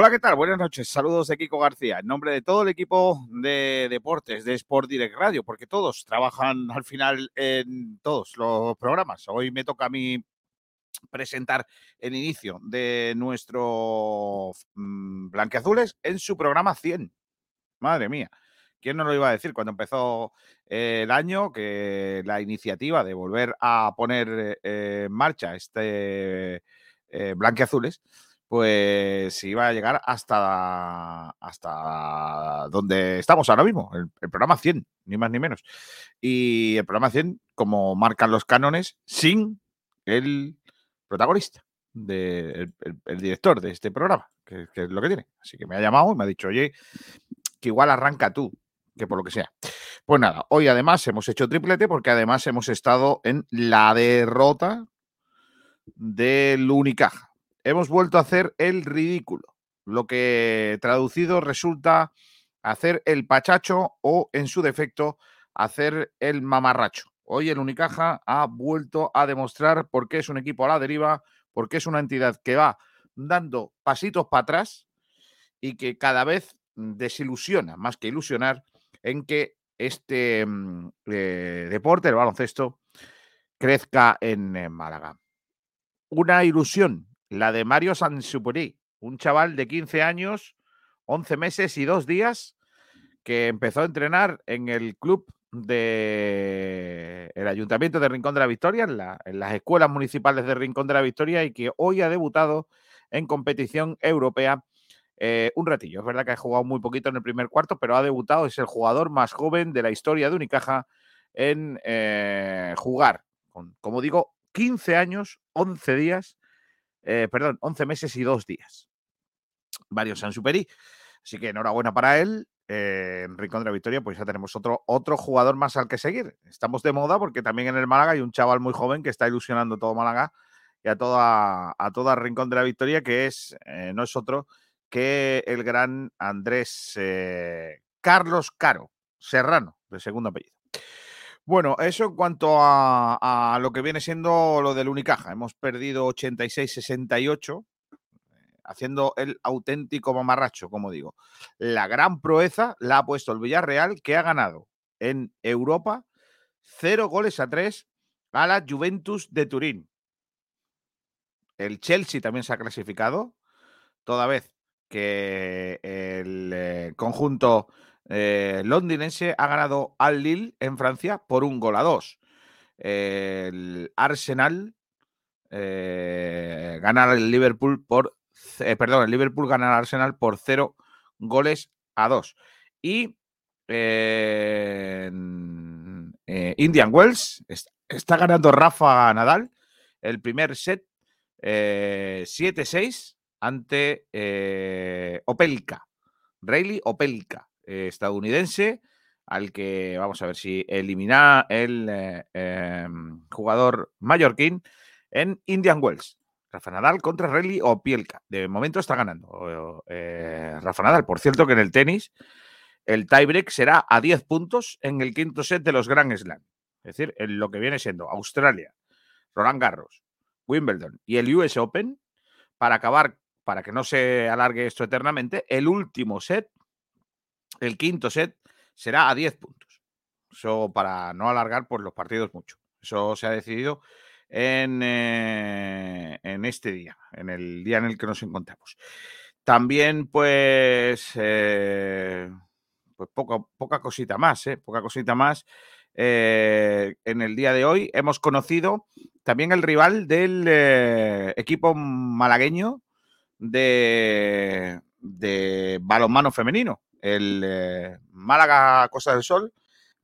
Hola, ¿qué tal? Buenas noches. Saludos de Kiko García. En nombre de todo el equipo de deportes de Sport Direct Radio, porque todos trabajan al final en todos los programas. Hoy me toca a mí presentar el inicio de nuestro mm, Blanqueazules en su programa 100. Madre mía. ¿Quién no lo iba a decir cuando empezó eh, el año que la iniciativa de volver a poner eh, en marcha este eh, Blanqueazules pues iba a llegar hasta, hasta donde estamos ahora mismo, el, programa 100, ni más ni menos. Y el programa 100, como marcan los cánones, sin el protagonista, el, director de este programa, que, es lo que tiene. Así que me ha llamado y me ha dicho, oye, que igual arranca tú, que por lo que sea. Pues nada, hoy además hemos hecho triplete porque además hemos estado en la derrota del Unicaja hemos vuelto a hacer el ridículo, lo que traducido resulta hacer el pachacho o, en su defecto, hacer el mamarracho. Hoy el Unicaja ha vuelto a demostrar por qué es un equipo a la deriva, por qué es una entidad que va dando pasitos para atrás y que cada vez desilusiona, más que ilusionar, en que este mm, eh, deporte, el baloncesto, crezca en Málaga. Una ilusión la de Mario Sansupuri, un chaval de 15 años, 11 meses y dos días, que empezó a entrenar en el club del el Ayuntamiento de Rincón de la Victoria, en, las escuelas municipales de Rincón de la Victoria, y que hoy ha debutado en competición europea eh, un ratillo. Es verdad que ha jugado muy poquito en el primer cuarto, pero ha debutado, es el jugador más joven de la historia de Unicaja en eh, jugar, con, como digo, 15 años, 11 días eh, perdón, 11 meses y dos días. Varios han superi. Así que enhorabuena para él. Eh, en Rincón de la Victoria, pues ya tenemos otro, otro jugador más al que seguir. Estamos de moda porque también en el Málaga hay un chaval muy joven que está ilusionando todo Málaga y a toda, a toda Rincón de la Victoria, que es, eh, no es otro que el gran Andrés Carlos Caro Serrano, de segundo apellido. Bueno, eso en cuanto a, lo que viene siendo lo del Unicaja. Hemos perdido 86-68, haciendo el auténtico mamarracho, como digo. La gran proeza la ha puesto el Villarreal, que ha ganado en Europa cero goles a tres a la Juventus de Turín. El Chelsea también se ha clasificado, toda vez que el eh, conjunto eh, londinense ha ganado al Lille en Francia por un gol a dos. el Arsenal eh, gana al Liverpool por. Eh, perdón, el Liverpool gana al Arsenal por cero goles a dos. Y Indian Wells está ganando Rafa Nadal el primer set 7-6 ante Opelka. Rayleigh Opelka. Eh, estadounidense, al que vamos a ver si elimina el eh, em, jugador mallorquín en Indian Wells. Rafa Nadal contra Relly o Pielka. De momento está ganando eh, Rafa Nadal. Por cierto que en el tenis el tiebreak será a 10 puntos en el quinto set de los Grand Slam. Es decir, en lo que viene siendo Australia, Roland Garros, Wimbledon y el US Open, para acabar, para que no se alargue esto eternamente, el último set el quinto set será a 10 puntos. Eso para no alargar por los partidos mucho. Eso se ha decidido en, eh, en este día, en el día en el que nos encontramos. También, pues, eh, pues poca, poca cosita más, ¿eh? poca cosita más. Eh, en el día de hoy hemos conocido también el rival del equipo malagueño de, de balonmano femenino, el eh, Málaga Costa del Sol,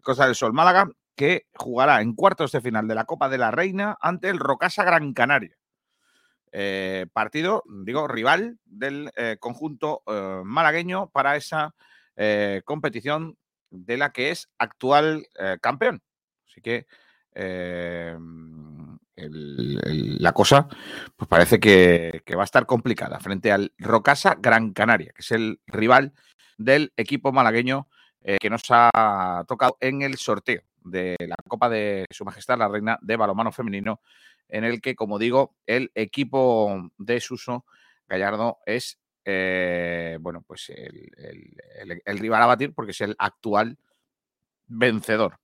Costa del Sol Málaga, que jugará en cuartos de final de la Copa de la Reina ante el Rocasa Gran Canaria. Eh, partido, digo, rival del eh, conjunto malagueño para esa competición de la que es actual campeón. Así que la cosa pues parece que, que, va a estar complicada frente al Rocasa Gran Canaria, que es el rival del equipo malagueño eh, que nos ha tocado en el sorteo de la Copa de Su Majestad la Reina de Balomano Femenino, en el que, como digo, el equipo de Suso Gallardo es eh, bueno, pues el, rival a batir porque es el actual vencedor.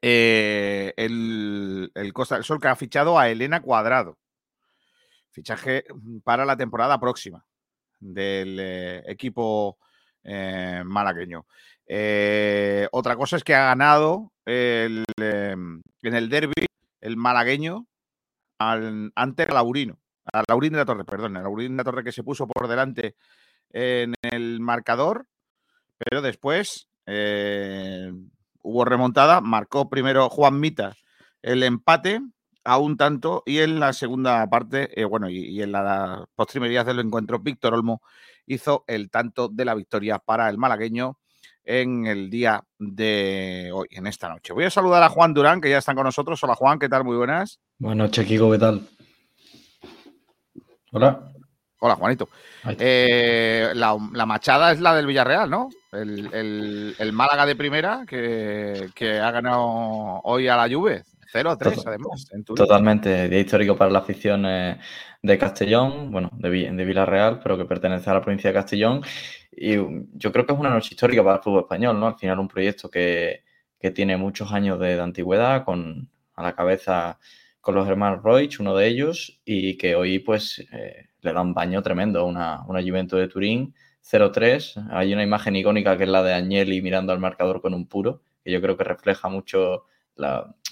Eh, el, Costa del Sol que ha fichado a Elena Cuadrado. Fichaje para la temporada próxima del eh, malagueño. otra cosa es que ha ganado em, en el derby el malagueño al, ante el Laurino a Laurín de la Torre, perdón, a Laurín de la Torre que se puso por delante en el marcador, pero después eh, hubo remontada, marcó primero Juan Mita el empate a un tanto y en la segunda parte, eh, bueno, y, en la postrimería del encuentro, Víctor Olmo hizo el tanto de la victoria para el malagueño en el día de hoy, en esta noche. Voy a saludar a Juan Durán, que ya está con nosotros. Hola Juan, ¿qué tal? Muy buenas. Buenas noches, Kiko, ¿qué tal? Hola. Hola, Juanito. Eh, la, machada es la del Villarreal, ¿no? El, Málaga de primera que, ha ganado hoy a la Juve. 0-3, además. totalmente. Día histórico para la afición de Castellón, bueno, de, de Villarreal, pero que pertenece a la provincia de Castellón. Y yo creo que es una noche histórica para el fútbol español, ¿no? Al final, un proyecto que, tiene muchos años de, de antigüedad, con a la cabeza con los hermanos Roig, uno de ellos, y que hoy pues eh, le da un baño tremendo, una, una Juventus de Turín 0-3. Hay una imagen icónica que es la de Agnelli mirando al marcador con un puro, que yo creo que refleja mucho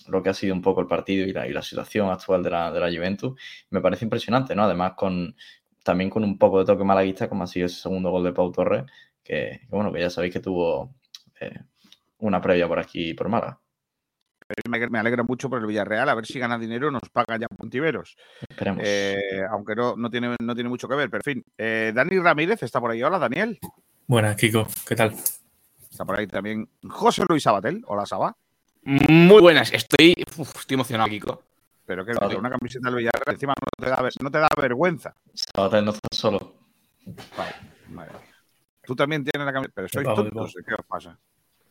lo que ha sido un poco el partido y la, y la situación actual de la, de la, Juventus. Me parece impresionante, ¿no? Además, con, también con un poco de toque malaguista, como ha sido ese segundo gol de Pau Torres, que, bueno, que ya sabéis que tuvo eh, una previa por aquí por Málaga. Me alegra mucho por el Villarreal, a ver si gana dinero, nos paga ya Pontiveros. Esperemos. Eh, aunque no, no, tiene, no tiene mucho que ver, pero en fin. Eh, Dani Ramírez está por ahí. Hola, Daniel. Buenas, Kiko. ¿Qué tal? Está por ahí también José Luis Sabatel. Hola, Saba. Muy buenas. Estoy, estoy emocionado, Kiko. Pero que una camiseta del Villarreal encima no te da, no te da vergüenza. Sabatel no está solo. Vale, Tú también tienes la camiseta. Pero sois tontos. ¿Qué os pasa?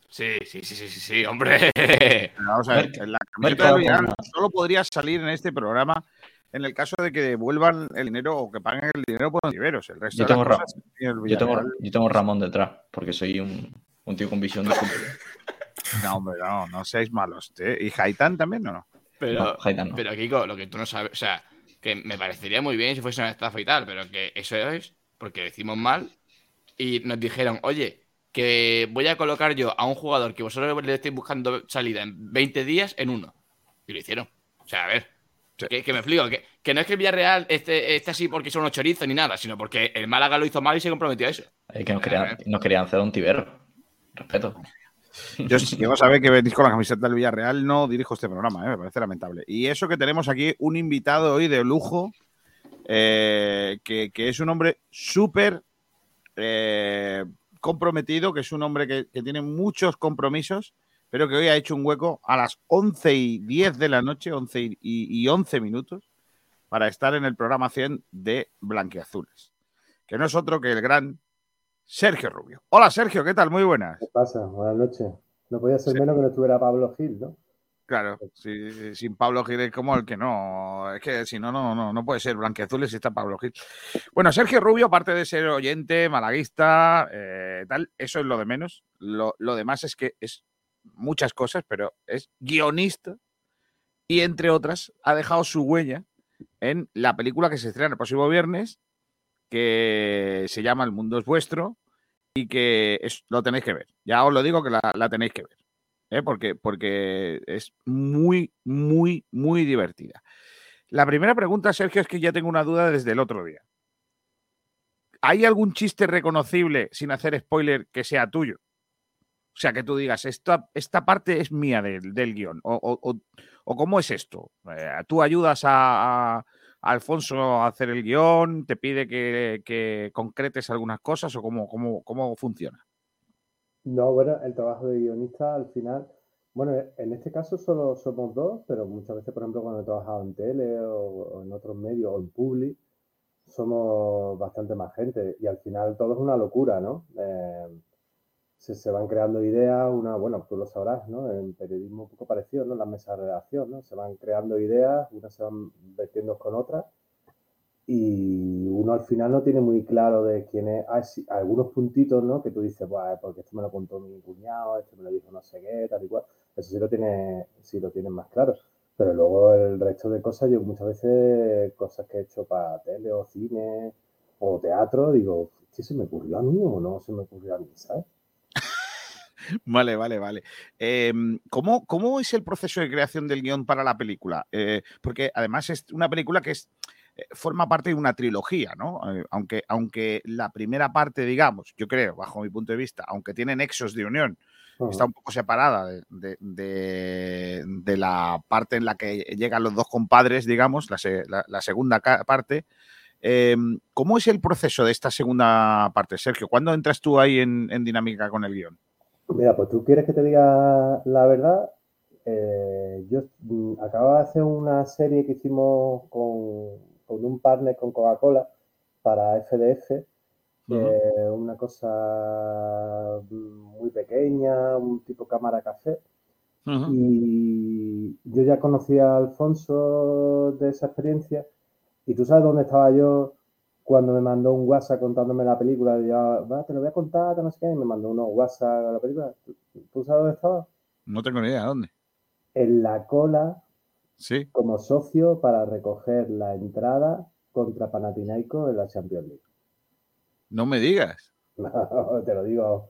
Sí, sí, sí, sí, sí, hombre. Vamos a ver, la camiseta de solo podría salir en este programa en el caso de que devuelvan el dinero o que paguen el dinero por los liberos. El resto yo, tengo yo, tengo, yo tengo Ramón detrás, porque soy un, un tío con visión de futuro. no, hombre, no, no seáis malos. ¿Y Haitán también o no? Pero, no, pero Kiko, lo que tú no sabes, o sea, que me parecería muy bien si fuese una estafa y tal, pero que eso es porque decimos mal y nos dijeron, oye, que voy a colocar yo a un jugador que vosotros le estéis buscando salida en 20 días en uno. Y lo hicieron. O sea, a ver, que, me explico, que, no es que el Villarreal esté, esté así porque son unos chorizos ni nada, sino porque el Málaga lo hizo mal y se comprometió a eso. Es que nos querían, nos querían hacer un tibero. Respeto. Yo si quiero saber que venís con la camiseta del Villarreal, no dirijo este programa, ¿eh? me parece lamentable. Y eso que tenemos aquí un invitado hoy de lujo, eh, que, es un hombre súper eh, comprometido, que es un hombre que, tiene muchos compromisos, pero que hoy ha hecho un hueco a las 11 y 10 de la noche, 11 y, 11 minutos, para estar en el programa 100 de Blanqueazules, que no es otro que el gran Sergio Rubio. Hola Sergio, ¿qué tal? Muy buenas. ¿Qué pasa? Buenas noches. No podía ser menos que no estuviera Pablo Gil, ¿no? Claro, sin Pablo Gil es como el que no, es que si no, no, no, no puede ser blanqueazules si está Pablo Gil. Bueno, Sergio Rubio, aparte de ser oyente, malaguista, eh, tal, eso es lo de menos. Lo, demás es que es muchas cosas, pero es guionista y entre otras ha dejado su huella en la película que se estrena el próximo viernes, que se llama El mundo es vuestro y que es, lo tenéis que ver. Ya os lo digo que la tenéis que ver. ¿eh? porque, porque es muy, muy, muy divertida. La primera pregunta, Sergio, es que ya tengo una duda desde el otro día. ¿Hay algún chiste reconocible, sin hacer spoiler, que sea tuyo? O sea, que tú digas, esta, esta parte es mía del, del guion. O, cómo es esto? Eh, ¿Tú ayudas a, Alfonso hacer el guion? ¿Te pide que, concretes algunas cosas? ¿O cómo, cómo, cómo funciona? No, bueno, el trabajo de guionista al final, bueno, en este caso solo somos dos, pero muchas veces, por ejemplo, cuando he trabajado en tele o, en otros medios o en public, somos bastante más gente y al final todo es una locura, ¿no? Eh, se, van creando ideas, una, bueno, tú lo sabrás, ¿no? En periodismo un poco parecido, ¿no? Las mesas de redacción, ¿no? Se van creando ideas, unas se van vertiendo con otras y uno al final no tiene muy claro de quién es. Hay algunos puntitos, ¿no? Que tú dices, pues, porque esto me lo contó mi cuñado, este me lo dijo no sé qué, tal y cual. Eso sí lo tiene, sí lo tienes más claro. Pero luego el resto de cosas, yo muchas veces, cosas que he hecho para tele o cine o teatro, digo, ¿qué se me ocurrió a mí o no se me ocurrió a mí, ¿sabes? Vale, vale, vale. Em, ¿cómo, ¿cómo, es el proceso de creación del guion para la película? Eh, porque además es una película que es eh, forma parte de una trilogía, ¿no? Eh, aunque, aunque la primera parte, digamos, yo creo, bajo mi punto de vista, aunque tiene nexos de unión, está un poco separada de, la parte en la que llegan los dos compadres, digamos, la, segunda parte. Em, ¿Cómo es el proceso de esta segunda parte, Sergio? ¿Cuándo entras tú ahí en, dinámica con el guion? Mira, pues tú quieres que te diga la verdad. Eh, yo mm, acababa de hacer una serie que hicimos con, con un partner con Coca-Cola para FDF, una cosa muy pequeña, un tipo cámara café. Y yo ya conocía a Alfonso de esa experiencia. Y tú sabes dónde estaba yo cuando me mandó un WhatsApp contándome la película. Yo, va, te lo voy a contar, no sé qué. Y me mandó unos WhatsApp a la película. ¿Tú, sabes dónde estaba? No tengo ni idea, ¿dónde? En la cola Sí. como socio para recoger la entrada contra Panathinaikos en la Champions League. No me digas. te lo digo.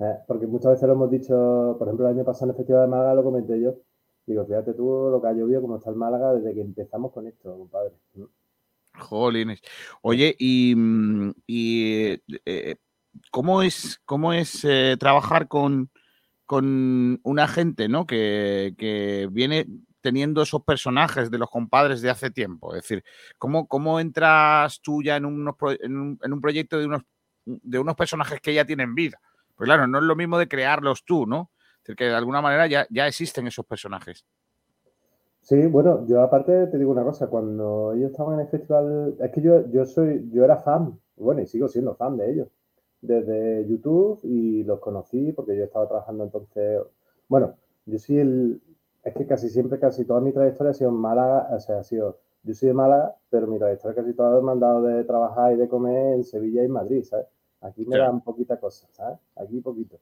Eh, porque muchas veces lo hemos dicho, por ejemplo, el año pasado en el Festival de Málaga lo comenté yo. Digo, fíjate tú lo que ha llovido, como está el Málaga desde que empezamos con esto, compadre. Jolines. Oye, y, mm, eh, ¿cómo es, cómo es eh, trabajar con, con una gente ¿no? que, que viene teniendo esos personajes de los compadres de hace tiempo? Es decir, ¿cómo, cómo entras tú ya en, unos, en, un, en un proyecto de unos, de unos personajes que ya tienen vida? Pues claro, no es lo mismo de crearlos tú, ¿no? Es decir, que de alguna manera ya, ya existen esos personajes. Sí, bueno, yo aparte te digo una cosa, cuando ellos estaban en el festival, es que yo, yo soy, yo era fan, bueno, y sigo siendo fan de ellos, desde YouTube y los conocí porque yo estaba trabajando entonces, bueno, yo soy el, es que casi siempre, casi toda mi trayectoria ha sido en Málaga, o sea, ha sido, yo soy de Málaga, pero mi trayectoria casi toda me han dado de trabajar y de comer en Sevilla y Madrid, ¿sabes? Aquí me dan poquita cosa, ¿sabes? Aquí poquito.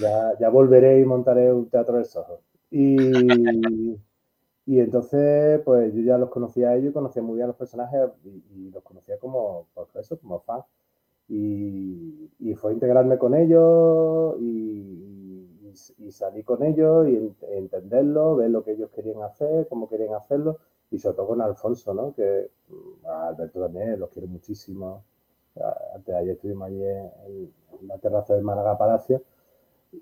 Ya, ya volveré y montaré un teatro de Soho. Y, y entonces, pues yo ya los conocía a ellos, conocía muy bien a los personajes y, los conocía como, por pues eso, como fan. Y, y fue integrarme con ellos y, y, salí con ellos y entenderlo, ver lo que ellos querían hacer, cómo querían hacerlo, y sobre todo con Alfonso, ¿no? Que mm, Alberto también los quiero muchísimo. Antes ayer estuvimos allí en, la terraza del Málaga Palacio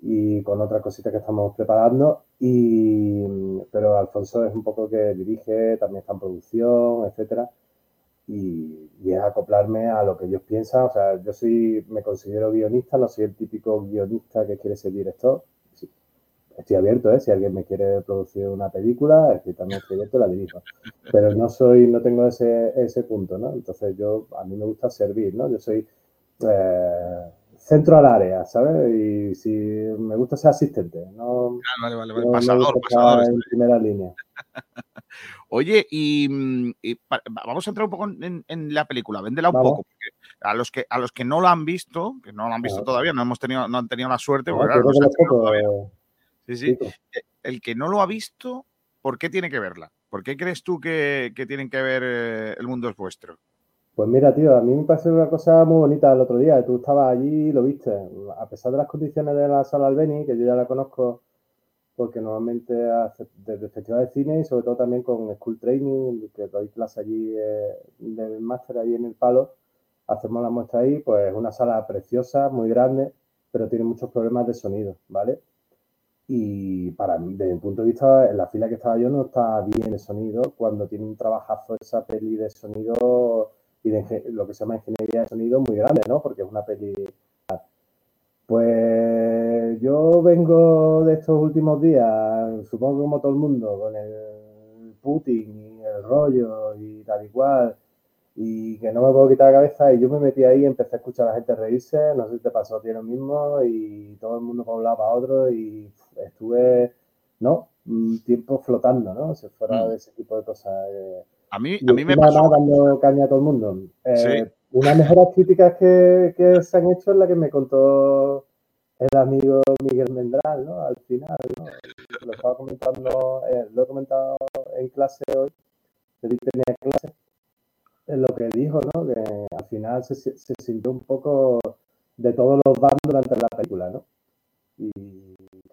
y con otras cositas que estamos preparando. Y, pero Alfonso es un poco que dirige, también está en producción, etcétera. Y, es acoplarme a lo que ellos piensan. O sea, yo soy, me considero guionista, no soy el típico guionista que quiere ser director estoy abierto, ¿eh? Si alguien me quiere producir una película, estoy también estoy abierto, la dirijo. Pero no soy, no tengo ese, ese punto, ¿no? Entonces yo, a mí me gusta servir, ¿no? Yo soy eh, centro al área, ¿sabes? Y si me gusta ser asistente, ¿no? Ah, vale, vale, vale. pasador, pasador. En primera línea. Oye, y, vamos a entrar un poco en, la película, véndela un poco, porque a los que a los que no lo han visto, que no lo han visto todavía, no hemos tenido, no han tenido la suerte, porque, claro, Sí, sí. E, el que no lo ha visto, ¿por qué tiene que verla? ¿Por qué crees tú que, tienen que ver eh, El mundo es vuestro? Pues mira, tío, a mí me pasó una cosa muy bonita el otro día. Tú estabas allí y lo viste. A pesar de las condiciones de la sala Albeni, que yo ya la conozco porque normalmente desde el Festival de Cine y sobre todo también con School Training, que doy clase allí eh, del máster ahí en el Palo, hacemos la muestra ahí, pues es una sala preciosa, muy grande, pero tiene muchos problemas de sonido, ¿vale? Y para desde mi punto de vista, en la fila que estaba yo no está bien el sonido cuando tiene un trabajazo esa peli de sonido y de lo que se llama ingeniería de sonido muy grande, ¿no? Porque es una peli... Pues yo vengo de estos últimos días, supongo que como todo el mundo, con el Putin y el rollo y tal y cual, y que no me puedo quitar la cabeza y yo me metí ahí y empecé a escuchar a la gente reírse, no sé si te pasó a ti lo mismo y todo el mundo para un lado para otro y estuve, ¿no? Un tiempo flotando, ¿no? Si fuera mm. de ese tipo de cosas. Eh. A mí, a mí me pasó. dando caña a todo el mundo. Eh, Sí. Una de las mejores críticas que, que se han hecho es la que me contó el amigo Miguel Mendral, ¿no? Al final, ¿no? Lo estaba comentando, eh, lo he comentado en clase hoy, que tenía clase, lo que dijo, ¿no? Que al final se, se se sintió un poco de todos los bandos durante la película, ¿no? Y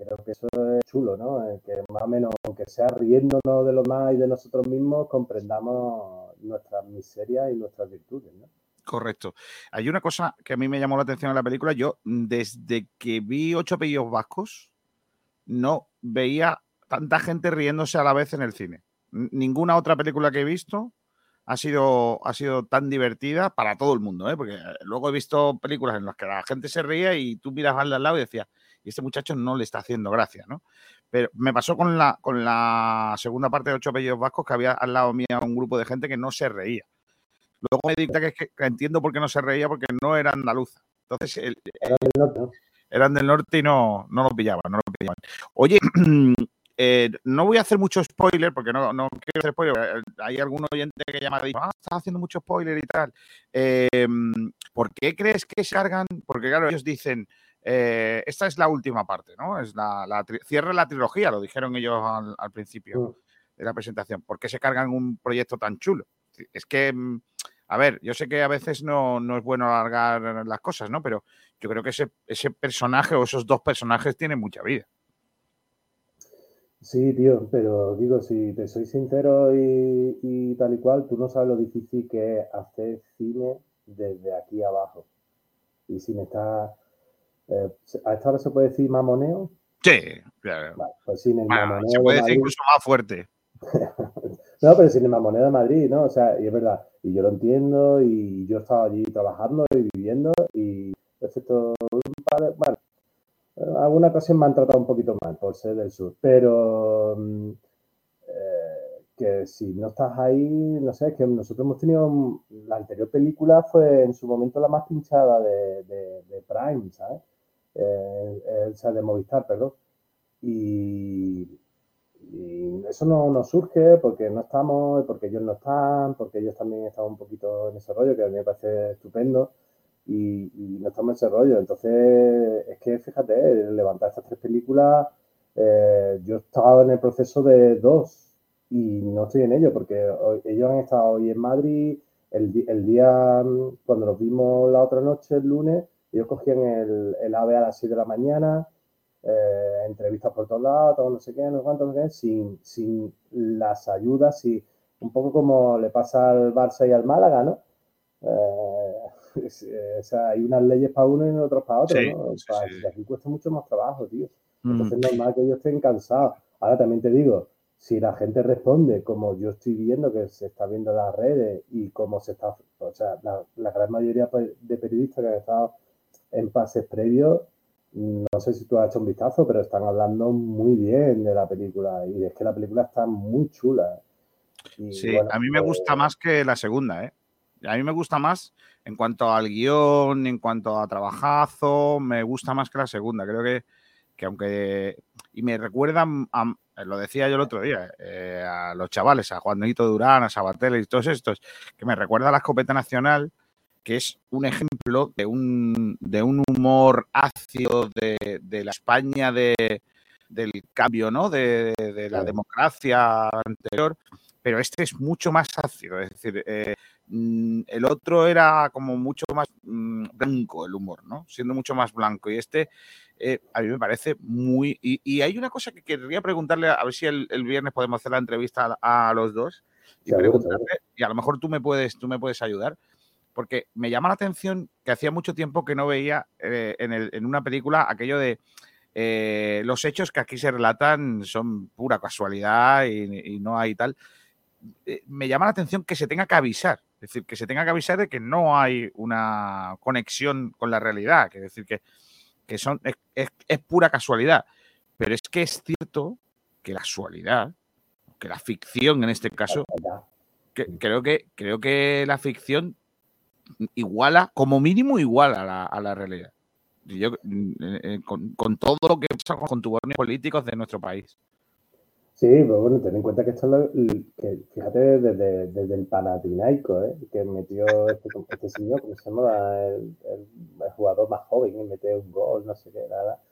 creo que eso es chulo, ¿no? Eh, Que más o menos, aunque sea riéndonos de lo más y de nosotros mismos, comprendamos nuestras miserias y nuestras virtudes, ¿no? Correcto. Hay una cosa que a mí me llamó la atención en la película. Yo, desde que vi Ocho apellidos vascos, no veía tanta gente riéndose a la vez en el cine. Ninguna otra película que he visto ha sido, ha sido tan divertida para todo el mundo, ¿eh? porque eh, luego he visto películas en las que la gente se reía y tú miras al lado y decías, y este muchacho no le está haciendo gracia, ¿no? Pero me pasó con la, con la segunda parte de Ocho apellidos vascos que había al lado mía un grupo de gente que no se reía. Luego me di cuenta que, es que- que entiendo por qué no se reía, porque no era andaluza. Entonces eran del norte y no, no los pillaban, no los pillaban. Oye, eh, no voy a hacer mucho spoiler, porque no, no quiero hacer spoiler. eh, Hay algún oyente que me ha dicho, ah, estás haciendo mucho spoiler y tal. Eh, ¿Por qué crees que se cargan? Porque claro, ellos dicen, eh, esta es la última parte, ¿no? Es la, la cierra la trilogía, lo dijeron ellos al, al principio Mm. de la presentación. ¿Por qué se cargan un proyecto tan chulo? Es que, mm, a ver, yo sé que a veces no, no es bueno alargar las cosas, ¿no? Pero yo creo que ese, ese personaje o esos dos personajes tienen mucha vida. Sí, tío, pero digo, si te soy sincero y, y tal y cual, tú no sabes lo difícil que es hacer cine desde aquí abajo. Y sin estar... eh, ¿A esta hora se puede decir mamoneo? Sí, claro. Vale, pues sin el Bueno, mamoneo se de puede decir Madrid. incluso más fuerte. No, pero sin el mamoneo de Madrid, ¿no? O sea, y es verdad, y yo lo entiendo, y yo he estado allí trabajando y viviendo, y excepto un par de, bueno, alguna ocasión me han tratado un poquito mal por ser del sur, pero mm, eh, que si no estás ahí, no sé, es que nosotros hemos tenido, un- la anterior película fue en su momento la más pinchada de, de- de Prime, ¿sabes? Eh, de Movistar, perdón. Y, eso no nos surge porque no estamos, porque ellos no están, porque ellos también están un poquito en ese rollo, que a mí me parece estupendo, y, no estamos en ese rollo. Entonces, es que fíjate, levantar estas tres películas, eh, yo he estado en el proceso de dos y no estoy en ello, porque ellos han estado hoy en Madrid, el, el día, mm, cuando nos vimos la otra noche, el lunes, ellos cogían el, el AVE a las 6 de la mañana, eh, entrevistas por todos lados, todo no sé qué, no sé cuánto, no sé qué, sin, sin las ayudas, y un poco como le pasa al Barça y al Málaga, ¿no? Eh, es- o sea, hay unas leyes para uno y otras para otro, Sí, ¿no? sí. y aquí cuesta mucho más trabajo, tío. Mm. Entonces es normal que ellos estén cansados. Ahora también te digo, si la gente responde como yo estoy viendo que se está viendo en las redes y como se está, o sea, la, la gran mayoría pe- de periodistas que han estado en pases previos, no sé si tú has hecho un vistazo, pero están hablando muy bien de la película y es que la película está muy chula. Y, Sí, bueno, a mí me pues, gusta más que la segunda, ¿eh? A mí me gusta más en cuanto al guion, en cuanto a trabajazo, me gusta más que la segunda. Creo que, que aunque... Y me recuerdan, a- lo decía yo el otro día, eh, a los chavales, a Juanito Durán, a Sabatel y todos estos, que me recuerda a la escopeta nacional, que es un ejemplo de un, de un humor ácido de, de la España de, del cambio, ¿no? De, de la democracia anterior, pero este es mucho más ácido, es decir, eh, mm, el otro era como mucho más mm, blanco el humor, ¿no? Siendo mucho más blanco y este eh, a mí me parece muy... Y, y hay una cosa que querría preguntarle, a ver si el, el viernes podemos hacer la entrevista a, a los dos y y a lo mejor tú me puedes, tú me puedes ayudar, porque me llama la atención que hacía mucho tiempo que no veía eh, en, el- en una película aquello de eh, los hechos que aquí se relatan son pura casualidad y, y no hay tal. Eh, me llama la atención que se tenga que avisar, es decir, que se tenga que avisar de que no hay una conexión con la realidad, que es decir, que, que son, es, es- es pura casualidad. Pero es que es cierto que la casualidad, que la ficción en este caso, que- creo, que, creo que la ficción iguala, como mínimo iguala a la, a la realidad. Yo, mm, eh, eh, con, con todo lo que pasa con contubernios políticos de nuestro país. Sí, pues bueno, ten en cuenta que esto es lo, que, fíjate, desde, desde el Panathinaikos, ¿eh? que metió este, este señor, como se llama, el, el, jugador más joven, y metió un gol, no sé qué, nada,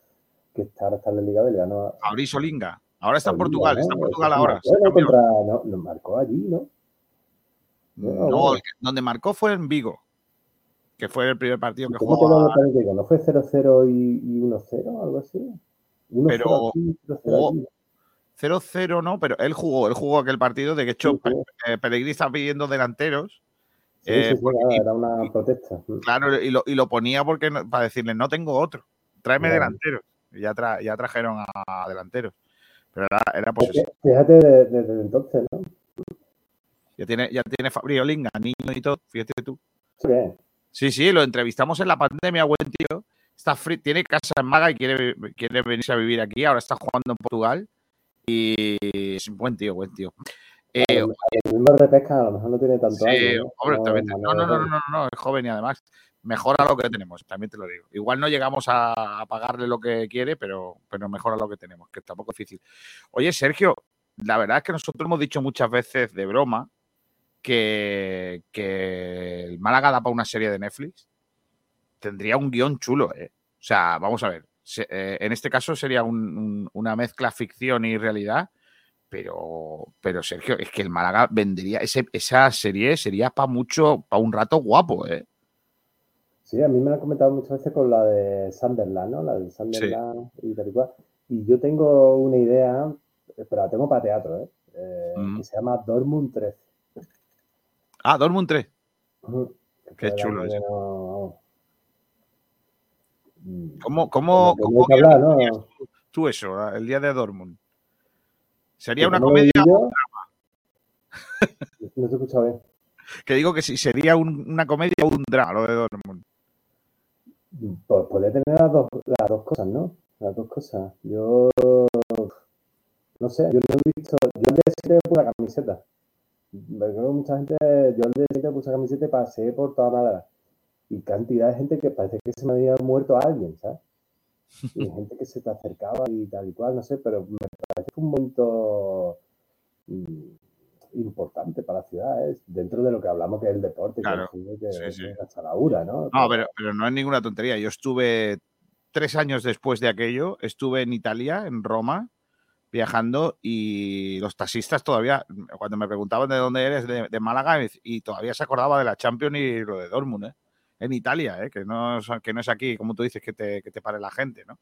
que está, ahora está en la Liga Belga, ¿no? Mauricio Linga. Ahora está en Portugal, está en Portugal ahora. Bueno, contra, no, nos marcó allí, ¿no? No, no donde marcó fue en Vigo, que fue el primer partido que ¿Cómo jugó. A... ¿No fue 0-0 y, y 1-0 algo así? 1 pero... 0-0 no, pero él jugó, él jugó aquel partido. De hecho, sí, sí. Pellegrini está pidiendo delanteros. Sí, eh, porque, era una protesta. Claro, y lo, y lo ponía porque para decirle, no tengo otro, tráeme claro. delanteros. Y ya, tra, ya trajeron a, delanteros. Pero era, era posesivo. Fíjate desde, desde entonces, ¿no? Ya tiene, ya tiene Fabio Linga, niño y todo, fíjate tú. Sí. Sí, sí, lo entrevistamos en la pandemia, buen tío. Está free, tiene casa en Maga y quiere, quiere venirse a vivir aquí. Ahora está jugando en Portugal. Y es un buen tío, buen tío. Eh, el mismo de pesca a lo mejor no tiene tanto sí, ¿no? No, no, no, no, no, no, es joven y además mejora lo que tenemos, también te lo digo. Igual no llegamos a, a pagarle lo que quiere, pero, pero mejora lo que tenemos, que está poco difícil. Oye, Sergio, la verdad es que nosotros hemos dicho muchas veces de broma que, que el Málaga da para una serie de Netflix. Tendría un guion chulo, ¿eh? O sea, vamos a ver. Se, eh, en este caso sería un, un, una mezcla ficción y realidad, pero, pero Sergio, es que el Málaga vendería ese, esa serie sería para mucho, para un rato guapo, ¿eh? Sí, a mí me lo han comentado muchas veces con la de Sunderland, ¿no? La de Sunderland sí. y tal y cual. Y yo tengo una idea, pero la tengo para teatro, ¿eh? eh mm. Que se llama Dortmund 3. Ah, Dortmund 3. Uh, Qué chulo eso. No... ¿Cómo, cómo, cómo hablar, ¿no? tú eso, el día de Dortmund? ¿Sería una comedia o un drama? No te he escuchado bien. Que digo que si sería un, una comedia o un drama lo de Dortmund. Pues puede tener las dos, las dos cosas, ¿no? Las dos cosas. Yo no sé, yo no he visto. Yo el día siguiente puse la camiseta. Creo que mucha gente. Yo el día siguiente puse la camiseta y pasé por toda Málaga. Y cantidad de gente que parece que se me había muerto a alguien, ¿sabes? Y gente que se te acercaba y tal y cual, no sé, pero me parece un momento importante para la ciudad, es dentro de lo que hablamos que es el deporte, claro. que, que, sí, sí. hasta la hora, ¿no? No, pero, pero no es ninguna tontería. Yo estuve tres años después de aquello, estuve en Italia, en Roma, viajando y los taxistas todavía, cuando me preguntaban de dónde eres, de, de Málaga, y todavía se acordaba de la Champions y lo de Dortmund, ¿eh? en Italia, ¿eh? que, no, que no es aquí, como tú dices, que te, que te pare la gente, ¿no?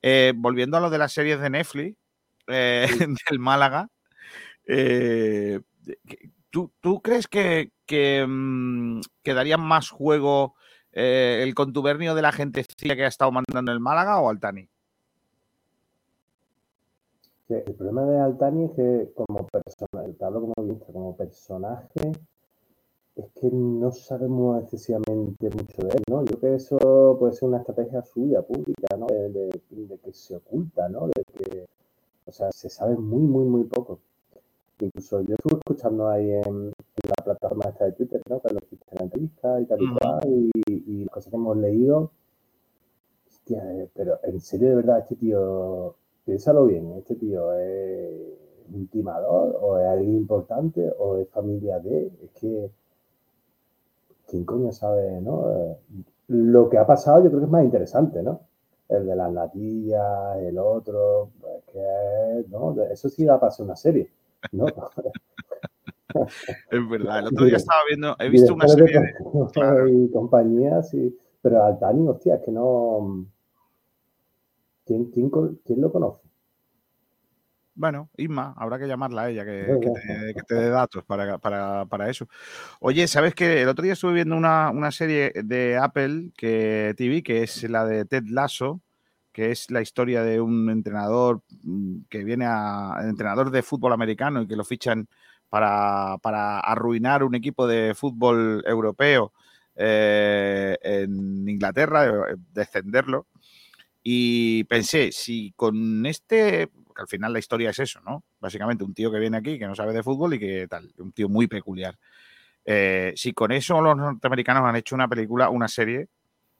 Eh, volviendo a lo de las series de Netflix, eh, sí. del Málaga, ¿tú, ¿tú, crees que, que, mmm, que darían más juego el contubernio de la gente que ha estado mandando el Málaga o Altani? El problema de Altani es que como personaje, como, como personaje, es que no sabemos excesivamente mucho de él, ¿no? Yo creo que eso puede ser una estrategia suya, pública, ¿no? De, de, de, que se oculta, ¿no? De que, o sea, se sabe muy, muy, muy poco. Incluso yo estuve escuchando ahí en, en la plataforma esta de Twitter, ¿no? Cuando hiciste la entrevista y tal y cual, y, y, cosas que hemos leído. Hostia, eh, pero en serio, de verdad, este tío, piénsalo bien, este tío es un timador, o es alguien importante, o es familia de, es que quién coño sabe, ¿no? Lo que ha pasado yo creo que es más interesante, ¿no? El de las latillas, el otro, pues que, ¿no? Eso sí da para ser una serie, ¿no? es verdad, el otro día estaba viendo, he visto una serie de... Claro. Y compañías, y, pero Altani, hostia, es que no... ¿Quién, quién, quién lo conoce? Bueno, Isma, habrá que llamarla a ella, que, que, te, que te, dé datos para, para, para, eso. Oye, ¿sabes que El otro día estuve viendo una, una, serie de Apple que TV, que es la de Ted Lasso, que es la historia de un entrenador mm, que viene a. entrenador de fútbol americano y que lo fichan para, para arruinar un equipo de fútbol europeo eh, en Inglaterra, descenderlo. Y pensé, si con este porque al final la historia es eso, ¿no? Básicamente un tío que viene aquí, que no sabe de fútbol y que tal, un tío muy peculiar. Eh, si con eso los norteamericanos han hecho una película, una serie,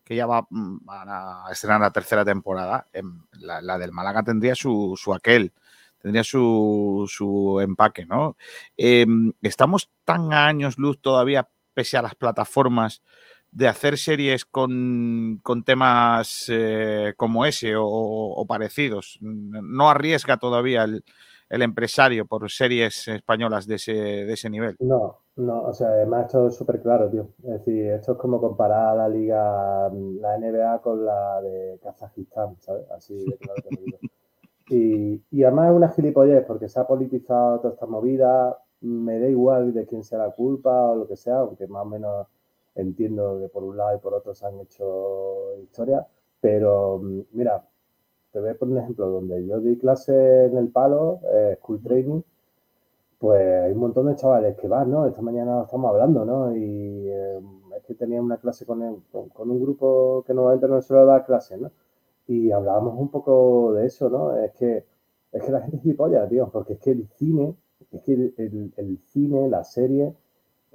que ya va, van a estrenar la tercera temporada, la, la del Málaga tendría su, su aquel, tendría su, su empaque, ¿no? Em, estamos tan a años luz todavía, pese a las plataformas, de hacer series con, con temas eh, como ese o, o, parecidos. No arriesga todavía el, el empresario por series españolas de ese, de ese nivel. No, no, o sea, además esto es súper claro, tío. Es decir, esto es como comparar la liga, la NBA con la de Kazajistán, ¿sabes? Así de claro que digo. Y, y además es una gilipollez porque se ha politizado toda esta movida, me da igual de quién sea la culpa o lo que sea, aunque más o menos entiendo que por un lado y por otro se han hecho historias, pero mira, te voy a poner un ejemplo, donde yo di clase en el palo, eh, School Training, pues hay un montón de chavales que van, ¿no? Esta mañana estamos hablando, ¿no? Y eh, es que tenía una clase con, el, con, con, un grupo que normalmente no suele dar clases, ¿no? Y hablábamos un poco de eso, ¿no? Es que, es que la gente es gilipollas, tío, porque es que el cine, es que el, el, el cine, la serie,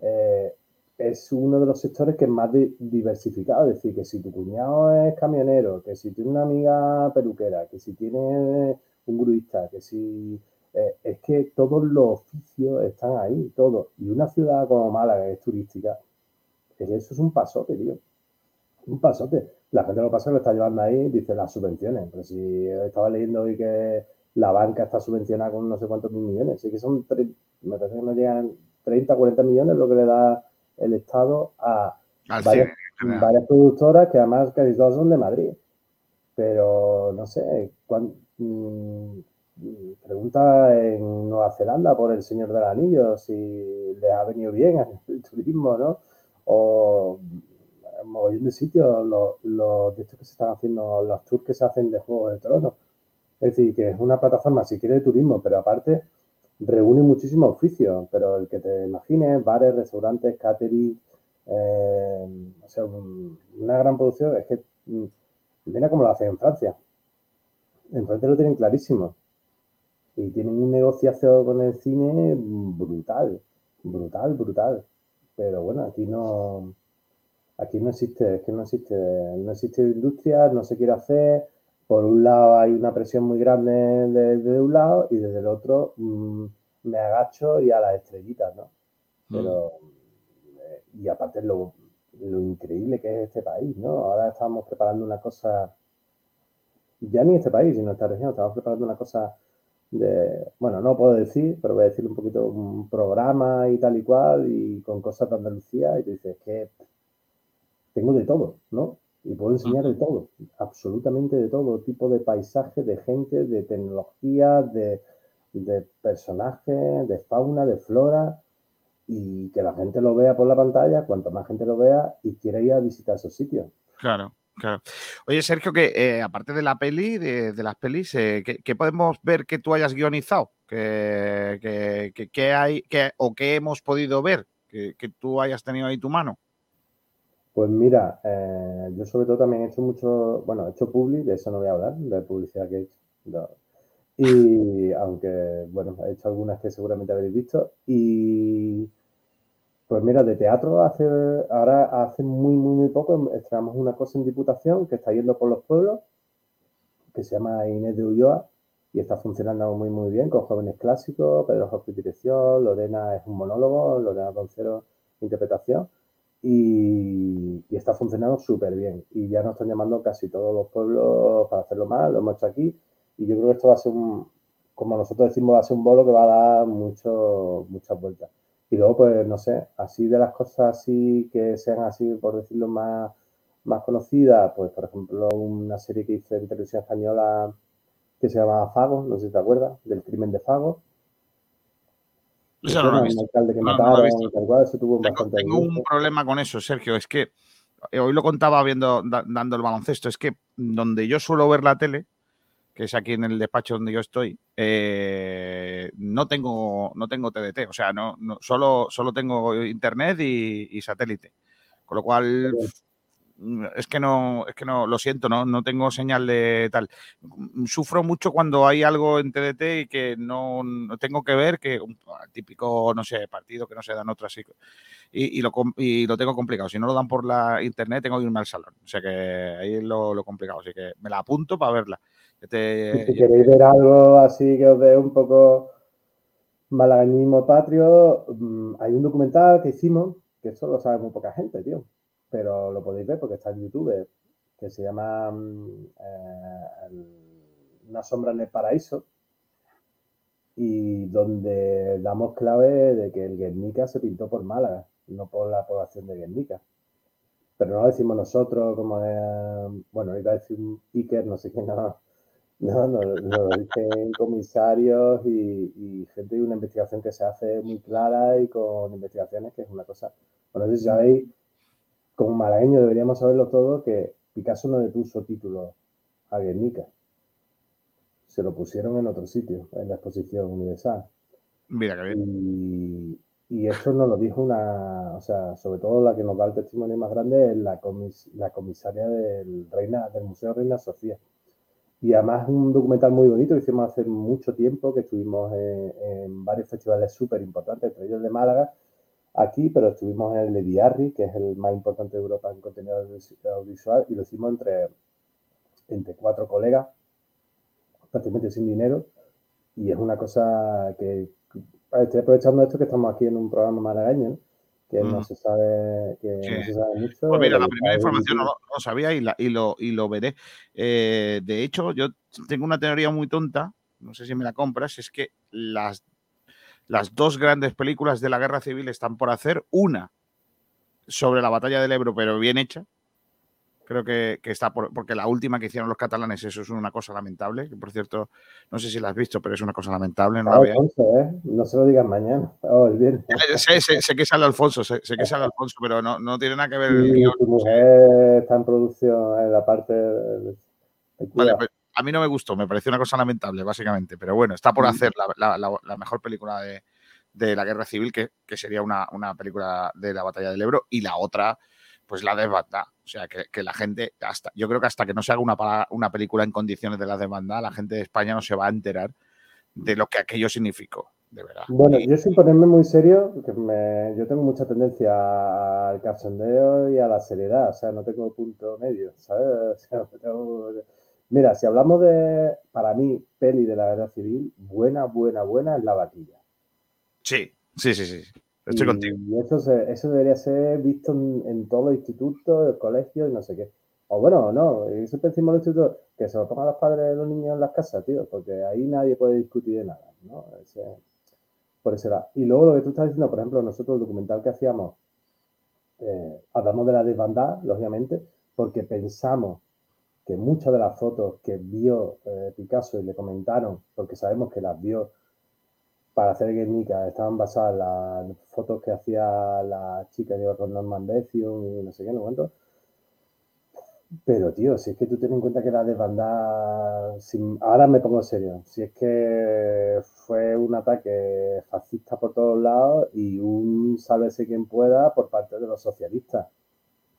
eh, es uno de los sectores que es más diversificado. Es decir, que si tu cuñado es camionero, que si tiene una amiga peluquera, que si tiene un gruista, que si. Eh, es que todos los oficios están ahí, todos. Y una ciudad como Málaga, que es turística, es eso es un pasote, tío. Un pasote. La gente lo pasa que lo está llevando ahí, dice las subvenciones. Pero si estaba leyendo hoy que la banca está subvencionada con no sé cuántos mil millones, sí que son, me parece que no llegan 30, 40 millones lo que le da el Estado a varias, varias, productoras que además casi todas son de Madrid. Pero no sé, cuando, mmm, pregunta en Nueva Zelanda por el Señor del Anillo si le ha venido bien el turismo, ¿no? O un montón de sitios, los, los de estos que se están haciendo, los tours que se hacen de Juego de Tronos. Es decir, que es una plataforma, si quiere, de turismo, pero aparte reúne muchísimos oficios, pero el que te imagines, bares, restaurantes, catering, eh, o sea, un, una gran producción, es que mira cómo lo hacen en Francia. En Francia lo tienen clarísimo. Y tienen un negociación con el cine brutal, brutal, brutal. Pero bueno, aquí no, aquí no existe, es que no existe, no existe industria, no se quiere hacer, por un lado hay una presión muy grande desde de un lado y desde el otro mmm, me agacho y a las estrellitas, ¿no? Pero, mm. y aparte lo, lo, increíble que es este país, ¿no? Ahora estamos preparando una cosa, ya ni este país, sino esta región, estamos preparando una cosa de, bueno, no puedo decir, pero voy a decir un poquito un programa y tal y cual, y con cosas de Andalucía, y tú dices que tengo de todo, ¿no? Y puedo enseñar de todo, absolutamente de todo, tipo de paisaje, de gente, de tecnología, de, de personajes, de fauna, de flora, y que la gente lo vea por la pantalla, cuanto más gente lo vea y quiera ir a visitar esos sitios. Claro. Claro. Oye, Sergio, que eh, aparte de la peli, de, de las pelis, eh, ¿qué, ¿qué, podemos ver que tú hayas guionizado? ¿Qué, que, que, hay, que, o qué hemos podido ver que, que tú hayas tenido ahí tu mano? Pues mira, eh, yo sobre todo también he hecho mucho, bueno, he hecho public, de eso no voy a hablar, de publicidad que he hecho. Y aunque, bueno, he hecho algunas que seguramente habréis visto. Y pues mira, de teatro hace, ahora hace muy, muy, muy poco estrenamos una cosa en Diputación que está yendo por los pueblos, que se llama Inés de Ulloa, y está funcionando muy, muy bien con jóvenes clásicos, Pedro Jorge dirección, Lorena es un monólogo, Lorena Concero interpretación y, está funcionando súper bien. Y ya nos están llamando casi todos los pueblos para hacerlo más, lo hemos hecho aquí. Y yo creo que esto va a ser un, como nosotros decimos, va a ser un bolo que va a dar mucho, muchas vueltas. Y luego, pues, no sé, así de las cosas así que sean así, por decirlo más, más conocidas, pues, por ejemplo, una serie que hice en televisión española que se llama Fago, no sé si te acuerdas, del crimen de Fago. Eso no lo he visto. Un alcalde que no, mataron, no lo he visto. Cual, eso tuvo tengo, un problema con eso, Sergio. Es que hoy lo contaba viendo, da, dando el baloncesto. Es que donde yo suelo ver la tele, que es aquí en el despacho donde yo estoy, eh, no tengo no tengo TDT. O sea, no, no solo, solo tengo internet y, y, satélite. Con lo cual es que no, es que no, lo siento, no, no tengo señal de tal. Sufro mucho cuando hay algo en TDT y que no, tengo que ver, que un típico, no sé, partido que no se dan otras y, y, lo, y lo tengo complicado. Si no lo dan por la internet, tengo que irme al salón. O sea que ahí es lo, lo complicado. Así que me la apunto para verla. si queréis ver algo así que os dé un poco malaganismo patrio, mm, hay un documental que hicimos, que eso lo sabe muy poca gente, tío, pero lo podéis ver porque está en YouTube, que se llama mm, eh, Una sombra en el paraíso, y donde damos clave de que el Guernica se pintó por Málaga, no por la población de Guernica. Pero no lo decimos nosotros, como bueno, iba a decir un Iker, no sé qué, no, no, no, lo dicen comisarios y, gente de una investigación que se hace muy clara y con investigaciones que es una cosa. Bueno, si sabéis, como malagueño deberíamos saberlo todo, que Picasso no le puso título a Guernica. Se lo pusieron en otro sitio, en la exposición universal. Mira que bien. Y, y esto nos lo dijo una, o sea, sobre todo la que nos da el testimonio más grande es la, la comisaria del, Reina, del Museo Reina Sofía y además un documental muy bonito que hicimos hace mucho tiempo, que estuvimos en, varios festivales súper importantes, entre ellos de Málaga, aquí, pero estuvimos en el de que es el más importante de Europa en contenido audiovisual, y lo hicimos entre, entre cuatro colegas, prácticamente sin dinero, y es una cosa que estoy aprovechando esto que estamos aquí en un programa malagueño, que no se sabe que no se sabe mucho. Pues mira, la primera información no, lo sabía y, la, y, lo, y lo veré. Eh, de hecho, yo tengo una teoría muy tonta, no sé si me la compras, es que las, las dos grandes películas de la guerra civil están por hacer. Una sobre la batalla del Ebro, pero bien hecha, Creo que, está por, porque la última que hicieron los catalanes, eso es una cosa lamentable. Que por cierto, no sé si la has visto, pero es una cosa lamentable. No, ¿eh? no se lo digas mañana. Oh, eh, sé, sé, que sale Alfonso, sé, que sale Alfonso, pero no, no tiene nada que ver. Y el mujer está en producción en la parte. vale, pues, a mí no me gustó, me pareció una cosa lamentable, básicamente. Pero bueno, está por hacer la, la, la, mejor película de, de, la guerra civil, que, que sería una, una película de la batalla del Ebro, y la otra pues la desbandada. O sea, que, la gente, hasta, yo creo que hasta que no se haga una, una película en condiciones de la desbandada, la gente de España no se va a enterar de lo que aquello significó, de verdad. Bueno, yo sin ponerme muy serio, que yo tengo mucha tendencia al cachondeo y a la seriedad, o sea, no tengo punto medio, ¿sabes? Mira, si hablamos de, para mí, peli de la guerra civil, buena, buena, buena es La Vaquilla. Sí, sí, sí, sí. Estoy y, contigo. Y eso, eso debería ser visto en, todos los institutos, el colegio y no sé qué. O bueno, no, eso decimos los institutos, que se lo toman los padres de los niños en las casas, tío, porque ahí nadie puede discutir de nada, ¿no? por eso era. Y luego lo que tú estás diciendo, por ejemplo, nosotros el documental que hacíamos, eh, hablamos de la desbandada, lógicamente, porque pensamos que muchas de las fotos que vio eh, Picasso y le comentaron, porque sabemos que las vio para hacer Guernica estaban basadas en las fotos que hacía la chica de Norman Becium y no sé qué, no cuento. Pero, tío, si es que tú ten en cuenta que la desbandada. Ahora me pongo serio. Si es que fue un ataque fascista por todos lados y un sálvese quien pueda por parte de los socialistas.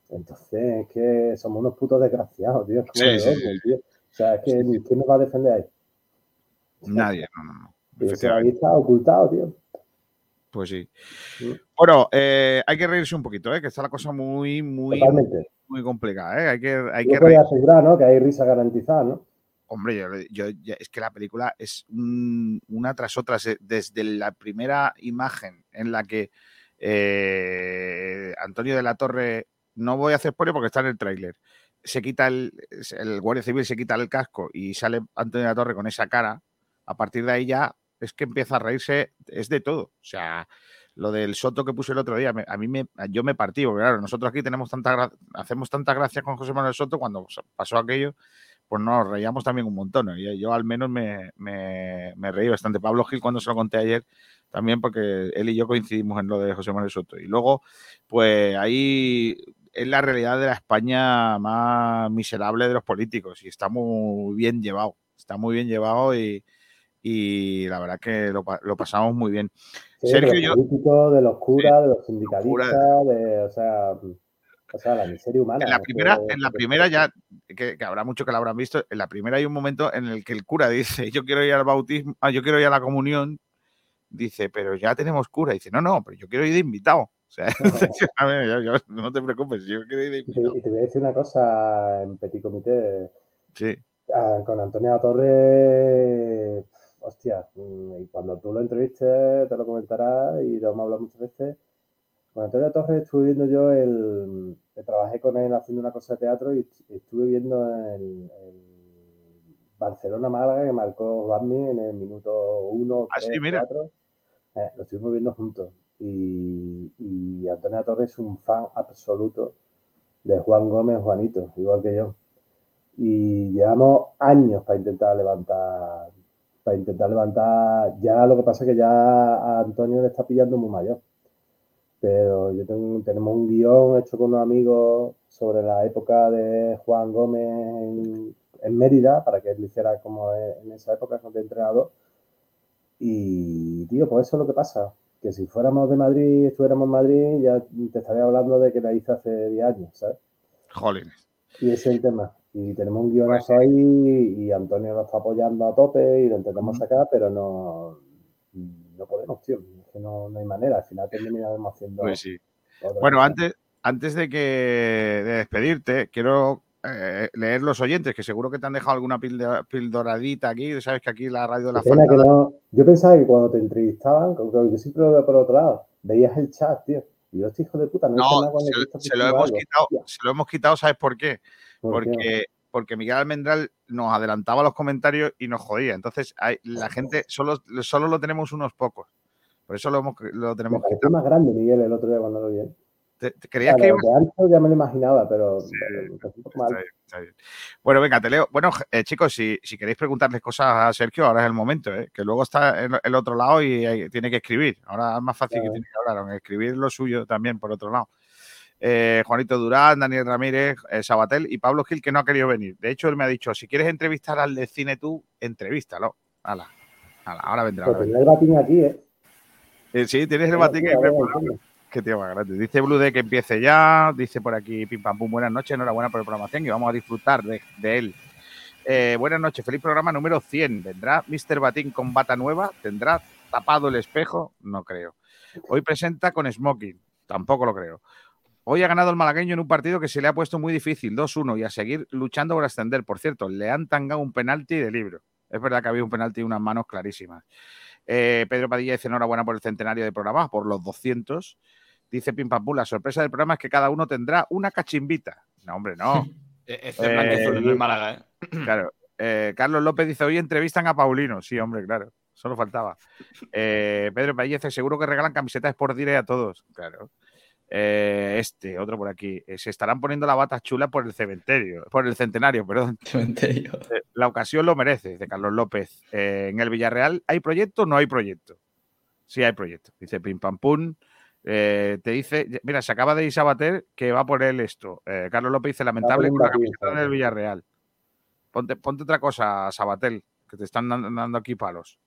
Entonces, es que somos unos putos desgraciados, tío. Sí, tío. O sea, es que ¿quién nos va a defender ahí? Nadie, no, no, no. Ahí está ocultado, tío. Pues sí. Bueno, eh, hay que reírse un poquito, ¿eh? que está la cosa muy, muy, muy complicada. ¿eh? Hay que, hay que asegurar, ¿no? Que hay risa garantizada, ¿no? Hombre, yo, es que la película es una tras otra, desde la primera imagen en la que eh, Antonio de la Torre, no voy a hacer spoiler porque está en el tráiler, se quita el, el guardia civil se quita el casco y sale Antonio de la Torre con esa cara, a partir de ahí ya es que empieza a reírse, es de todo. O sea, lo del Soto que puse el otro día, a mí me, yo me partí, porque claro, nosotros aquí tenemos tanta hacemos tanta gracia con José Manuel Soto, cuando pasó aquello, pues nos reíamos también un montón. Y yo al menos me, me, reí bastante. Pablo Gil, cuando se lo conté ayer, también porque él y yo coincidimos en lo de José Manuel Soto. Y luego, pues ahí es la realidad de la España más miserable de los políticos y está muy bien llevado. Está muy bien llevado y, y la verdad que lo, lo pasamos muy bien. Sergio, de los políticos, de los curas, de los sindicalistas, de, o sea... O sea, la miseria humana. En la primera, en la primera ya, que, habrá mucho que la habrán visto, en la primera hay un momento en el que el cura dice, yo quiero ir al bautismo, ah, yo quiero ir a la comunión, dice, pero ya tenemos cura. Dice, no, no, pero yo quiero ir de invitado. O sea, no te preocupes, yo ir. Y te, voy a decir una cosa en Petit Comité. Sí. Ah, con Antonia Torres, hostia, mm, y cuando tú lo entrevistes te lo comentarás y lo hemos hablado muchas veces con Antonio Torres estuve viendo yo el. trabajé con él haciendo una cosa de teatro y estuve viendo el, Barcelona-Málaga que marcó Batman en el minuto 1, 3, 4. lo estuvimos viendo juntos. Y, y Antonio Torres es un fan absoluto de Juan Gómez Juanito, igual que yo. Y llevamos años para intentar levantar, para intentar levantar. Ya lo que pasa es que ya a Antonio le está pillando muy mayor pero yo tengo, tenemos un guion hecho con unos amigos sobre la época de Juan Gómez en, Mérida, para que él lo hiciera como en esa época, de entrenador. Y, tío, pues eso es lo que pasa. Que si fuéramos de Madrid, estuviéramos en Madrid, ya te estaría hablando de que la hice hace 10 años, ¿sabes? Jolines. Y ese es el tema. Y tenemos un guionazo ahí y Antonio nos está apoyando a tope y lo intentamos sacar, pero no, no podemos, tío que no, hay manera. Al final terminamos haciendo. Pues sí. Bueno, antes, antes de que de despedirte, quiero eh, leer los oyentes, que seguro que te han dejado alguna pildoradita aquí. Sabes que aquí la radio de la no, Yo pensaba que cuando te entrevistaban, yo siempre lo veo por otro lado, veías el chat, tío. Y yo, este hijo de puta, no, no se, lo hemos quitado, se lo hemos quitado, ¿sabes por qué? porque, porque Miguel Almendral nos adelantaba los comentarios y nos jodía. Entonces, hay, la gente, solo, solo lo tenemos unos pocos. Por eso lo, hemos, lo tenemos me más grande, Miguel, el otro día cuando lo vi. ¿Te, creías que ya me lo imaginaba, pero. Bueno, venga, te leo. Bueno, eh, chicos, si, si, queréis preguntarles cosas a Sergio, ahora es el momento, ¿eh? que luego está en el otro lado y tiene que escribir. Ahora es más fácil que tiene que hablar, escribir lo suyo también por otro lado. Eh, Juanito Durán, Daniel Ramírez, Sabatel y Pablo Gil, que no ha querido venir. De hecho, él me ha dicho: si quieres entrevistar al de cine tú, entrevístalo. Hala, ahora vendrá. Pues el batín aquí, ¿eh? Eh, sí, tienes el batín que tío más grande. Dice Blue que empiece ya. Dice por aquí Pim Pam Pum, buenas noches, enhorabuena por la programación y vamos a disfrutar de, él. Eh, buenas noches, feliz programa número 100. ¿Vendrá Mr. Batín con bata nueva? ¿Tendrá tapado el espejo? No creo. Hoy presenta con smoking. Tampoco lo creo. Hoy ha ganado el malagueño en un partido que se le ha puesto muy difícil, 2-1, y a seguir luchando por ascender. Por cierto, le han tangado un penalti de libro. Es verdad que había un penalti y unas manos clarísimas. Eh, Pedro Padilla dice enhorabuena por el centenario de programa, por los 200. Dice Pim Pam la sorpresa del programa es que cada uno tendrá una cachimbita. No, hombre, no. Es el eh, Málaga, ¿eh? Claro. Eh, Carlos López dice, hoy entrevistan a Paulino. Sí, hombre, claro. Solo faltaba. Pedro Padilla dice, seguro que regalan camisetas por dire a todos. Claro. Eh, este, otro por aquí. Eh, se estarán poniendo la bata chula por el cementerio, por el centenario, perdón. Cementerio. Eh, la ocasión lo merece, de Carlos López. en el Villarreal, ¿hay proyecto o no hay proyecto? Sí, hay proyecto. Dice Pim Pam Pum. te dice, mira, se acaba de ir Sabater que va por él esto. Carlos López dice, lamentable con la camiseta del Villarreal. Ponte, ponte otra cosa, Sabatel, que te están dando aquí palos.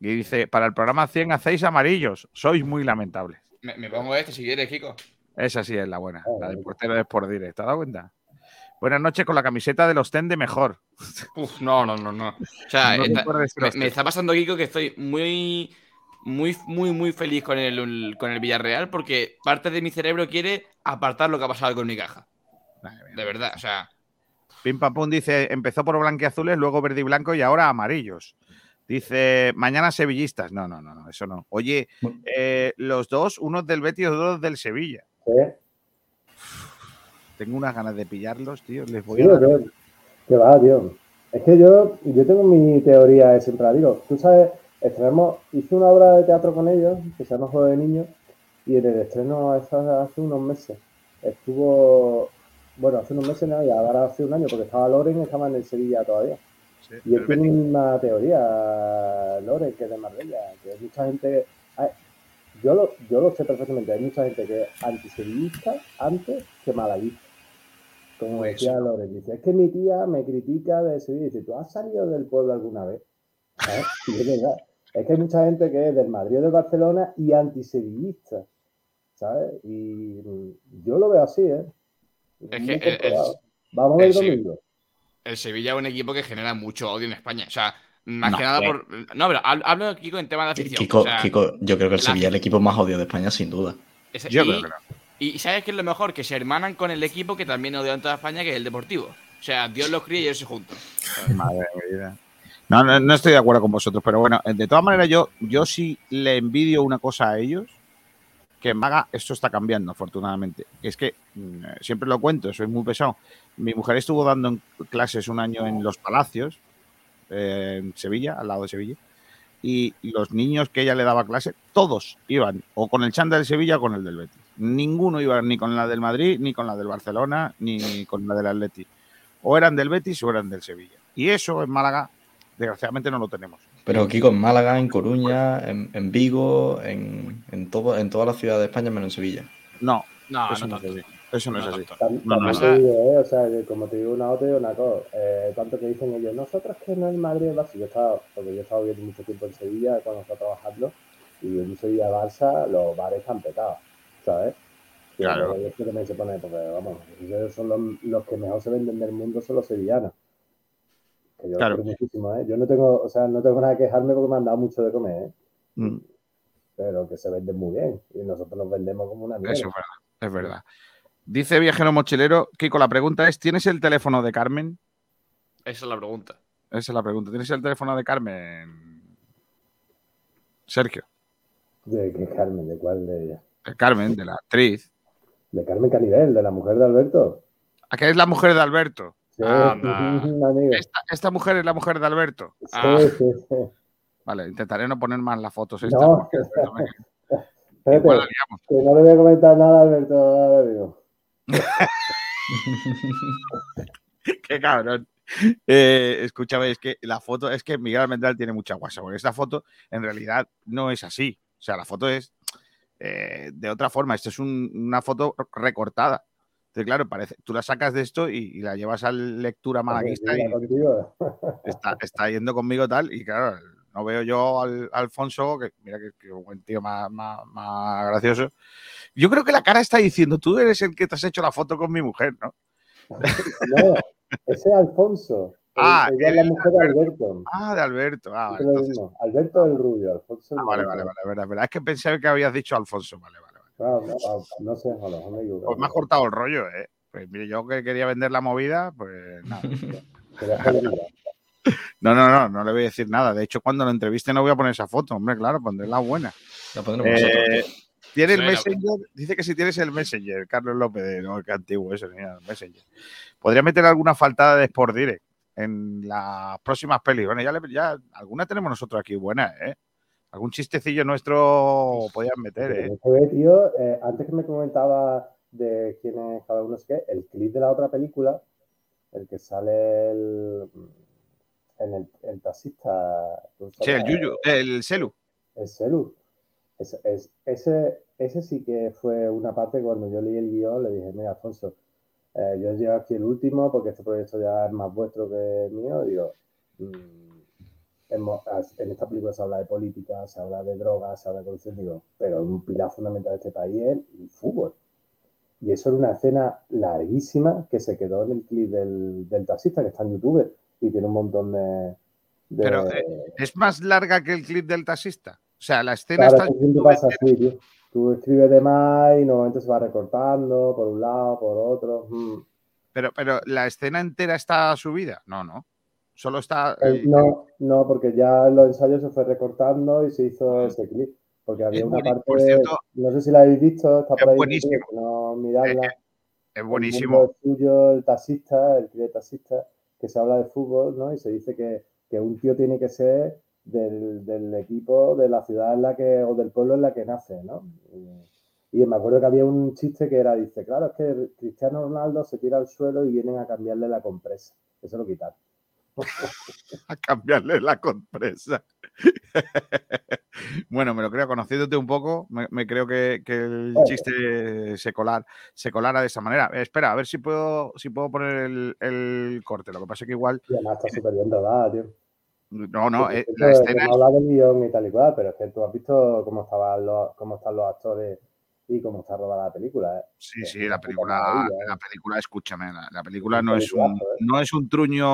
Y dice, para el programa 100 hacéis amarillos, sois muy lamentables. Me, pongo este si quieres, Kiko. Esa sí es la buena, la del portero de Sport Direct. ¿Te has dado cuenta? Buenas noches con la camiseta de los Ten de mejor. Uf, no, no, no, no. O sea, me, está pasando, Kiko, que estoy muy, muy, muy, muy feliz con el, con el Villarreal porque parte de mi cerebro quiere apartar lo que ha pasado con mi caja. De verdad, o sea. Pim Pam Pum dice, empezó por blanqueazules, luego verde y blanco y ahora amarillos. Dice, mañana sevillistas. No, no, no, no eso no. Oye, eh, los dos, uno del Betis y otro del Sevilla. Tengo unas ganas de pillarlos, tío. Les voy a dar... Que va, tío. Es que yo, yo tengo mi teoría siempre la digo. Tú sabes, estrenamos, hice una obra de teatro con ellos, que se llama Juego de Niños, y en el estreno hace unos meses. Estuvo, bueno, hace unos meses, no, y ahora hace un año, porque estaba Loren y estaba en el Sevilla todavía y él tiene una teoría, Lore, que es de Marbella, que hay mucha gente. yo, lo, yo lo sé perfectamente, hay mucha gente que es antisevillista antes que malaguista. Como pues decía Lore, dice, es que mi tía me critica de Sevilla. Dice, ¿tú has salido del pueblo alguna vez? es verdad. Es que hay mucha gente que es del Madrid o del Barcelona y antisevillista. ¿sabes? Y yo lo veo así, ¿eh? Es que el- el-. Vamos el sí. domingo. El Sevilla es un equipo que genera mucho odio en España. O sea, más No, que nada eh. por. No, pero hab- hablo aquí en tema de afición. Kiko, o sea, Kiko, yo creo que el la- Sevilla es el equipo más odiado de España, sin duda. ese- Yo y, creo que no. y ¿sabes qué es lo mejor? Que se hermanan con el equipo que también odia en toda España, que es el Deportivo. O sea, Dios los cría y ellos se juntan. Madre mía. No, no, no estoy de acuerdo con vosotros, pero bueno, de todas maneras yo, yo sí le envidio una cosa a ellos, en Maga esto está cambiando, afortunadamente. Es que mm, siempre lo cuento, soy muy pesado. Mi mujer estuvo dando clases un año en Los Palacios, eh, en Sevilla, al lado de Sevilla, y los niños que ella le daba clase, todos iban o con el chándal del Sevilla o con el del Betis. Ninguno iba ni con la del Madrid, ni con la del Barcelona, ni con la del Atleti. O eran del Betis o eran del Sevilla. Y eso en Málaga, desgraciadamente, no lo tenemos. Pero Kiko, en Málaga, en Coruña, en, en Vigo, en, en, todo, en todas las ciudades de España, menos en Sevilla. No, No, eso no, no es así. Eso no, No es así. No, no, te digo, ¿eh? O sea, que como te digo una otra y una cosa. Eh, tanto que dicen ellos, nosotros que no el Madrid Barça. Yo estaba, porque yo he estado viviendo mucho tiempo en Sevilla cuando estaba trabajando, y en Sevilla Barça los bares están petados, ¿sabes? Y Claro. luego ellos también se pone, porque vamos, ellos son los, los que mejor se venden del mundo, son los sevillanos. Que yo Claro. muchísimo, ¿eh? Yo no tengo, o sea, no tengo nada que quejarme porque me han dado mucho de comer, ¿eh? Mm, Pero que se venden muy bien. Y nosotros nos vendemos como una mierda. Eso es verdad. Es verdad. Dice Viajero Mochilero, Kiko, la pregunta es, ¿tienes el teléfono de Carmen? Esa es la pregunta. Esa es la pregunta. ¿Tienes el teléfono de Carmen? Sergio. ¿De qué Carmen? ¿De cuál de ellas? De Carmen, de la actriz. De Carmen Canivel, de la mujer de Alberto. ¿A qué es la mujer de Alberto? Sí, Anda. amigo. Esta, esta mujer es la mujer de Alberto. Sí, Ah. sí, sí. Vale, intentaré no poner más las fotos estas. No, porque- espérate, Igual que no le voy a comentar nada a Alberto ahora mismo. Qué cabrón. Eh, escúchame, es que la foto, es que Miguel Almendral tiene mucha guasa, porque esta foto en realidad no es así. O sea, la foto es eh, de otra forma. Esto es un- una foto recortada. Entonces, claro, parece, tú la sacas de esto y, y la llevas a lectura malaguista y está, está yendo conmigo tal. Y claro, no veo yo al Alfonso, que mira que, que buen tío más, más, más gracioso. Yo creo que la cara está diciendo, tú eres el que te has hecho la foto con mi mujer, ¿no? No, ese es Alfonso. Ah, es la mujer de Alberto. Ah, de Alberto. Ah, entonces-. Alberto el rubio, Alfonso el Ah, vale, vale, vale, verdad, verdad. Es que pensé que habías dicho Alfonso, vale, vale. Claro, no, no sé, a lo mejor me. Pues me ha cortado el rollo, ¿eh? Pues mire, yo que quería vender la movida, pues nada. No, no, no, no le voy a decir nada. De hecho, cuando lo entreviste no voy a poner esa foto, hombre, claro, pondré la buena. La pondremos Eh, nosotros. ¿Tiene el. Messenger? Dice que si tienes el Messenger, Carlos López, de- no, qué antiguo eso, señor, el Messenger. Podría meter alguna faltada de Sport Direct en las próximas pelis. Bueno, ya, le- ya alguna tenemos nosotros aquí buena, ¿eh? Algún chistecillo nuestro podían meter, ¿eh? Tío, eh, antes que me comentaba de quién es cada uno, es que el clip de la otra película, el que sale el, en el, el taxista. ¿tú Sí, el? Yuyu, el Celu. El Celu. Es- es- ese, ese sí que fue una parte cuando yo leí el guion, le dije, mira, Alfonso, eh, yo llevo aquí el último porque este proyecto ya es más vuestro que mío. Digo, mm, en esta película se habla de política, se habla de drogas, se habla de corrupción, digo, pero un pilar fundamental de este país es el fútbol. Y eso era una escena larguísima que se quedó en el clip del, del taxista que está en YouTube y tiene un montón de... de- Pero, eh, ¿Es más larga que el clip del taxista? O sea, la escena Claro, está... es que siempre pasa así, tío. Tú escribes de más y normalmente se va recortando por un lado, por otro. mm. Pero, pero la escena entera está subida. No, no. Solo está. Eh, eh, no, no, porque ya los ensayos se fue recortando y se hizo Ah. ese clip. Porque había Es una parte, por cierto. no sé si la habéis visto, está Es por ahí, en buenísimo. No mirarla. Es El buenísimo. mundo suyo, el taxista, el clip de taxista, que se habla de fútbol, ¿no? Y se dice que, que un tío tiene que ser del, del equipo de la ciudad en la que, o del pueblo en la que nace, ¿no? Y, y me acuerdo que había un chiste que era, dice, claro, es que Cristiano Ronaldo se tira al suelo y vienen a cambiarle la compresa. Eso lo quitaron. A cambiarle la compresa. bueno, me lo creo, conociéndote un poco, me, me creo que, que el chiste se, colar, se colara de esa manera. Eh, espera, a ver si puedo, si puedo poner el, el corte. Lo que pasa es que igual. Y además está súper bien rodada, tío. No, no, eh, la es- escena hablado del guion y tal y cual, pero es que tú has visto cómo, estaban los, cómo están los actores y cómo está rodada la película. ¿eh? Sí, Es sí, la película, ¿eh? la película, escúchame, la, la película no es un, ¿eh? no es un truño,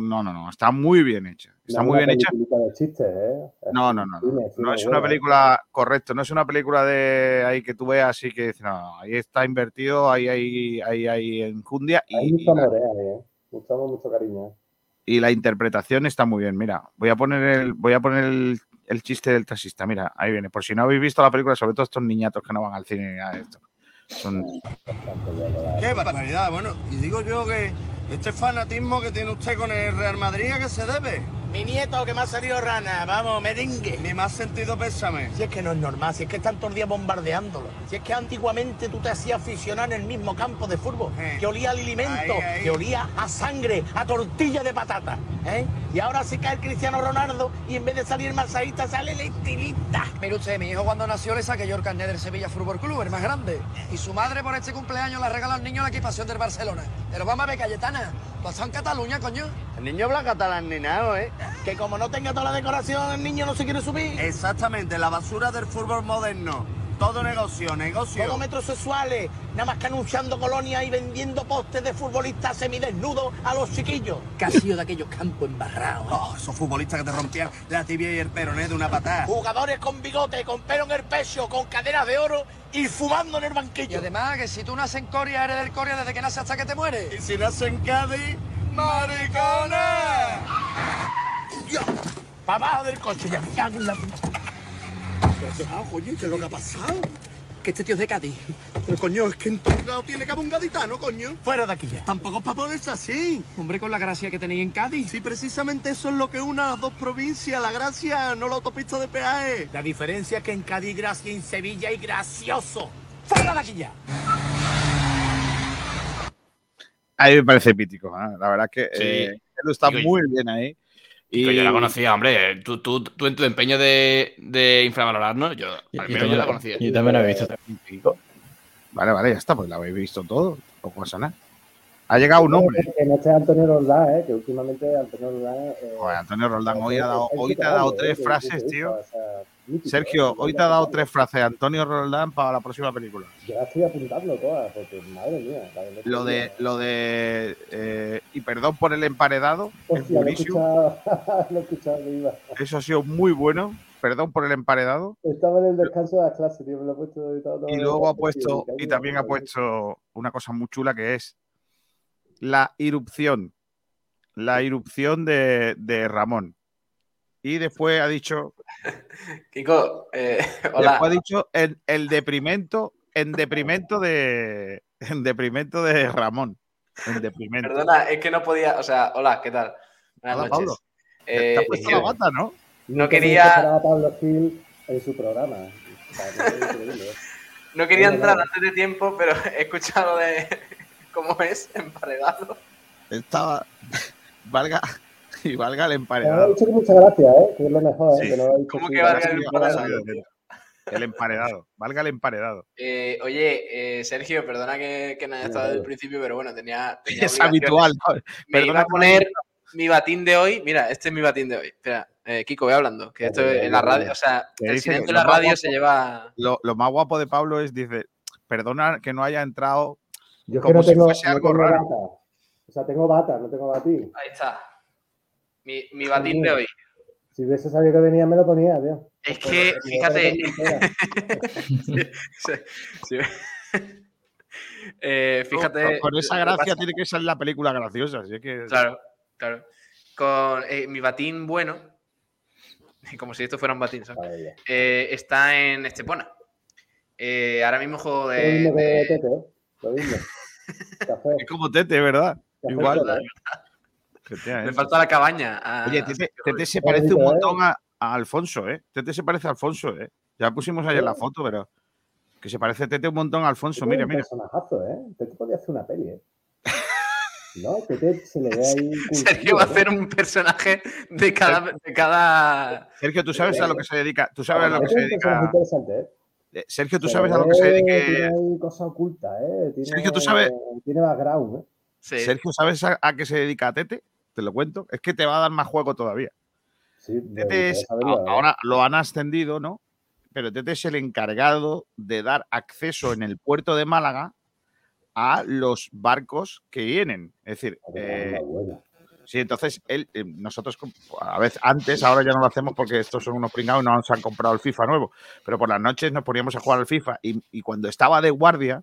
no, no, no, está muy bien hecha, está No muy bien hecha. peliculita de chistes, ¿eh? No, no, no, no, cine, no cine es una película, correcto, no es una película de ahí que tú veas y que dices, no, ahí está invertido, ahí hay, ahí hay enjundia Hay y, ahí. Mucho amor, mucho cariño. y la interpretación está muy bien. Mira, voy a poner el, voy a poner el, el chiste del taxista, mira, ahí viene. Por si no habéis visto la película, sobre todo estos niñatos que no van al cine ni nada de esto. Qué barbaridad, bueno, y digo yo que este fanatismo que tiene usted con el Real Madrid, ¿a qué se debe? Mi nieto que me ha salido rana, vamos, merengue. Ni más sentido pésame. Si es que no es normal, si es que están todo el día bombardeándolo. Si es que antiguamente tú te hacías aficionar en el mismo campo de fútbol, Eh. que olía a alimento, Ahí, ahí. que olía a sangre, a tortilla de patata. ¿eh? Y ahora se cae el Cristiano Ronaldo y en vez de salir masaísta sale el estilista. Mire usted, mi hijo cuando nació le saqué yo el carnet del Sevilla Fútbol Club, el más grande. Y su madre por este cumpleaños le regala al niño la equipación del Barcelona. Pero vamos a ver, Cayetana, has estado en Cataluña, coño. El niño habla nada, ¿eh? Que como no tenga toda la decoración, el niño no se quiere subir. Exactamente, la basura del fútbol moderno. Todo negocio, negocio. Todos metrosexuales, nada más que anunciando colonias y vendiendo postes de futbolistas semidesnudos a los chiquillos. Casi de aquellos campos embarrados. ¿eh? Oh, esos futbolistas que te rompían la tibia y el peroné de una patada. Jugadores con bigote, con pelo en el pecho, con cadenas de oro y fumando en el Y banquillo. además que si tú naces en Coria, eres del Coria desde que naces hasta que te Y mueres. si nace en Cádiz, maricona. Para abajo del coche, ya me cago en la... Ah, oye, ¿qué es lo que ha pasado? Que este tío es de Cádiz. Pero coño, es que en todos lados tiene que haber un gaditano, coño. Fuera de aquí ya. Tampoco es para ponerse así. Hombre, con la gracia que tenéis en Cádiz. Sí, precisamente eso es lo que une a las dos provincias, la gracia, no la autopista de peaje. La diferencia es que en Cádiz gracia y en Sevilla hay gracioso. ¡Fuera de aquí ya! ahí me parece mítico, ¿eh? la verdad que Sí. eh, Edu está Digo, muy bien ahí. Y Que yo la conocía, hombre. Tú, tú, tú en tu empeño de, de infravalorarnos, yo al menos yo también- la conocía. Yo también he visto. Vale, vale, ya está, pues la habéis visto todo, no pasa nada. Ha llegado un hombre. Que no esté Antonio Roldán, ¿eh? que últimamente Antonio Roldán. Eh, Joder, Antonio Roldán, hoy, ha dado, hoy te ha dado ¿eh? tres frases, tío. o sea, mítico, Sergio, ¿eh? hoy te ha dado tres frases Antonio Roldán para la próxima película. Yo las estoy apuntando todas, porque madre mía. Lo de, lo de, eh, y perdón por el emparedado, es Hostia, lo he buenísimo. escuchado, lo he iba. Eso ha sido muy bueno. Perdón por el emparedado. Estaba en el descanso de la clase, tío, me lo he puesto y todo. Y luego ha puesto, y también ha puesto una cosa muy chula que es la irrupción. La irrupción de, de Ramón. Y después ha dicho, Kiko, eh, después hola. ha dicho el, el deprimento, en deprimento de, en deprimento de Ramón. En deprimento. Perdona, es que no podía. O sea, hola, ¿qué tal? Buenas Hola, noches. Pablo. Eh, Te puesto la bata, ¿no? no quería, a Pablo Gil en su programa. No quería entrar antes de tiempo, pero he escuchado de cómo es emparedado. Estaba, valga, y valga el Me ha emparedado. dicho que muchas gracias, ¿eh? que es lo mejor. ¿eh? Sí. Que no lo dicho ¿Cómo así, que valga el emparedado? El emparedado, valga el emparedado. Eh, oye, eh, Sergio, perdona que, que no haya estado desde el principio, pero bueno, tenía. tenía Es habitual. ¿no? Me Perdona iba a que- poner mi batín de hoy. Mira, este es mi batín de hoy. Espera, eh, Kiko, voy hablando. Que esto en la radio, o sea, el silencio de la lo radio guapo- se lleva. Lo, lo más guapo de Pablo es, dice, perdona que no haya entrado Yo es que como no si tengo, fuese no algo tengo raro. bata. O sea, tengo bata, no tengo batín. Ahí está. Mi, mi batín de hoy. Si hubiese sabido que venía, me lo ponía, tío. Es Pero- que, pero fíjate. Sí. Eh, fíjate. Con, esa lo gracia tiene que ser la película graciosa. Así que, Claro, claro. Con eh, mi batín bueno, como si esto fuera un batín, ¿sabes? Eh, está en Estepona. Eh, ahora mismo juego Lo de. mismo que de- Tete, ¿eh? Lo mismo. Café. Es como Tete, ¿verdad? café Igual. Me falta la cabaña. Ah, Oye, Tete, Tete se parece un bonito, ¿eh? montón a, a Alfonso, ¿eh? Tete se parece a Alfonso, ¿eh? Ya pusimos ayer la foto, pero que se parece Tete un montón a Alfonso. Mira, un mira. personajazo, ¿eh? Tete podría hacer una peli, ¿eh? No, Tete se le ve ahí. Sergio va a curtido, hacer un personaje de cada. De cada... Sergio, ¿tú sabes a lo que se dedica? ¿Tú sabes a lo que se dedica? interesante, ¿eh? Eh, Sergio, ¿tú Se sabes a lo que se dedique? Tiene cosa oculta, ¿eh? Tiene, Sergio, ¿tú sabes? Tiene background, ¿eh? Sí. Sergio, ¿sabes a, a qué se dedica a Tete? Te lo cuento. Es que te va a dar más juego todavía. Sí, me Tete es, gustaría saberlo, a- ¿eh? ahora lo han ascendido, ¿no? pero Tete es el encargado de dar acceso en el puerto de Málaga a los barcos que vienen. Es decir, eh, sí, entonces él, eh, nosotros a veces antes, ahora ya no lo hacemos porque estos son unos pringados y no nos han comprado el FIFA nuevo, pero por las noches nos poníamos a jugar al FIFA y, y cuando estaba de guardia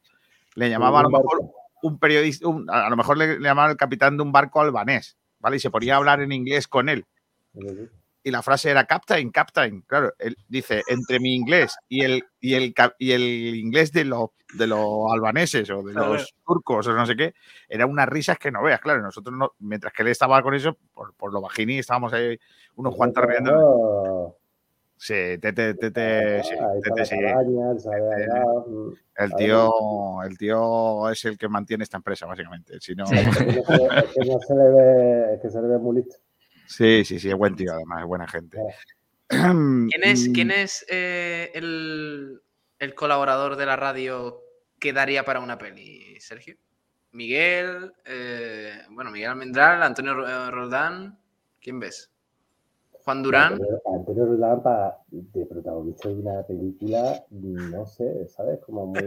le llamaba a lo mejor un periodista, un- a lo mejor le, le llamaba el capitán de un barco albanés, ¿vale? Y se ponía a hablar en inglés con él. Y la frase era Captain, Captain. Claro, él dice, entre mi inglés y el, y el, y el inglés de los, de los albaneses o de Claro. los turcos o no sé qué, era unas risas que no veas, claro. Nosotros, no, mientras que él estaba con eso, por, por lo bajini, estábamos ahí unos cuantos riendo. Sí, Tete, Tete, sí, Tete, sí. el tío, el tío es el que mantiene esta empresa, básicamente. Si no, Es que no se, es que no se le ve, es que se le ve muy listo. sí, sí, sí, es buen tío, además, es buena gente. ¿Quién es, quién es eh, el, el colaborador de la radio que daría para una peli, Sergio? Miguel, eh, bueno, Miguel Almendral, Antonio Ro- Roldán, ¿quién ves? Juan Durán. Antonio- Roldán para de protagonista de una película, no sé, ¿sabes? Como muy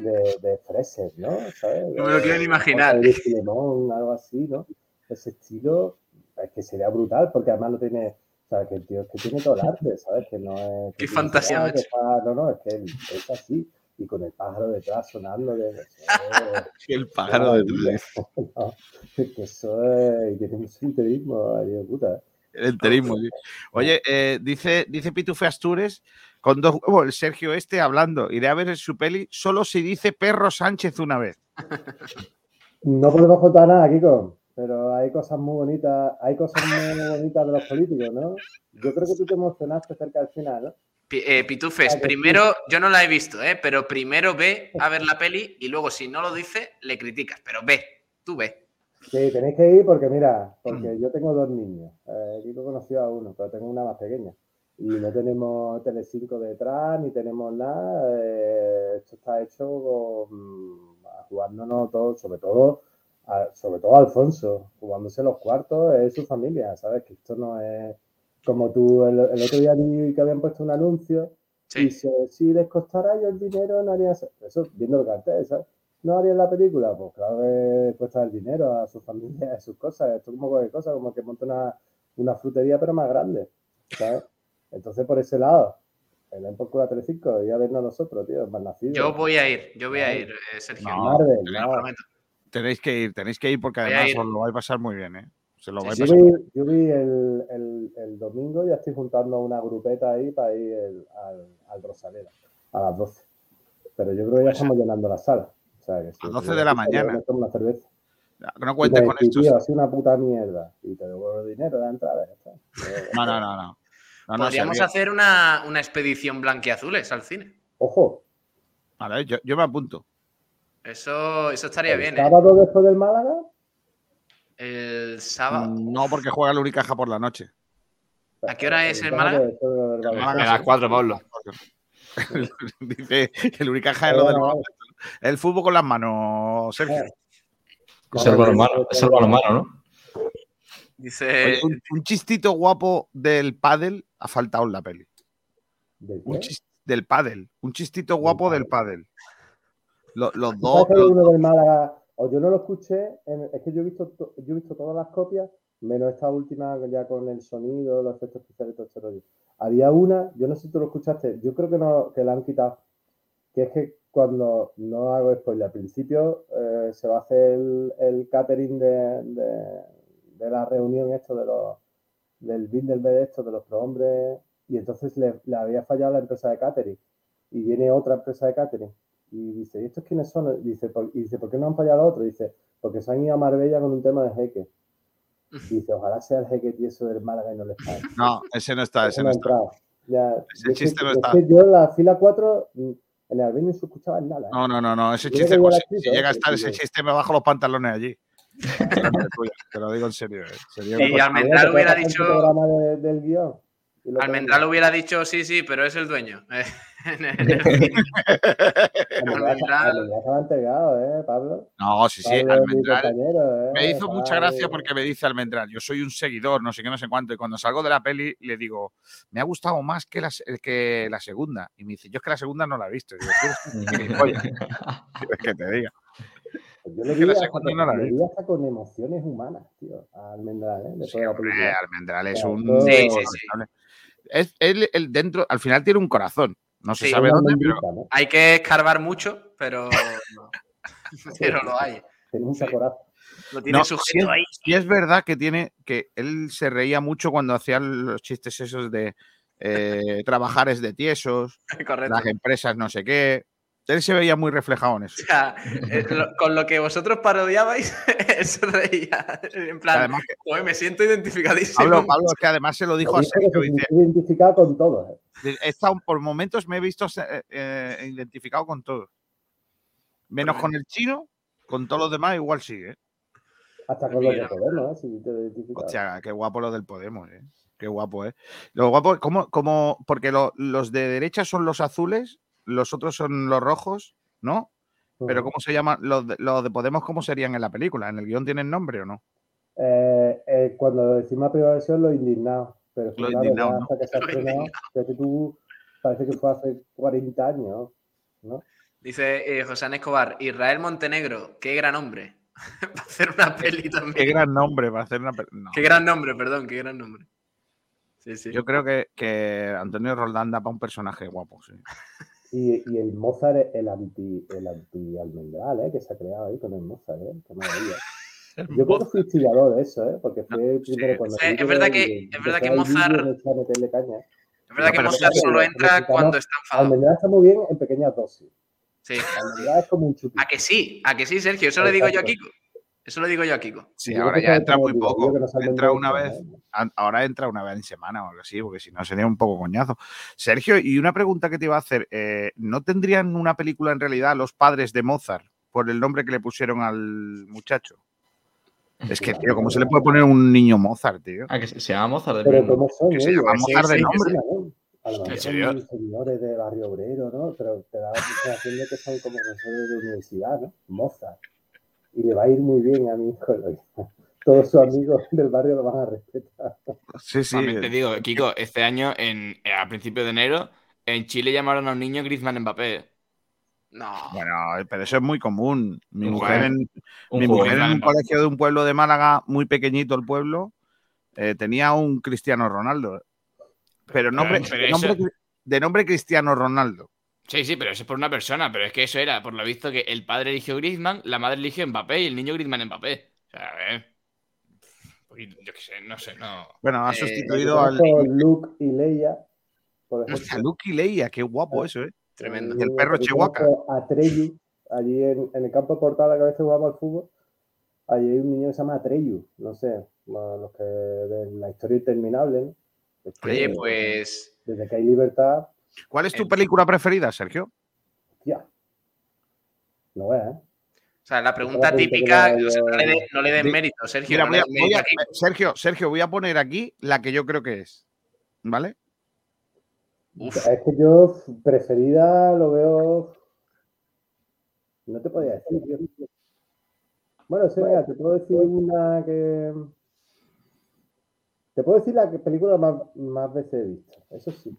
de, de Freser, ¿no? ¿Sabes? No me lo quiero ni imaginar. de algo así, ¿no? Ese estilo es que sería brutal, porque además lo tiene, ¿sabes? Que el tío es que tiene todo el arte, ¿sabes? Que no es. que Qué fantasía, que está- no, no, es que él es así. Y con el pájaro detrás sonando. De, El pájaro detrás. No, que eso es. Y tiene un sinterismo, puta. El enterismo, sí. Oye, eh, dice, dice Pitufe Astures, con dos huevos, el Sergio este hablando, iré a ver su peli solo si dice Perro Sánchez una vez. No podemos contar nada, Kiko, pero hay cosas muy bonitas, hay cosas muy bonitas de los políticos, ¿no? Yo creo que tú te emocionaste cerca del final, ¿no? Eh, Pitufes, Ah, primero, yo no la he visto, ¿eh? pero primero ve a ver la peli y luego si no lo dice, le criticas, pero ve, tú ve. Sí, tenéis que ir porque, mira, porque yo tengo dos niños. Eh, Kiko conoció a uno, pero tengo una más pequeña. Y no tenemos Telecinco detrás, ni tenemos nada. eh, esto está hecho con, jugándonos todo, sobre todo, a- sobre todo Alfonso, jugándose los cuartos, es su familia, ¿sabes? Que esto no es como tú, el, el otro día vi que habían puesto un anuncio y si, si les costara yo el dinero, no haría eso, eso viendo el cartel, ¿sabes? ¿No harían la película? Pues claro que cuesta el dinero a su familia, a sus cosas. Esto es como cualquier cosa, como que monta una, una frutería pero más grande, ¿sabes? Entonces, por ese lado, le den por culo a Telecinco y a vernos nosotros, tío, más nacidos. Yo voy a ir, yo voy a ir, eh, Sergio. No, Marvel, no. Tenéis que ir, tenéis que ir porque Voy además ir. os lo vais a pasar muy bien, ¿eh? Se lo Sí, vais sí. a Yo vi, yo vi el, el, el domingo, ya estoy juntando una grupeta ahí para ir el- al, al Rosaleda a las 12. Pero yo creo que ya estamos llenando la sala. O sea, que si A 12 te de la mañana. me tomo una cerveza. No Y cuentes con esto. tío, una puta mierda. Y te devuelvo el dinero de la entrada. No, no, no, no. No, no, Podríamos hacer una, una expedición blanquiazules al cine. Ojo, Vale, yo, yo me apunto. Eso, eso estaría el bien, ¿eh? sábado después del Málaga, El sábado. No, porque juega el Unicaja por la noche. ¿A qué hora es el Málaga? Málaga. Málaga A las cuatro, Pablo. Dice el Unicaja es lo del baloncesto. El fútbol con las manos, Sergio. Es el balonmano, es el balonmano, ¿no? Dice. Oye, un, un chistito guapo del pádel ha faltado en la peli. ¿De Un qué? chis- del pádel. Un chistito guapo del pádel. Lo- los ¿Tú dos. los- uno del Málaga? O yo no lo escuché, en- es que yo he visto to- yo he visto todas las copias, menos esta última ya con el sonido, los efectos especiales y todo este rollo. Había una, yo no sé si tú lo escuchaste, yo creo que no, que la han quitado, que es que cuando, no hago spoiler, al principio eh, se va a hacer el, el catering de, de- de la reunión esto de los del Bilderberg esto de los prohombres y entonces le, le había fallado la empresa de catering y viene otra empresa de catering y dice, ¿y estos quiénes son? Y dice, ¿por, y dice, ¿por qué no han fallado a otro? Y dice, porque se han ido a Marbella con un tema de jeque. Y dice, ojalá sea el jeque tieso del Málaga y no les pague. No, ese no está, ese no está. Ya, Ese yo es que- chiste no es está. que yo en la fila 4, mm, en el Albino no se escuchaba nada. ¿eh? No, no, no, no. Ese Yo chiste, pues, si, si llega a ¿eh? estar ese chiste, me bajo los pantalones allí. Te lo digo en serio. ¿eh? Sería Y Almendral hubiera dicho- de- del guion. y Almendral hubiera dicho sí, sí, pero es el dueño. Almendral Almendral se lo ha entregado, ¿eh, Pablo? No, sí, sí, Pablo es Almendral. ¿eh? Me hizo mucha gracia porque me dice Almendral, yo soy un seguidor, no sé qué, no sé cuánto, y cuando salgo de la peli le digo, me ha gustado más que la, se- que la segunda. Y me dice, yo es que la segunda no la he visto. Y. ¿Quieres que te diga? Yo le Es vi, la hasta, no la le vi. vi hasta con emociones humanas, tío, a Almendral, ¿eh? Sí, hombre. Almendral es un... Sí, sí, sí. Es, él, él dentro, al final tiene un corazón. No se Sí. sabe dónde, pero almendrita, ¿no? Hay que escarbar mucho, pero, pero lo hay. Tiene un Sí. corazón. Lo tiene No, sujeto ahí. sí es verdad que tiene que él se reía mucho cuando hacía los chistes esos de eh, trabajar es de tiesos, Correcto. las empresas no sé qué. Él se veía muy reflejado en eso. O sea, lo- con lo que vosotros parodiabais, se reía. En plan, Además que- "Joder, me siento identificadísimo. Pablo, Pablo, es que además se lo dijo a Dice que Sergio. se Dice, sintió identificado con todos. ¿eh? he estado- por momentos me he visto eh, eh, identificado con todo. Menos con el chino, con todos los demás igual sí, ¿eh? Hasta con los de Mira. Podemos, ¿eh? Si te. Hostia, qué guapo lo del Podemos, ¿eh? Qué guapo, ¿eh? Lo guapo, como, como, porque lo- los de derecha son los azules, los otros son los rojos, ¿no? Pero. ¿cómo se llaman? Los de, los de Podemos, ¿cómo serían en la película? ¿En el guion tienen nombre o no? Eh, eh, cuando decimos la primera versión, los indignados. Pero es que, Los claro, indignados, ¿no? hasta que se ha estrenado, tú, parece que fue hace 40 años, ¿no? Dice eh, José Escobar, Israel Montenegro, qué gran hombre. Para hacer una peli también. Qué gran nombre para hacer una pe- no. Qué gran nombre, perdón, qué gran nombre. Sí, sí. Yo creo que, que Antonio Roldán da para un personaje guapo, sí. Y, y el Mozart, el anti, el anti almendral, ¿eh? Que se ha creado ahí con el Mozart, ¿eh? Qué maravilla. Yo creo que fui instigador de eso, ¿eh? Porque fue sí, primero cuando... es- vi es verdad que- es verdad que Mozart- caña. Es verdad que Mozart sí, solo sí, entra sí, cuando sí. está enfadado. Almendral está muy bien en pequeñas dosis. Sí. Almendral es como un chupito. A que sí, a que sí, Sergio. Eso le digo yo a. Kiko. Eso lo digo yo a Kiko. Sí, Yo ahora ya entra muy poco. Entra una vez, ¿eh? ahora entra una vez en semana o algo así, porque si no sería un poco coñazo. Sergio, y una pregunta que te iba a hacer, eh, ¿no tendrían una película en realidad los padres de Mozart por el nombre que le pusieron al muchacho? Es que, tío, ¿cómo se le puede poner un niño Mozart, tío? Ah, que se llama Mozart de Pero. ¿cómo son Que se ellos? llama Mozart de nombre. A de barrio obrero, ¿no? Pero te da la sensación de que son como profesores de universidad, ¿no? Mozart. Y le va a ir muy bien a mi hijo. Todos sus amigos del barrio lo van a respetar. Sí, sí. También te digo, Kiko, este año, en, eh, a principios de enero, en Chile llamaron a un niño Griezmann Mbappé. No. Bueno, pero eso es muy común. Mi mujer en, Un mi mujer en un colegio de un pueblo de Málaga, muy pequeñito el pueblo, eh, tenía un Cristiano Ronaldo. Pero nombre, pero de, eso- nombre, de nombre Cristiano Ronaldo. Sí, sí, pero eso es por una persona, pero es que eso era, por lo visto, que el padre eligió Griezmann, la madre eligió Mbappé y el niño Griezmann Mbappé. O sea, a ver. Yo qué sé, no sé, no. Bueno, ha Eh, sustituido al. Luke y Leia, por Hostia. Luke y Leia, qué guapo eso, ¿eh? Tremendo. Y el perro Chihuahua. A Treyu, allí en, en el campo de Portada, que a veces jugamos al fútbol. Allí hay un niño que se llama Atreyu, no sé, bueno, los que de la historia interminable, ¿no? Que, Oye, pues. Desde que hay libertad, ¿Cuál es tu Eh, película preferida, Sergio? ya. No veas, ¿eh? O sea, la pregunta típica, sea, no le, de- no le den mérito, Sergio. Mira, no voy le a- den voy mérito a- a Kiko. Sergio, Sergio, voy a poner aquí la que yo creo que es. ¿Vale? Uf. Es que yo preferida lo veo. No te podía decir. Bueno, sí, mira, te puedo decir una que. Te puedo decir la que película más, más veces he visto. Eso sí.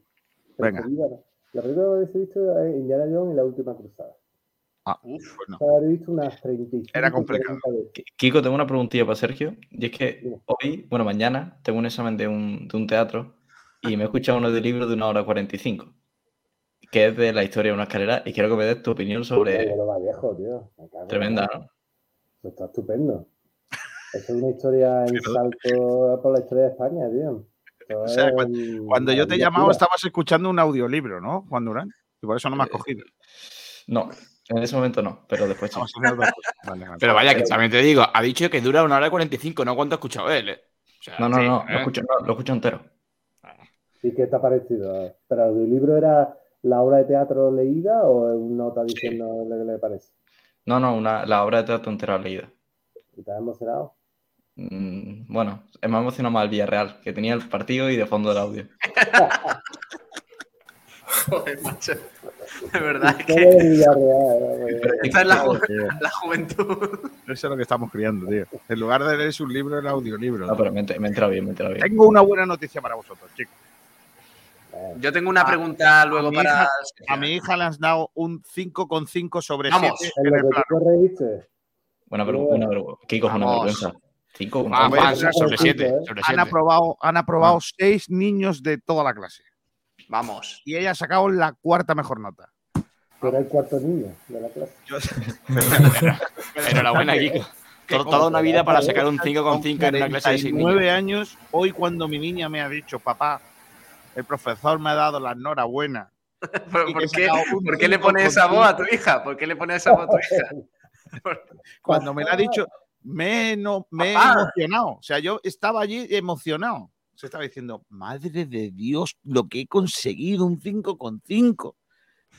Venga. No. La película que he visto es Indiana Jones y la última cruzada. Uf. Pues no. O sea, habré visto unas 35. Era complicado. 40 veces. Ki- Kiko, tengo una preguntilla para Sergio. Y es que Dime. hoy, bueno, mañana, tengo un examen de un, de un teatro y me he escuchado uno de libro de una hora 45, que es de la historia de una escalera y quiero que me des tu opinión sobre... Pero tío. Tremenda, ¿no? Eso está estupendo. Eso es una historia en salto por la historia de España, tío. O sea, Cuando yo te he maravilla llamado pura. estabas escuchando un audiolibro, ¿no, Juan Durán? Y por eso no me has Eh, cogido. No, en ese momento no, pero después sí. Vamos a hacer otra cosa. Vale, vale. Pero vaya, que también te digo, ha dicho que dura una hora y 45, no cuánto ha escuchado él, ¿eh? O sea, No, no, sí, no, ¿eh? lo escucho, no, lo escucho entero. ¿Y qué te ha parecido? ¿Pero el libro era la obra de teatro leída o una nota diciendo lo que le parece? No, no, una, la obra de teatro entera leída. ¿Y te has emocionado? Mm, Bueno, me ha emocionado más el Villarreal, que tenía el partido y de fondo el audio. Joder, macho. De verdad, es que Villarreal, güey. esta es la, ju- Tío, la juventud. Eso es lo que estamos criando, tío. En lugar de leer un libro, el audiolibro. No, pero me, me he enterado bien, me he enterado bien. Tengo una buena noticia para vosotros, chicos. Yo tengo una pregunta luego mi para. hija- A mi hija le has dado un 5,5 sobre Vamos. 7 En el plano. Una, vergü- una vergüenza. Cinco. Juan, Bueno, sobre 7. ¿eh? Sobre Han siete. aprobado, han aprobado seis niños de toda la clase. Vamos. Y ella ha sacado la cuarta mejor nota. Eres el cuarto niño de la clase. Enhorabuena, Kiko. Toda una vida para sacar un 5,5 en una clase de 6 niños. 9 años, hoy cuando mi niña me ha dicho, papá, el profesor me ha dado la enhorabuena. ¿Por, qué, por le pones esa voz a tu hija? ¿Por qué le pones esa voz a tu hija? Cuando me la ha dicho, me, he no, me he emocionado. O sea, yo estaba allí emocionado. Se estaba diciendo, madre de Dios, lo que he conseguido, un 5,5.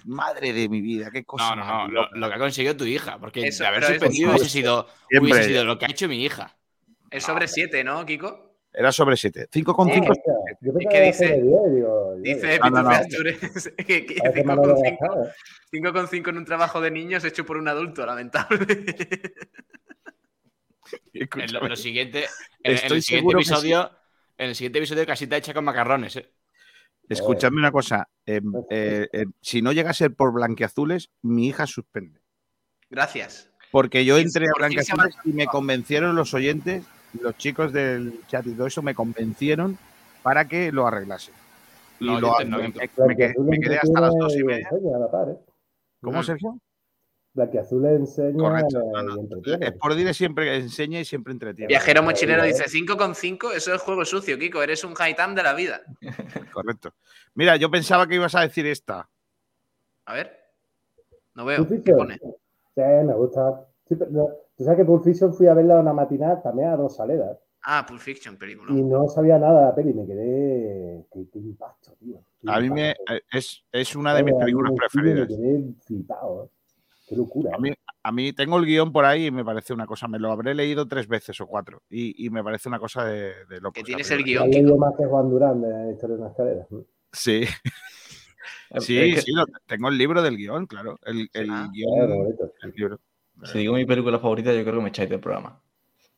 Madre de mi vida, qué cosa. No, no, no. Lo, lo que ha conseguido tu hija. Porque Eso, de haber suspendido hubiese sido, hubiese sido lo que ha hecho mi hija. Es sobre 7, ¿no, Kiko? Era sobre 7. 5,5. Sí. Yo pensaba que dice- era sobre 10, digo, yo, Dice No, no, no. Que, que parece Manolo 5,5 Bajada. 5,5 en un trabajo de niños hecho por un adulto, lamentable. En lo, lo siguiente, en, en Estoy el siguiente sí. episodio, en el siguiente episodio casi está hecha con macarrones, ¿eh? Escuchadme una cosa. em, eh, eh, si no llega a ser por blanqueazules, mi hija suspende. Gracias. Porque yo ¿Quién- entré a blanqueazules y me convencieron los oyentes, los chicos del chat y todo eso, me convencieron para que lo arreglase. Y No, lo, me, me- me quedé, hasta las dos y media. ¿eh? ¿Cómo. Sergio? Blanquiazul enseña Correcto. eh, No, no. y entretiene. Es por dire siempre enseña y siempre entretiene. Viajero mochilero eh. dice 5,5, eso es juego sucio, Kiko. Eres un high de la vida. Correcto. Mira, yo pensaba que ibas a decir esta. A ver. No veo. ¿Qué pone? Sí, me gusta. Sí, pero no, Tú sabes que Pulp Fiction fui a verla una matinal también a Rosaleda Ah, Pulp Fiction, película. y no sabía nada de la peli. Me quedé. Qué, qué impacto, tío. Qué A mí me, eh, es, es una de mis a mí películas preferidas. Me quedé flipado. ¿eh? Qué locura. A mí, a mí tengo el guion por ahí y me parece una cosa, me lo habré leído tres veces o cuatro y, y me parece una cosa de, de loco. Que tienes el guion, leído más que Juan Durán de la historia de una escalera. Sí, sí, sí, lo- tengo el libro del guion, claro. El, el Ah. guion, Joder, bonito. el libro. Si digo mi película favorita, yo creo que me echáis del programa.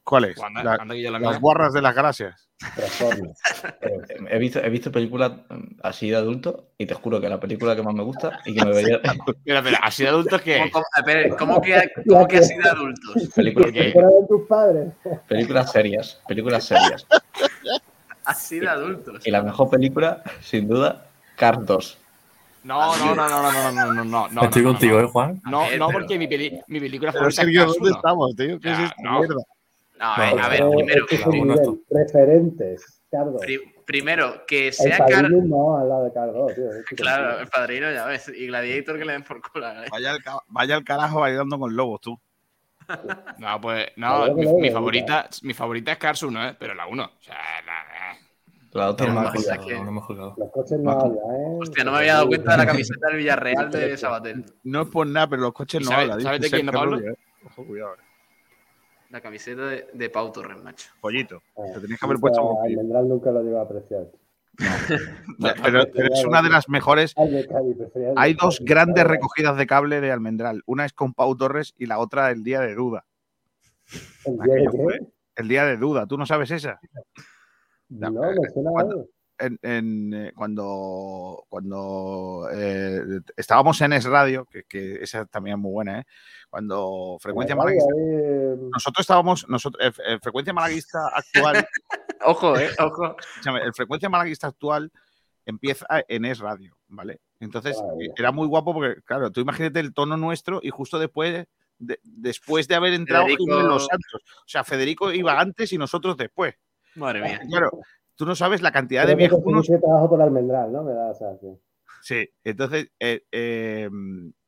¿Cuál es? Anda, La- que la las mía. guarras de las gracias. Transformers. Eh, He visto, he visto películas mm, así de adulto y te juro que la película que más me gusta y que me vería. Mira, espera, así de adultos que. ¿Cómo, cómo- espera, ¿cómo que, cómo que así de adultos? películas, padres. películas serias. Películas serias. Así de adultos. Y la mejor película, sin duda, Cars 2. No, no, no, no, no, no, no, no, no, no. Estoy no, contigo, no. ¿eh, Juan? No, no, porque mi, peli- mi película Pero favorita es Sergio, Cars ¿dónde 1. estamos, tío? ¿Qué es esta no. mierda? No, a ver, a ver, Eh, primero, es la uno, nivel. Referentes, Carlos. pri- primero, que El sea Car... padrino no al lado de Carlos, tío. Claro, el padrino, ya ves. Y Gladiator que le den por cola. ¿eh? Vaya al, vaya al carajo bailando con lobos, tú. No, pues, La no, que mi, no, mi no, favorita, mi favorita es Cars 1, ¿eh? Pero la 1. O sea, la- La No otra más jugado, es que- no me. Los coches no hablan, ¿eh? Hostia, no me había dado cuenta de la camiseta del Villarreal de Sabatel. No es por nada, pero los coches ¿Y no hablan. sabes de quién, no, Pablo? Eh. Ojo, cuidado. eh. La camiseta de, de Pau Torres, macho. Pollito. Ah, Te tenías que haber nunca- puesto pollito. Almendral nunca lo lleva a apreciar. Pero, pero es una de las mejores. Hay dos grandes recogidas de cable de Almendral. Una es con Pau Torres y la otra el día de duda. ¿El día de qué? El día de duda. ¿Tú no sabes esa? No, me suena cuando-. En, en, eh, cuando cuando eh, estábamos en Es Radio, que, que esa también es muy buena, ¿eh? Cuando Frecuencia Vale, Malaguista. ahí, Nosotros estábamos, nosotros, eh, eh, Frecuencia Malaguista actual, Ojo, eh, ojo. el Frecuencia Malaguista actual empieza en Es Radio, ¿vale? Entonces eh, era muy guapo porque, claro, tú imagínate el tono nuestro y justo después de, después de haber entrado Federico- Jiménez Los Santos. O sea, Federico iba antes y nosotros después. Madre mía. Claro, tú no sabes la cantidad Creo de viejunos. conseguiste trabajo por Almendral, ¿no? Me da esa sensación. Sí, entonces eh, eh,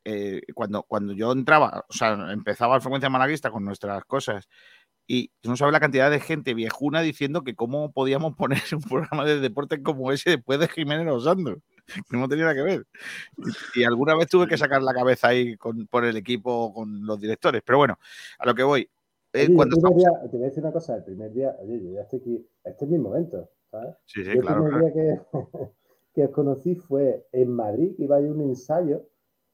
eh, cuando, cuando yo entraba, o sea, empezaba el frecuencia malaguista con nuestras cosas y tú no sabes la cantidad de gente viejuna diciendo que cómo podíamos poner un programa de deporte como ese después de Jiménez Osando, que no tenía nada que ver. Y, y alguna vez tuve que sacar la cabeza ahí con, por el equipo, con los directores, pero bueno, a lo que voy. eh, Oye, cuando estamos- día, te voy a decir una cosa, el primer día, oye, yo ya estoy aquí, este es mi momento, ¿sabes? Sí, sí, Yo el claro, primer claro. día que, que os conocí fue en Madrid, que iba a ir un ensayo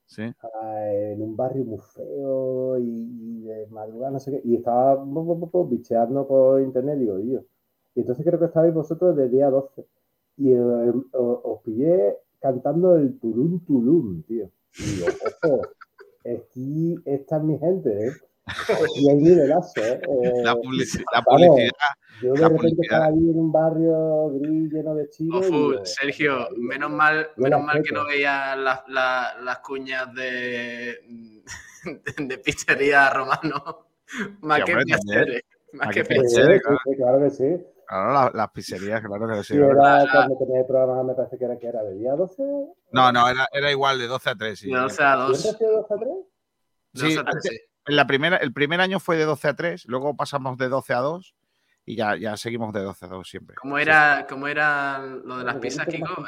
Sí. ah, en un barrio muy feo y, y de madrugada, no sé qué, y estaba bicheando por internet, digo, yo. Y entonces creo que estabais vosotros de día 12. Y eh, os, os pillé cantando el Tulum Tulum, tío. Y digo, ojo, aquí está mi gente, ¿eh? Y hay nivelazo, ¿eh? Eh, La, publici- la vamos, publicidad. yo de la repente publicidad. estaba ahí en un barrio gris lleno de chinos. Sergio, menos mal, menos mal que no veía las, las- las cuñas de, de pizzería romano. Más que piacere. Más que sí, claro. sí, claro que sí. Claro, la- las pizzerías, claro que sí. Sí, era la- cuando tenía el programa, me parece que era que era de día 12. No, no, era, era igual de 12 a 3. Sí. De 12 a 2. ¿Siempre ha sido 12 a 3? De Sí, 12 a 3, antes- sí. En la primera, el primer año fue de 12 a 3, luego pasamos de 12 a 2 y ya, ya seguimos de 12 a 2 siempre. ¿Cómo era, ¿Cómo era lo de las Bueno, pizzas, ¿qué te Kiko?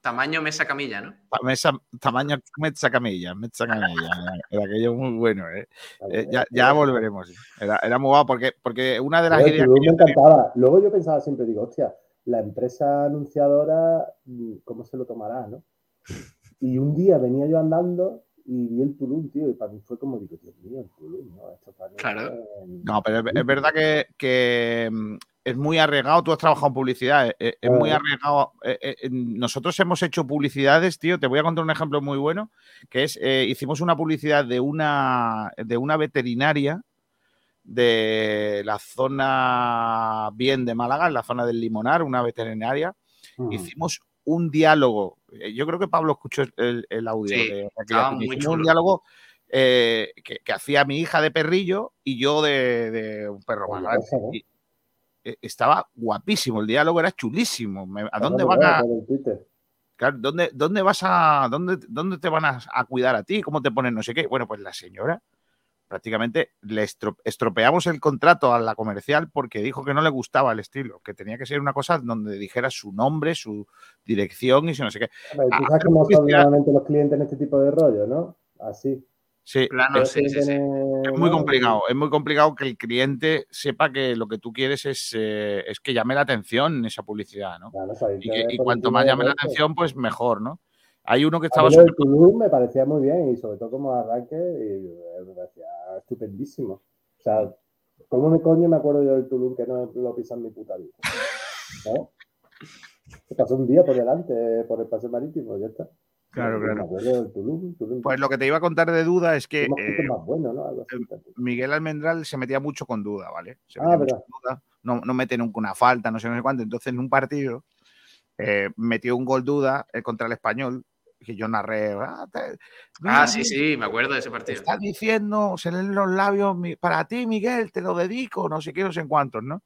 Tamaño mesa camilla, ¿no? Ta- mesa- tamaño mezza camilla, mezza camilla. Era aquello muy bueno, ¿eh? Eh, ya, ya volveremos. sí. Era, era muy guapo porque, porque una de las Pero ideas que me tenía- encantaba. Luego yo pensaba siempre, digo, hostia, la empresa anunciadora, mm, ¿cómo se lo tomará, no? Y un día venía yo andando y vi el Tulum, tío, y para mí fue como, digo, Dios mío, el Tulum, ¿no? Esto para Claro. es- No, pero es, es verdad que, que, mm, es muy arriesgado. Tú has trabajado en publicidad, eh, eh, es muy arriesgado. Eh, nosotros hemos hecho publicidades, tío. Te voy a contar un ejemplo muy bueno, que es, eh, hicimos una publicidad de una, de una veterinaria de la zona bien de Málaga, en la zona del Limonar, una veterinaria. Hicimos un diálogo. eh, Yo creo que Pablo escuchó el, el audio. Sí, de un diálogo eh, que, que hacía mi hija de perrillo y yo de, de un perro Oye, más grande. pasa, ¿no? Y, eh, estaba guapísimo, el diálogo era chulísimo. Me- ¿A dónde Bueno, van a, claro, dónde, dónde vas a, dónde, dónde te van a, a cuidar a ti? ¿Cómo te ponen no sé qué? Bueno, pues la señora prácticamente le estro- estropeamos el contrato a la comercial porque dijo que no le gustaba el estilo, que tenía que ser una cosa donde dijera su nombre, su dirección y su no sé qué. Tú Ah, cómo son normalmente los clientes en este tipo de rollo, ¿no? Así. Sí, Plano, Pero sí, que sí, sí. tiene- Es muy complicado, es muy complicado que el cliente sepa que lo que tú quieres es, eh, es que llame la atención esa publicidad, ¿no? Claro, Y, que- y cuanto más llame la atención, pues mejor, ¿no? Hay uno que A estaba mí lo del súper... Tulum me parecía muy bien y sobre todo como arranque y eh, me parecía estupendísimo. O sea, ¿cómo me coño me acuerdo yo del Tulum que no lo pisa en mi puta vida? ¿No? Se pasó un día por delante, por el paseo marítimo, ya está. Claro, claro. Tulum, Tulum. Pues lo que te iba a contar de duda es que eh. Miguel Almendral se metía mucho con duda, ¿vale? Se Ah, metía mucho con duda, no, no mete nunca una falta, no sé, no sé cuánto. Entonces, en un partido, eh, metió un gol duda eh, contra el español, que yo narré. "Ah, te- mira, Ah, sí, sí, me acuerdo de ese partido. Está diciendo, se leen los labios, "Mi- para ti, Miguel, te lo dedico, no sé qué, no sé en cuántos, ¿no?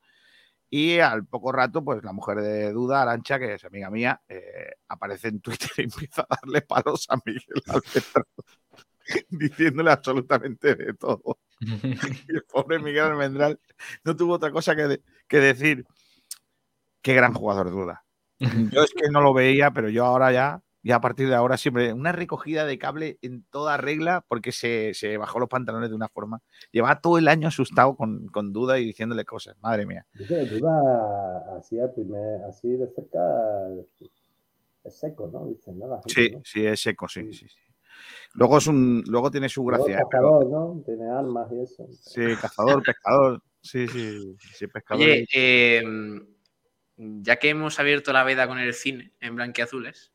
Y al poco rato, pues la mujer de Duda, Arancha, que es amiga mía, eh, aparece en Twitter y empieza a darle palos a Miguel Almendral, diciéndole absolutamente de todo. Y el pobre Miguel Almendral no tuvo otra cosa que, de- que decir, qué gran jugador Duda. Yo es que no lo veía, pero yo ahora ya, ya a partir de ahora siempre, una recogida de cable en toda regla, porque se, se bajó los pantalones de una forma. Llevaba todo el año asustado con, con duda y diciéndole cosas, madre mía. Dice, duda así, al primer, así de cerca es seco, ¿no? Dicen, ¿no? La gente, Sí, ¿no? sí, es seco, sí, sí, sí. Luego, es un, luego tiene su Luego gracia. ¿eh? pero- cazador, ¿no? Tiene armas y eso. sí, cazador, pescador. Sí, sí, sí, pescador. Oye, eh, ya que hemos abierto la veda con el cine en blanquiazules,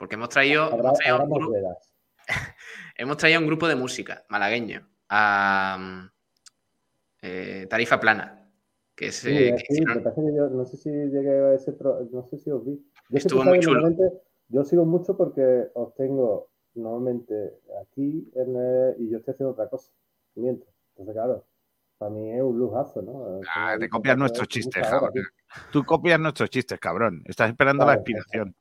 porque hemos traído, Habrá, hemos traído, un, hemos traído grupo de música malagueño a eh, Tarifa Plana, que es Sí, eh, que sí, hicieron- me parece que yo no sé si llegué a ese pro- no sé si os vi. Yo Estuvo muy chulo. Yo sigo mucho porque os tengo normalmente aquí en el- y yo estoy haciendo otra cosa. Miento. Entonces, claro, para mí es un lujazo, ¿no? Ah, te copias nuestros chistes, cabrón. Tú copias nuestros chistes, cabrón. Estás esperando Claro, la inspiración.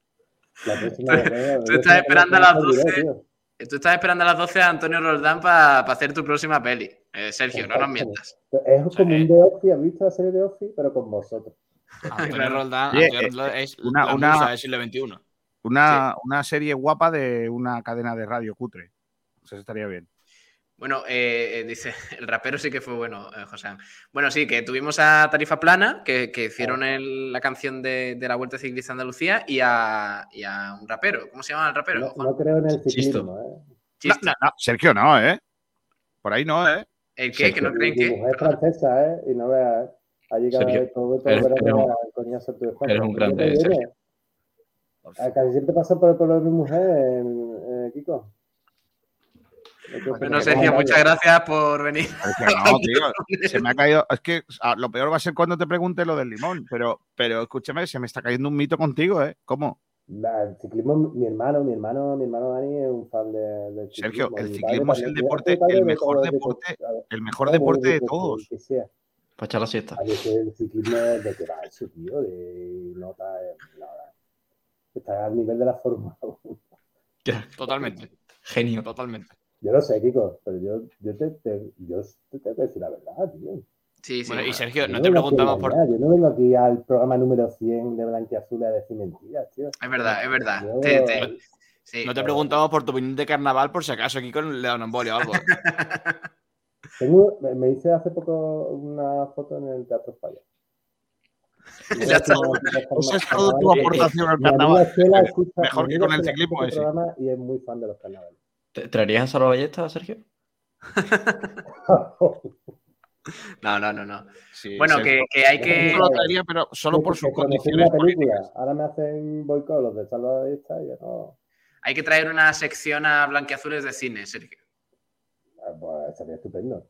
Tío. La próxima vez, ¿no? tú estás esperando a las sé que 12. tío. Tú estás esperando a las 12 a Antonio Roldán para hacer tu próxima peli. Eh, Sergio, no nos mientas. Es como un de Office, ¿has visto la serie de Office? Pero con vosotros. Antonio. Roldán, Oye, Antonio eh, Roldán es una- la una- musa del siglo XXI. Una, una serie guapa de una cadena de radio cutre. Eso estaría bien. Bueno, eh, eh, dice, el rapero sí que fue bueno, eh, José. Bueno, sí, que tuvimos a Tarifa Plana, que, que hicieron el- la canción de, de la Vuelta Ciclista a Andalucía, y a, y a un rapero. ¿Cómo se llama el rapero? No, creo en el Chisto. ciclismo, ¿eh? No, Chiste. no, no, Sergio, no, ¿eh? Por ahí no, ¿eh? ¿El qué? ¿Que no creen que? mujer es francesa, ¿eh? Y no veas, ¿eh? Allí cada Sergio, vez todo, todo eres- verano coñazo tu eres un ¿Por qué grande? Sergio. Ah, Casi siempre paso por el pueblo de mi mujer, eh, Kiko. Bueno, Sergio, muchas gracias por venir. Sergio, no, tío, se me ha caído. Es que ah, lo peor va a ser cuando te pregunte lo del limón, pero, pero escúchame, se me está cayendo un mito contigo, ¿eh? ¿Cómo? El ciclismo, mi hermano, mi hermano, mi hermano Dani es un fan de, del Sergio, ciclismo. el Mi ciclismo es el deporte- el mejor deporte- El mejor deporte de todos. que sea. Para echar la siesta. El ciclismo de que va eso, tío, de nota, eh, está al nivel de la Fórmula 1. Totalmente, Genio. totalmente. Yo lo sé, Kiko, pero yo, yo, te, te- yo te tengo que decir la verdad, tío. Sí, sí. Bueno, y. Sergio, no te preguntamos por. Yo no vengo aquí al programa número 100 de Blanquiazul a decir mentiras, tío. Es verdad, es verdad. Yo- Te- te- sí. No te preguntamos por tu opinión de carnaval, por si acaso aquí con le da una embolia o algo. Tengo, me, me hice hace poco una foto en el Teatro Falla. Ya está. Esa es toda tu aportación al carnaval. Mejor que con el ciclismo, ese. programa Y es muy fan de los carnavales. ¿Te- ¿Traerías a Salva Ballesta, Sergio? No, no, no, no. Sí, Bueno, que, que hay que. Yo lo traería, pero solo por sus condiciones la película. políticas. Ahora me hacen boicot los de Salva de esta y yo no. Hay que traer una sección a Blanquiazules de cine, Sergio. Ah, Pues sería estupendo.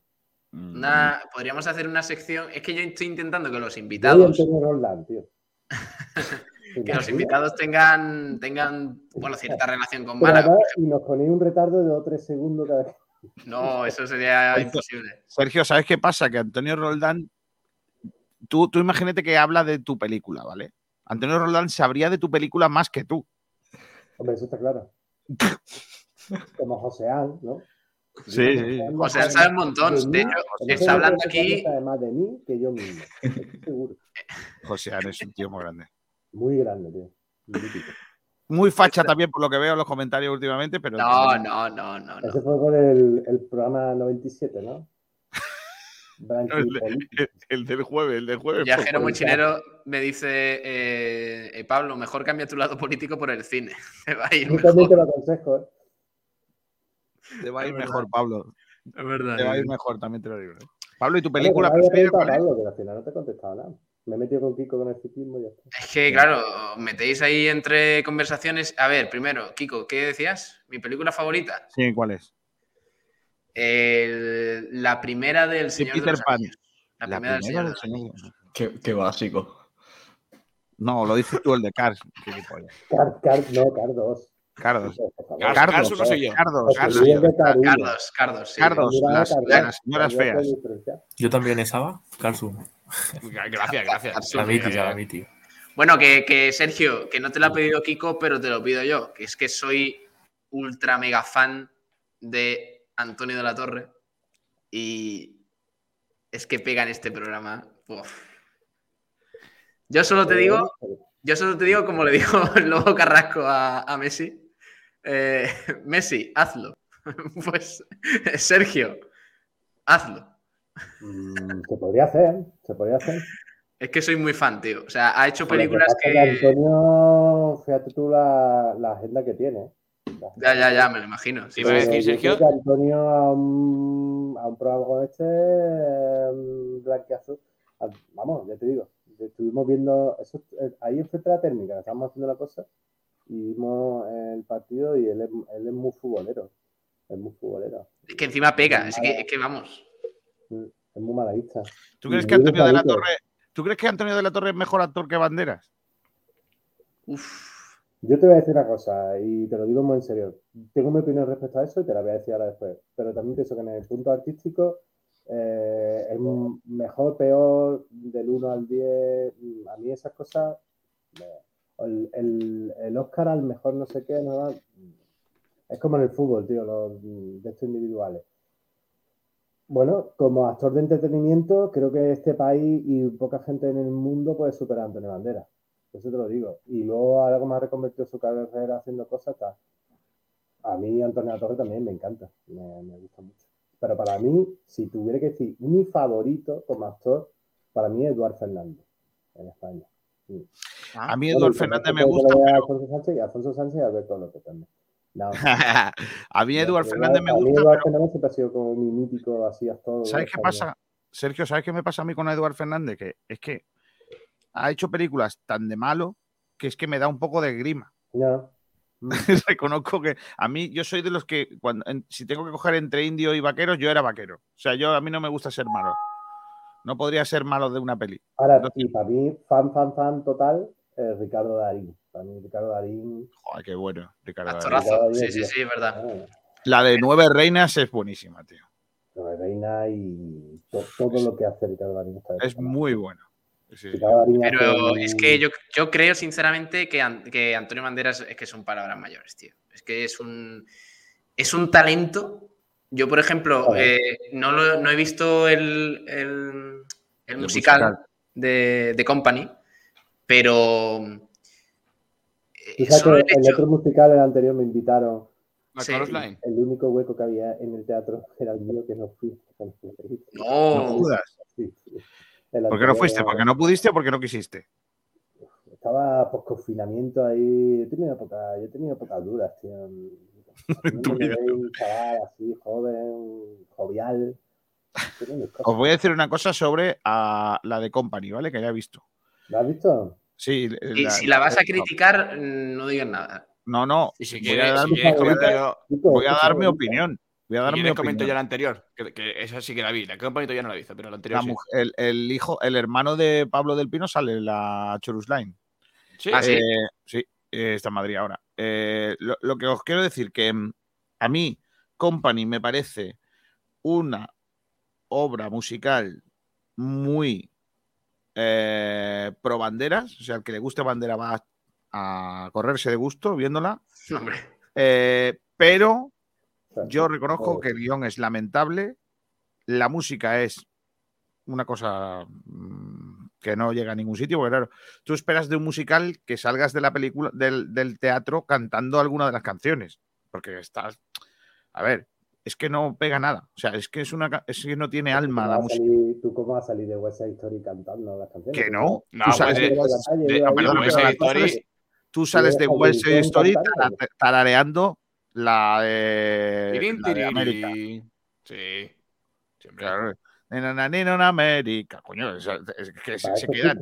Mm. Una- podríamos hacer una sección. Es que yo estoy intentando que los Yo invitados, Antonio Roldán, tío. que los invitados tengan, tengan, bueno, cierta relación con Málaga. además, y nos ponéis un retardo de 2 3 segundos cada vez. No, eso sería imposible. Sergio, ¿sabes qué pasa? Que Antonio Roldán, tú, tú imagínate que habla de tu película, ¿vale? Antonio Roldán sabría de tu película más que tú. Hombre, eso está claro. Como Joseán, ¿no? Sí, sí. O sea, sabe un montón. De hecho, está hablando aquí. Sabe más de mí que yo mismo. Seguro. José Ana es un tío muy grande. Muy grande, tío. Muy facha también por lo que veo en los comentarios últimamente, pero No, no, no, no, Ese no. fue con el, el programa 97, ¿no? El, el- el del jueves, el del jueves. Viajero Mochinero me dice, eh, eh, Pablo, mejor cambia tu lado político por el cine. Te va a ir Yo también te mejor. lo aconsejo, ¿eh? Te va a ir mejor, Pablo. Es verdad. Te va a ir mejor, también te lo digo. ¿eh? Pablo, ¿y tu película preferida? Pablo, que al final no te he contestado nada. Me he metido con Kiko con el ciclismo y ya está. Es que, claro, metéis ahí entre conversaciones. A ver, primero, Kiko, ¿qué decías? ¿Mi película favorita? Sí, ¿cuál es? El- la primera del Sí, Señor de Peter los Pan. La, La primera del Señor del de los Señor. Anillos. Qué, qué básico. No, lo dices tú, el de Cars. Car, Car, no, Car 2. Cardos. Carlos, Carlos, Carlos no soy yo. Cardos, José Cardos. De. Cardos, Cardos, sí. Cardos. Las- Car las dos. señoras feas. Yo también estaba, Carsu. Gracias, gracias. La la. Bueno, que, que, Sergio, que no te lo ha pedido Kiko, pero te lo pido yo, que es que soy ultra mega fan de Antonio de la Torre y es que pega en este programa. Uf. Yo solo te digo, yo solo te digo como le dijo el Lobo Carrasco a, a Messi, eh, Messi, hazlo. Pues Sergio, hazlo. Mm, Se podría hacer, se podría hacer. Es que soy muy fan, tío. O sea, ha hecho que películas que... Antonio, fíjate tú la, la agenda que tiene. Ya, ya, ya, me lo imagino. Sí, decir, yo Sergio. que Antonio a un, a un programa como este, eh, blanqueazul, a- vamos, ya te digo, estuvimos viendo, eso, eh, ahí enfrente de la térmica, estábamos haciendo la cosa, y vimos el partido y él es, él es muy futbolero, es muy futbolero, Es que encima pega, es que, es que vamos. Es muy malavista. ¿Tú crees que Antonio de la. Torre, ¿tú crees que Antonio de la Torre es mejor actor que Banderas? Uf. Yo te voy a decir una cosa, y te lo digo muy en serio. Tengo mi opinión respecto a eso y te la voy a decir ahora después. Pero también pienso que en el punto artístico eh, es mejor, peor, del 1 al 10. mm, A mí esas cosas. eh, El, el, el Oscar al mejor no sé qué, no, es como en el fútbol, tío, los de estos individuales. Bueno, como actor de entretenimiento, creo que este país y poca gente en el mundo puede superar a Antonio Banderas. Eso te lo digo. Y luego algo más reconvertido su carrera haciendo cosas. A mí Antonio Torre también me encanta. Me, me gusta mucho. Pero para mí, si tuviera que decir mi favorito como actor, para mí es Eduard Fernández en España. Sí. A mí Bueno, Eduard y Fernández me gusta, pero Alfonso Sánchez y Alfonso Sánchez y Alberto López también. No, a mí Eduard pero Fernández me gusta, Eduard pero Fernández siempre ha sido como mi mítico así actor. ¿sabes qué pasa? Sergio, ¿sabes qué me pasa a mí con Eduard Fernández? Que es que ha hecho películas tan de malo que es que me da un poco de grima. Ya. Mm. Reconozco que a mí, yo soy de los que, cuando, en- si tengo que coger entre indio y vaqueros, yo era vaquero. O sea, yo a mí no me gusta ser malo. No podría ser malo de una peli. Ahora, No- y para mí, fan, fan, fan total, eh, Ricardo Darín. Para mí, Ricardo Darín. Joder, qué bueno, Ricardo. Darín. Actorazo. Sí, Darín, sí, sí, es verdad. Ah, La de Nueve Reinas es buenísima, tío. Nueva Reina y to- todo lo que hace Ricardo Darín. está Es muy bueno. Sí, Pero es que yo, yo creo sinceramente que, que Antonio Banderas es que son palabras mayores, tío. Es que es un, es un talento. Yo, por ejemplo, eh, no, lo- no he visto el, el- el El musical, musical. De, de Company, pero Eh, solo el que el hecho- otro musical, el anterior, me invitaron. La Sí. El único hueco que había en el teatro era el mío que no fui. No No, dudas. Sí, ¿Por qué no fuiste? era- ¿Porque no pudiste o porque no quisiste? Estaba por confinamiento ahí. Yo he tenido época, yo he tenido épocas duras, tío. Me un chaval así, joven, jovial. Os voy a decir una cosa sobre a la de Company, ¿vale? Que ya he visto. ¿Lo has visto? Sí. y si la vas a criticar, no digas nada. No, no. Y si voy a quieres, dar, si quieres comento voy a dar mi opinión. Voy a dar mi quieres comento yo opinión. la anterior, que, que esa sí que la vi. La Company todavía no la he visto, pero la anterior La sí. mujer- el, el hijo, el hermano de Pablo del Pino sale en la Chorus Line. Sí, Ah, sí. Eh, sí, eh, está en Madrid ahora. Eh, lo, lo que os quiero decir que mm, a mí Company me parece una obra musical muy eh, pro banderas, o sea, el que le guste bandera va a, a correrse de gusto viéndola, Eh, pero yo reconozco que el guion es lamentable, la música es una cosa mm, que no llega a ningún sitio, porque claro, tú esperas de un musical que salgas de la película, del, del teatro cantando alguna de las canciones, porque estás, a ver, es que no pega nada, o sea, es que es una, es que no tiene alma ¿Cómo la música, salir- ¿Tú cómo vas a salir de West Side Story cantando las canciones? que no, No, tú sales pues, de, de- de- de- no, perdón, perdona, West Side sales- Story. tú sales de West de Side Story tarareando la de, Tirín, la de América. Sí. Siempre. Claro. Nena, nena, en América. Coño, es, es que se, quedan.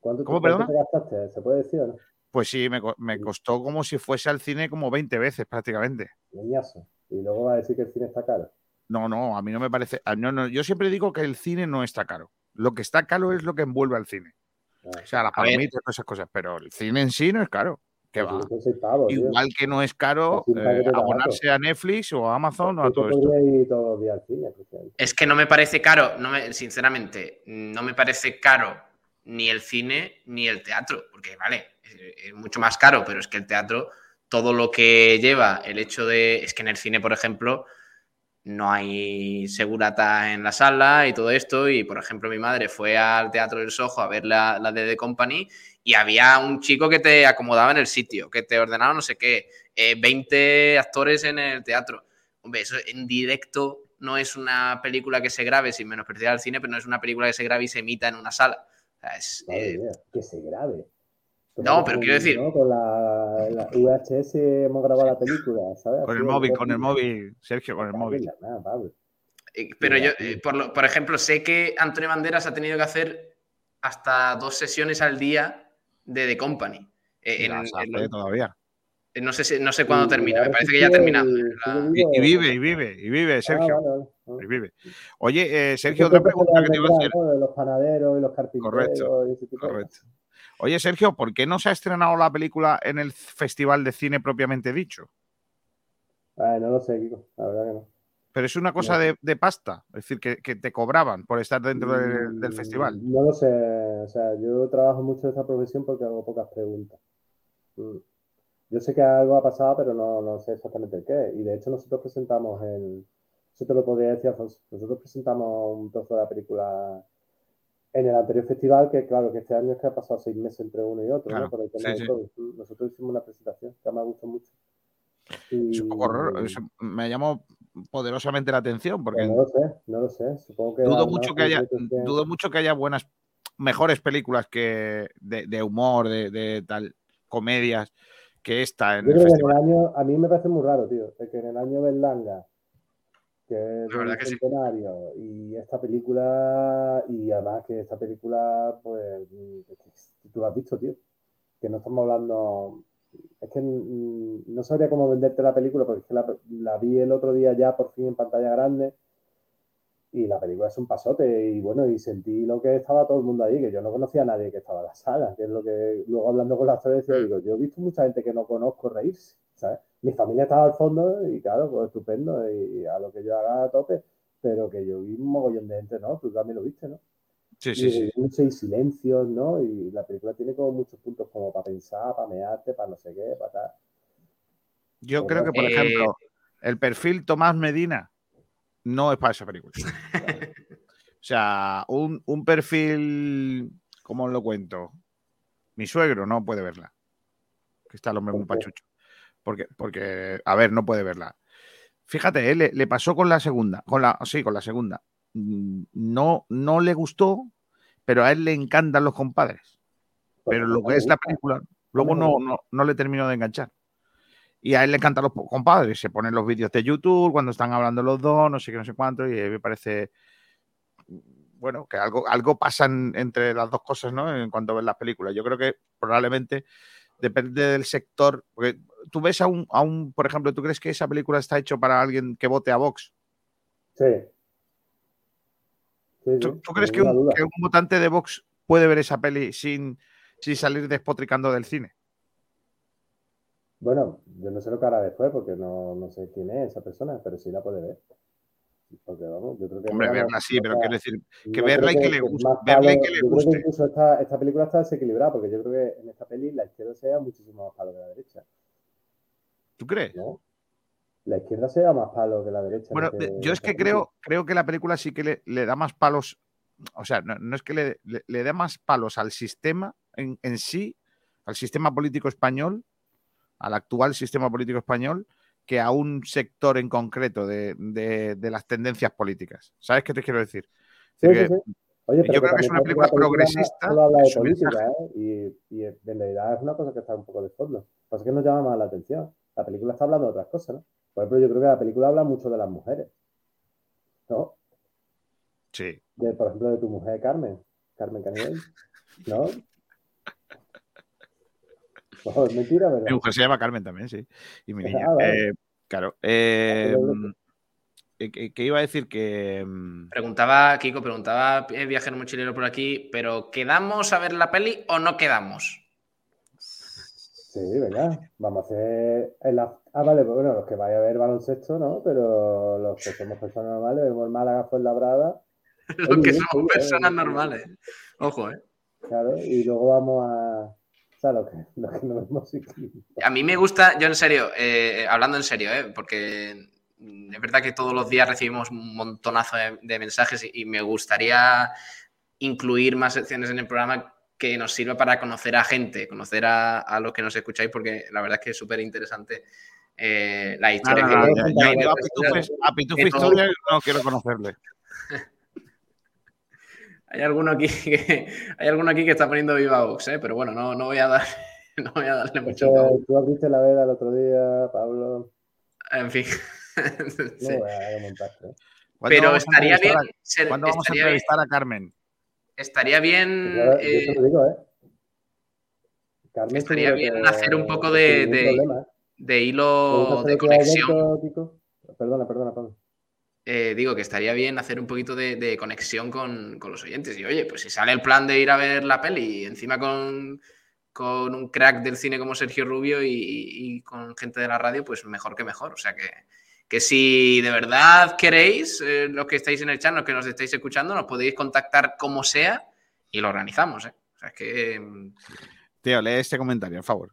¿Cuánto, ¿Cómo, perdona? te gastaste? ¿Se puede decir o no? Pues sí, me, me costó como si fuese al cine como 20 veces prácticamente. Leñazo. Y luego va a decir que el cine está caro. No, no, a mí no me parece. No, no, yo siempre digo que el cine no está caro. Lo que está caro es lo que envuelve al cine. Ah. O sea, las palomitas y todas esas cosas. Pero el cine en sí no es caro. ¿Qué va? Soy pavo, tío. Igual que no es caro un eh, abonarse a Netflix o a Amazon o a Yo todo esto. Es que no me parece caro, no me, sinceramente, no me parece caro ni el cine ni el teatro, porque vale, es, es mucho más caro, pero es que el teatro, todo lo que lleva, el hecho de, es que en el cine, por ejemplo, no hay segurata en la sala y todo esto, y por ejemplo mi madre fue al Teatro del Sojo a ver la, la de The Company y había un chico que te acomodaba en el sitio, que te ordenaba no sé qué, eh, 20 actores en el teatro. Hombre, eso en directo no es una película que se grabe sin menospreciar al cine, pero no es una película que se grabe y se emita en una sala. O sea, es, eh, que se grabe. No, pero quiero decir- ¿no? Con la, la VHS hemos grabado la película, ¿sabes? Con el móvil, con el móvil. Sergio, con el móvil. eh, pero yo, por, lo- por ejemplo, sé que Antonio Banderas ha tenido que hacer hasta dos sesiones al día de The Company. Eh, en- las hace todavía. eh, no sé, si- no sé cuándo Y termina, me parece que ya ha terminado. La-. Y, y vive, y vive, y vive, Ah, Sergio. vale, vale. Y vive. Oye, eh, Sergio, otra pregunta que te iba a hacer. los panaderos y los carpinteros Correcto, y ese tipo de Correcto. Oye, Sergio, ¿por qué no se ha estrenado la película en el Festival de Cine propiamente dicho? no lo sé, Kiko, la verdad que no. Pero es una cosa No. de, de pasta, es decir, que, que te cobraban por estar dentro del, del Mm, festival. No lo sé, o sea, yo trabajo mucho en esta profesión porque hago pocas preguntas. Mm. Yo sé que algo ha pasado, pero no, no sé exactamente qué. Y de hecho nosotros presentamos el... Eso te lo podría decir, Alfonso. Nosotros presentamos un trozo de la película en el anterior festival, que claro, que este año es que ha pasado seis meses entre uno y otro, Claro, ¿no? Por el tema sí, sí. Mm, Nosotros hicimos una presentación que me ha gustado mucho. Es un poco raro. Y- me llamó poderosamente la atención porque Pues no lo sé, no lo sé. Supongo que dudo mucho que haya que- dudo mucho que haya buenas mejores películas que de, de humor de, de tal comedias que esta en Yo el creo que en festival el año, a mí me parece muy raro, tío, de que en el año Berlanga, que es La verdad que sí. centenario, y esta película, y además que esta película, pues, tú lo has visto, tío, que no estamos hablando, es que mm, no sabría cómo venderte la película, porque es que la, la vi el otro día ya por fin en pantalla grande, y la película es un pasote, y bueno, y sentí lo que estaba todo el mundo ahí, que yo no conocía a nadie que estaba en la sala, que es lo que luego hablando con las tres decía, digo, yo he visto mucha gente que no conozco reírse, ¿sabes? Mi familia estaba al fondo y claro, pues estupendo, y a lo que yo haga a tope, pero que yo vi un mogollón de gente, ¿no? Tú también lo viste, ¿no? sí Y sí sí y silencios, ¿no? Y la película tiene como muchos puntos como para pensar, para mearte, para no sé qué, para tal. yo creo que por Eh, ejemplo el perfil Tomás Medina no es para esa película o sea un, un perfil ¿cómo os lo cuento? mi suegro no puede verla que está el hombre muy pachucho porque porque a ver no puede verla fíjate, eh, le, le pasó con la segunda, con la, sí, con la segunda. Mm, No, no le gustó, pero a él le encantan los compadres. Pero lo que es la película, luego no, no, no le terminó de enganchar. Y a él le encantan los compadres. Se ponen los vídeos de YouTube cuando están hablando los dos, no sé qué, no sé cuánto, y me parece. Bueno, que algo, algo pasa en- entre las dos cosas, ¿no? En cuanto ves las películas. Yo creo que probablemente depende del sector. Porque tú ves a un, a un, por ejemplo, ¿tú crees que esa película está hecho para alguien que vote a Vox? Sí. Sí, sí, ¿Tú, crees un, que un votante de Vox puede ver esa peli sin, sin salir despotricando del cine? Bueno, yo no sé lo que hará después porque no, no sé quién es esa persona, pero sí la puede ver. Porque vamos, yo creo que Hombre, verla sí, pero quiero decir, que verla y que le guste, verla y que le creo guste. incluso esta, esta película está desequilibrada porque yo creo que en esta peli la izquierda sea muchísimo más palo que la derecha, ¿Tú crees? ¿no? La izquierda sea más palo que la derecha. en Bueno, en yo es que creo, creo que la película sí que le, le da más palos, o sea, no, no es que le, le, le dé más palos al sistema en, en sí, al sistema político español, al actual sistema político español, que a un sector en concreto de, de- de las tendencias políticas. ¿Sabes qué te quiero decir? Es Sí, decir, sí, que sí. Oye, pero yo creo que es una película la película progresista Solo habla de política. ¿eh? Y, y en realidad es una cosa que está un poco de fondo. Lo que pasa que nos llama más la atención. La película está hablando de otras cosas, ¿no? Por ejemplo, yo creo que la película habla mucho de las mujeres, ¿no? Sí. De, por ejemplo, de tu mujer Carmen, Carmen Caniel, ¿no? Es mentira, ¿verdad? Mi mujer se llama Carmen también, sí. Y mi niña. Ah, vale. Eh, claro. eh, doble. eh, que iba a decir que. mm, Preguntaba, Kiko, preguntaba eh, Viajero Mochilero por aquí, pero ¿quedamos a ver la peli o no quedamos? Sí, venga, vamos a hacer. el Ah, vale, pues bueno, los que vaya a ver baloncesto, ¿no? Pero los que somos personas normales, vemos el Málaga fue la brada, Los que somos personas normales. Ojo, ¿eh? claro, y luego vamos a. O sea, los que, no vemos A mí me gusta, yo en serio, eh, hablando en serio, ¿eh? porque mm, es verdad que todos los días recibimos un montonazo de, de mensajes y, y me gustaría incluir más secciones en el programa que nos sirva para conocer a gente, conocer a, a los que nos escucháis, porque la verdad es que es súper interesante eh, la historia no, que... no, que- ya- ya- que- yo a que- Pitufo, a Pitufo que- Historia no quiero conocerle. Hay alguno aquí que hay alguno aquí que está poniendo viva Vox, ¿eh? pero bueno, no, no voy a dar, no voy a darle mucho Eso. Tú abriste la veda el otro día, Pablo. En fin. No Sí. voy a montarte. ¿Cuándo Pero estaría bien, ser- ¿Cuándo vamos a bien, entrevistar a Carmen? estaría bien, Yo, yo eh, te lo digo, ¿eh? Carmen estaría bien que- hacer un poco de- ¿eh? de ¿Te gusta hilo de conexión. evento? Perdona, perdona, Pablo. Eh, digo que estaría bien hacer un poquito de, conexión con, con los oyentes. Y oye, pues si sale el plan de ir a ver la peli, encima con, con un crack del cine como Sergio Rubio y, con gente de la radio, pues mejor que mejor. O sea que, que si de verdad queréis, eh, los que estáis en el chat, los que nos estáis escuchando, nos podéis contactar como sea y lo organizamos. ¿eh? O sea que. mm, Tío, lee este comentario, por favor.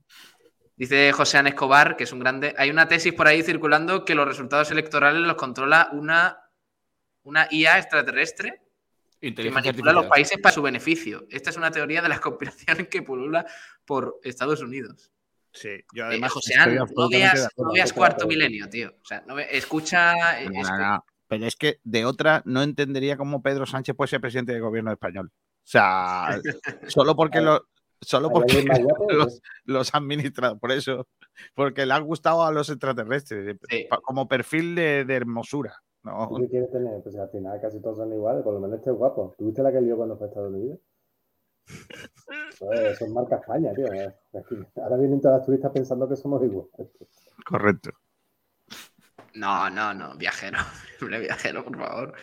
Dice José An Escobar, que es un grande. Hay una tesis por ahí circulando que los resultados electorales los controla una, una IA extraterrestre que manipula a los países para su beneficio. Esta es una teoría de las conspiraciones que pulula por Estados Unidos. Sí, yo Eh, además. José, estoy no veas, acuerdo. no veas cuarto milenio, tío. O sea, no ve- escucha. No, es- no, no. Pero es que de otra no entendería cómo Pedro Sánchez puede ser presidente del gobierno español. O sea, solo porque lo, solo ¿Hay porque más guapo? los, los administra, por eso, porque le han gustado a los extraterrestres, Sí. como perfil de, de hermosura. ¿no? ¿Tú qué quieres tener? Pues al final casi todos son iguales, por lo menos este es guapo. ¿Tuviste la que lió cuando fue a Estados Unidos? Pues, eso es marca España, tío. Ahora vienen todas las turistas pensando que somos iguales. Correcto. No, no, no, viajero. Hombre, viajero, por favor.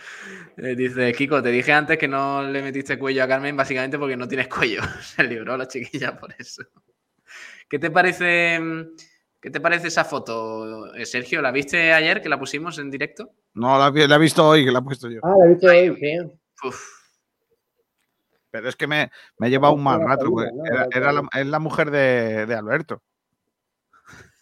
Eh, dice, Kiko, te dije antes que no le metiste cuello a Carmen básicamente porque no tienes cuello. Se libró la chiquilla por eso. ¿Qué te parece, mm, qué te parece esa foto, eh, Sergio? ¿La viste ayer que la pusimos en directo? No, la, he visto hoy, que la he puesto yo. Ah, la he visto hoy, sí. Uf, Pero es que me, me ha llevado un mal rato. Era, la, es la mujer de, de Alberto.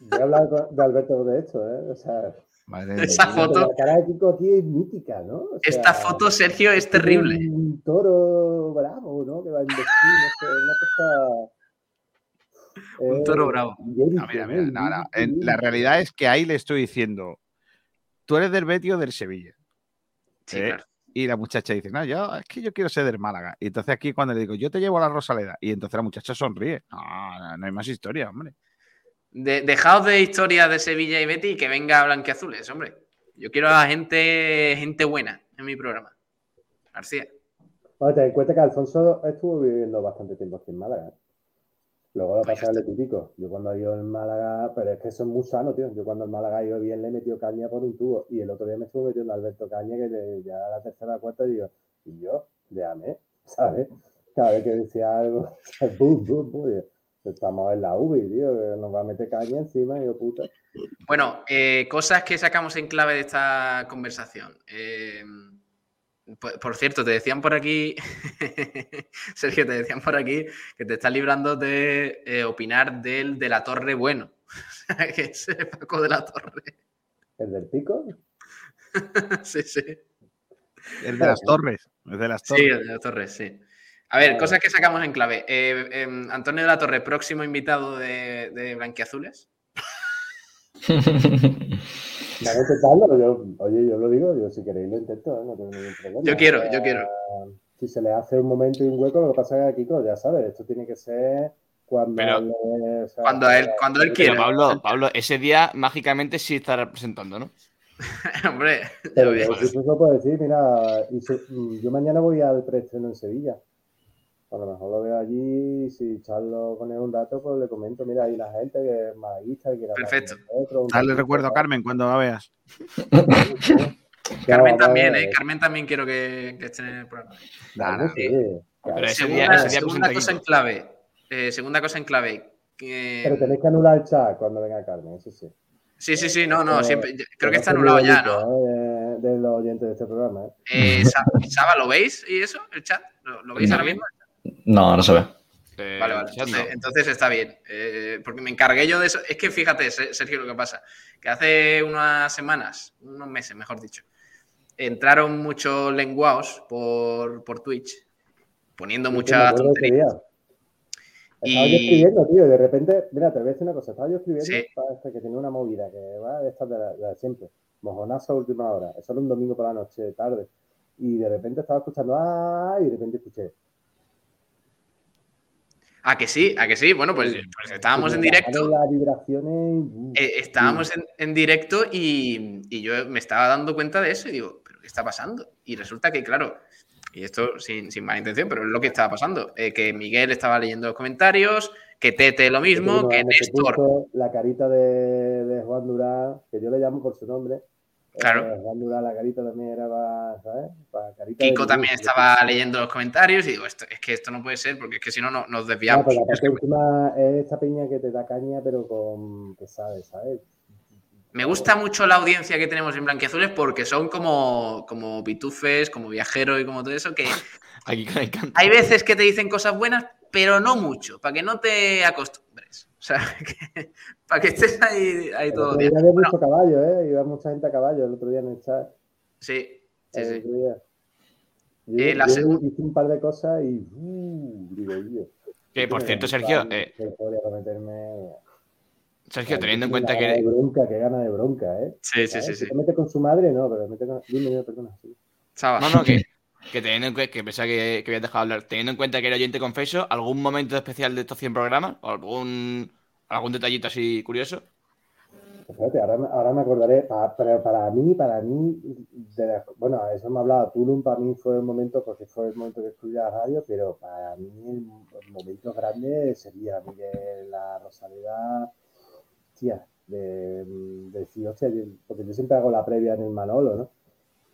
Yo he hablado de Alberto de esto, ¿eh? O sea, Madre Esa foto- La cara de Kiko aquí es mítica, ¿no? O sea, esta foto, Sergio, es terrible. Un toro bravo, ¿no? Que va a investir, no sé, una cosa. Un eh, toro bravo. No, mira, mira, no, no. Idéntico, En- la realidad es que ahí le estoy diciendo, tú eres del Betis o del Sevilla. Sí, Eh, claro. Y la muchacha dice, no, yo es que yo quiero ser del Málaga. Y entonces aquí cuando le digo, yo te llevo a la Rosaleda. Y entonces la muchacha sonríe. No, no, no hay más historia, hombre. De- dejaos de historias de Sevilla y Betty y que venga Blanquiazules, hombre. Yo quiero a gente, gente buena en mi programa. García. Bueno, ten en cuenta que Alfonso estuvo viviendo bastante tiempo aquí en Málaga. ¿eh? Luego lo pasa lo típico. Yo cuando he ido en Málaga, pero es que eso es muy sano, tío. Yo cuando en Málaga ido bien le he metido caña por un tubo. Y el otro día me estuvo metiendo Alberto Caña, que ya la tercera o cuarta digo, y yo, déjame, ¿sabes? Cada vez que decía algo, digo, estamos en la UBI, tío, que nos va a meter caña encima, yo, puta. Bueno, eh, cosas que sacamos en clave de esta conversación. Eh, por, por cierto, te decían por aquí, Sergio, te decían por aquí que te estás librando de eh, opinar del de la Torre Bueno. que es Paco de la Torre. ¿El del pico? sí, sí. El de las torres. El de las Sí, torres. el de la Torre, sí. A ver, cosas que sacamos en clave. Eh, em, Antonio de la Torre, próximo invitado de, de Blanquiazules. A intentarlo, yo, oye, yo lo digo, yo si queréis lo intento, ¿eh? no tengo ningún problema. Yo quiero, yo quiero. Si se le hace un momento y un hueco, lo que pasa es que Kiko, ya sabes, esto tiene que ser cuando, Pero- le- o sea, Cuando él, cuando él quiera. Pablo, Pablo, ese día mágicamente sí está representando, ¿no? Hombre, Pero yo incluso puedo decir, mira, mm, yo mañana voy al preestreno en Sevilla. A lo mejor lo veo allí y si Charlo pone un dato, pues le comento, mira, hay la gente que es malaguista, que quiere Perfecto. un Dale recuerdo a. Carmen cuando la veas. Carmen también. ¿eh? Carmen también quiero que, que esté en el programa. Nah. sí, claro. Pero ese segunda día, ese día segunda presenta cosa en clave. eh, segunda cosa en clave. que- Pero tenéis que anular el chat cuando venga Carmen, eso sí. Sí, sí, sí, no, no, Eh, siempre. Creo que está anulado ya, ¿no? ¿eh? De, de los oyentes de este programa. ¿eh? Eh, Sa- Saba, ¿lo veis? ¿Y eso? ¿El chat? ¿Lo, lo veis No. ahora mismo? No, no se ve. Eh, Vale, vale. no. Entonces, está bien. Eh, porque me encargué yo de eso. Es que fíjate, Se- Sergio, lo que pasa. Que hace unas semanas, unos meses, mejor dicho, entraron muchos lenguados por, por Twitch, poniendo mucha tontería. Estaba yo escribiendo, tío, y de repente, mira, te voy a decir una cosa, estaba yo escribiendo Sí. para este que tiene una movida que va de estas de, la- de la de siempre, mojonazo a última hora, eso era un domingo por la noche, tarde, y de repente estaba escuchando, ah, y de repente escuché. ¿A que sí? ¿A que sí? Bueno, pues, pues estábamos en directo. Uh, eh, estábamos en, en directo y, y yo me estaba dando cuenta de eso y digo, ¿pero qué está pasando? Y resulta que, claro, y esto sin, sin mala intención, pero es lo que estaba pasando, eh, que Miguel estaba leyendo los comentarios, que Tete lo mismo, que Néstor. La carita de, de Juan Durán, que yo le llamo por su nombre. Claro. Eh, la carita también era para, ¿sabes? Para carita Kiko también estaba leyendo los comentarios y digo, esto, es que esto no puede ser porque es que si no, no nos desviamos. última es esta peña que te da caña, pero con que sabes, ¿sabes? Me gusta mucho la audiencia que tenemos en Blanquiazules porque son como, como pitufes, como viajeros y como todo eso, que hay veces que te dicen cosas buenas, pero no mucho, para que no te acostumbres. O sea, que- para que estés ahí, ahí todo el día. había Bueno, mucho caballo, ¿eh? Iba mucha gente a caballo el otro día en el chat. sí, sí, el sí. día. Yo, Eh, la yo hice un par de cosas y... Uh, digo, yo. Que por cierto, Sergio, eh, Que prometerme... Sergio, teniendo en cuenta que. bronca, qué gana de bronca, ¿eh? Sí, sí, sí, Si sí. te metes con su madre, no, pero te metes con... Dime, perdona. sí. Chava. No, no, que, que teniendo en cuenta, que pensaba que, que habías dejado hablar, teniendo en cuenta que era oyente confeso, ¿algún momento especial de estos 100 programas? ¿O algún, algún detallito así curioso? Espérate, ahora, ahora me acordaré, pa- pero para mí, para mí, de bueno, eso me hablaba Tulum, para mí fue el momento, porque fue el momento que escuché la radio, pero para mí el, el momento grande sería Miguel, la Rosaleda, tía, de, de decir, hostia, yo- porque yo siempre hago la previa en el Manolo, ¿no?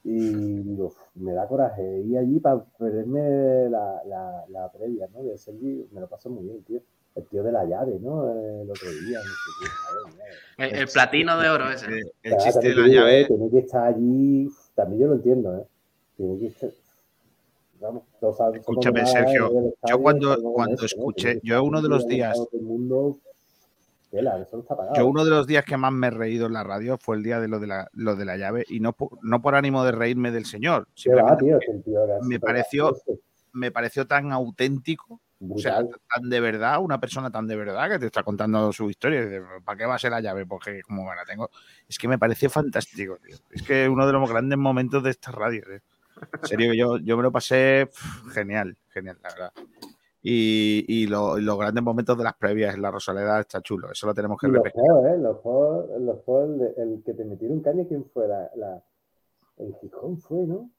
Y digo, "Uf, me da coraje ir allí para perderme la, la, la previa, ¿no? De Sergi, me lo paso muy bien, tío. El tío de la llave, ¿no? El otro día, no sé. El, el platino de oro ese. Eh, El Claro, chiste de la llave. eh, Tiene que estar allí, también yo lo entiendo, ¿eh? Tiene que estar. Vamos, Escúchame, Sergio, el yo cuando- cuando escuché- yo uno de los días- el mundo, tela, eso no está pagado. Yo uno de los días que más me he reído en la radio fue el día de lo de la, lo de la llave y no por, no por ánimo de reírme del señor, ¿Qué va, tío? me pareció- gracioso, me pareció tan auténtico, o sea, tan de verdad, una persona tan de verdad que te está contando su historia. ¿Para qué va a ser la llave? Porque como la tengo. Es que me pareció fantástico, tío. Es que uno de los grandes momentos de esta radio. En serio, yo, yo me lo pasé genial, genial, la verdad. Y, y lo- y los grandes momentos de las previas en la Rosaleda está chulo. Eso lo tenemos que los juegos, ¿eh? Los juegos, los juegos, el, de- el que te metieron caña, ¿quién fue? La, la, el Gijón fue, ¿no?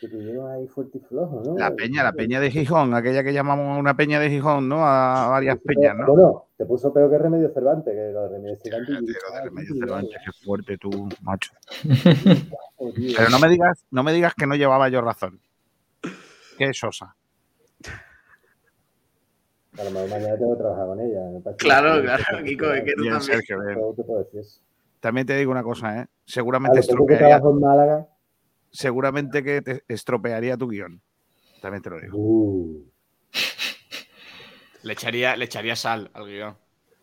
Que te dieron ahí fuerte y flojo, ¿no? La peña, la peña de Gijón, aquella que llamamos una peña de Gijón, ¿no? A varias peñas, ¿no? Bueno, te puso peor que Remedio Cervantes, que los Remedios Cervantes. Tío, y- de Remedios Cervantes, qué fuerte tú, macho. Pero no me digas, no me digas que no llevaba yo razón. Qué sosa. A lo mejor mañana tengo que trabajar con ella. parece Claro, que- claro, Kiko, es que tú Bien, también. Sergio, bien. También te digo una cosa, ¿eh? Seguramente que estropearía, trabajo en Málaga. seguramente que te estropearía tu guion. También te lo digo. Uh, Le echaría, le echaría sal al guion.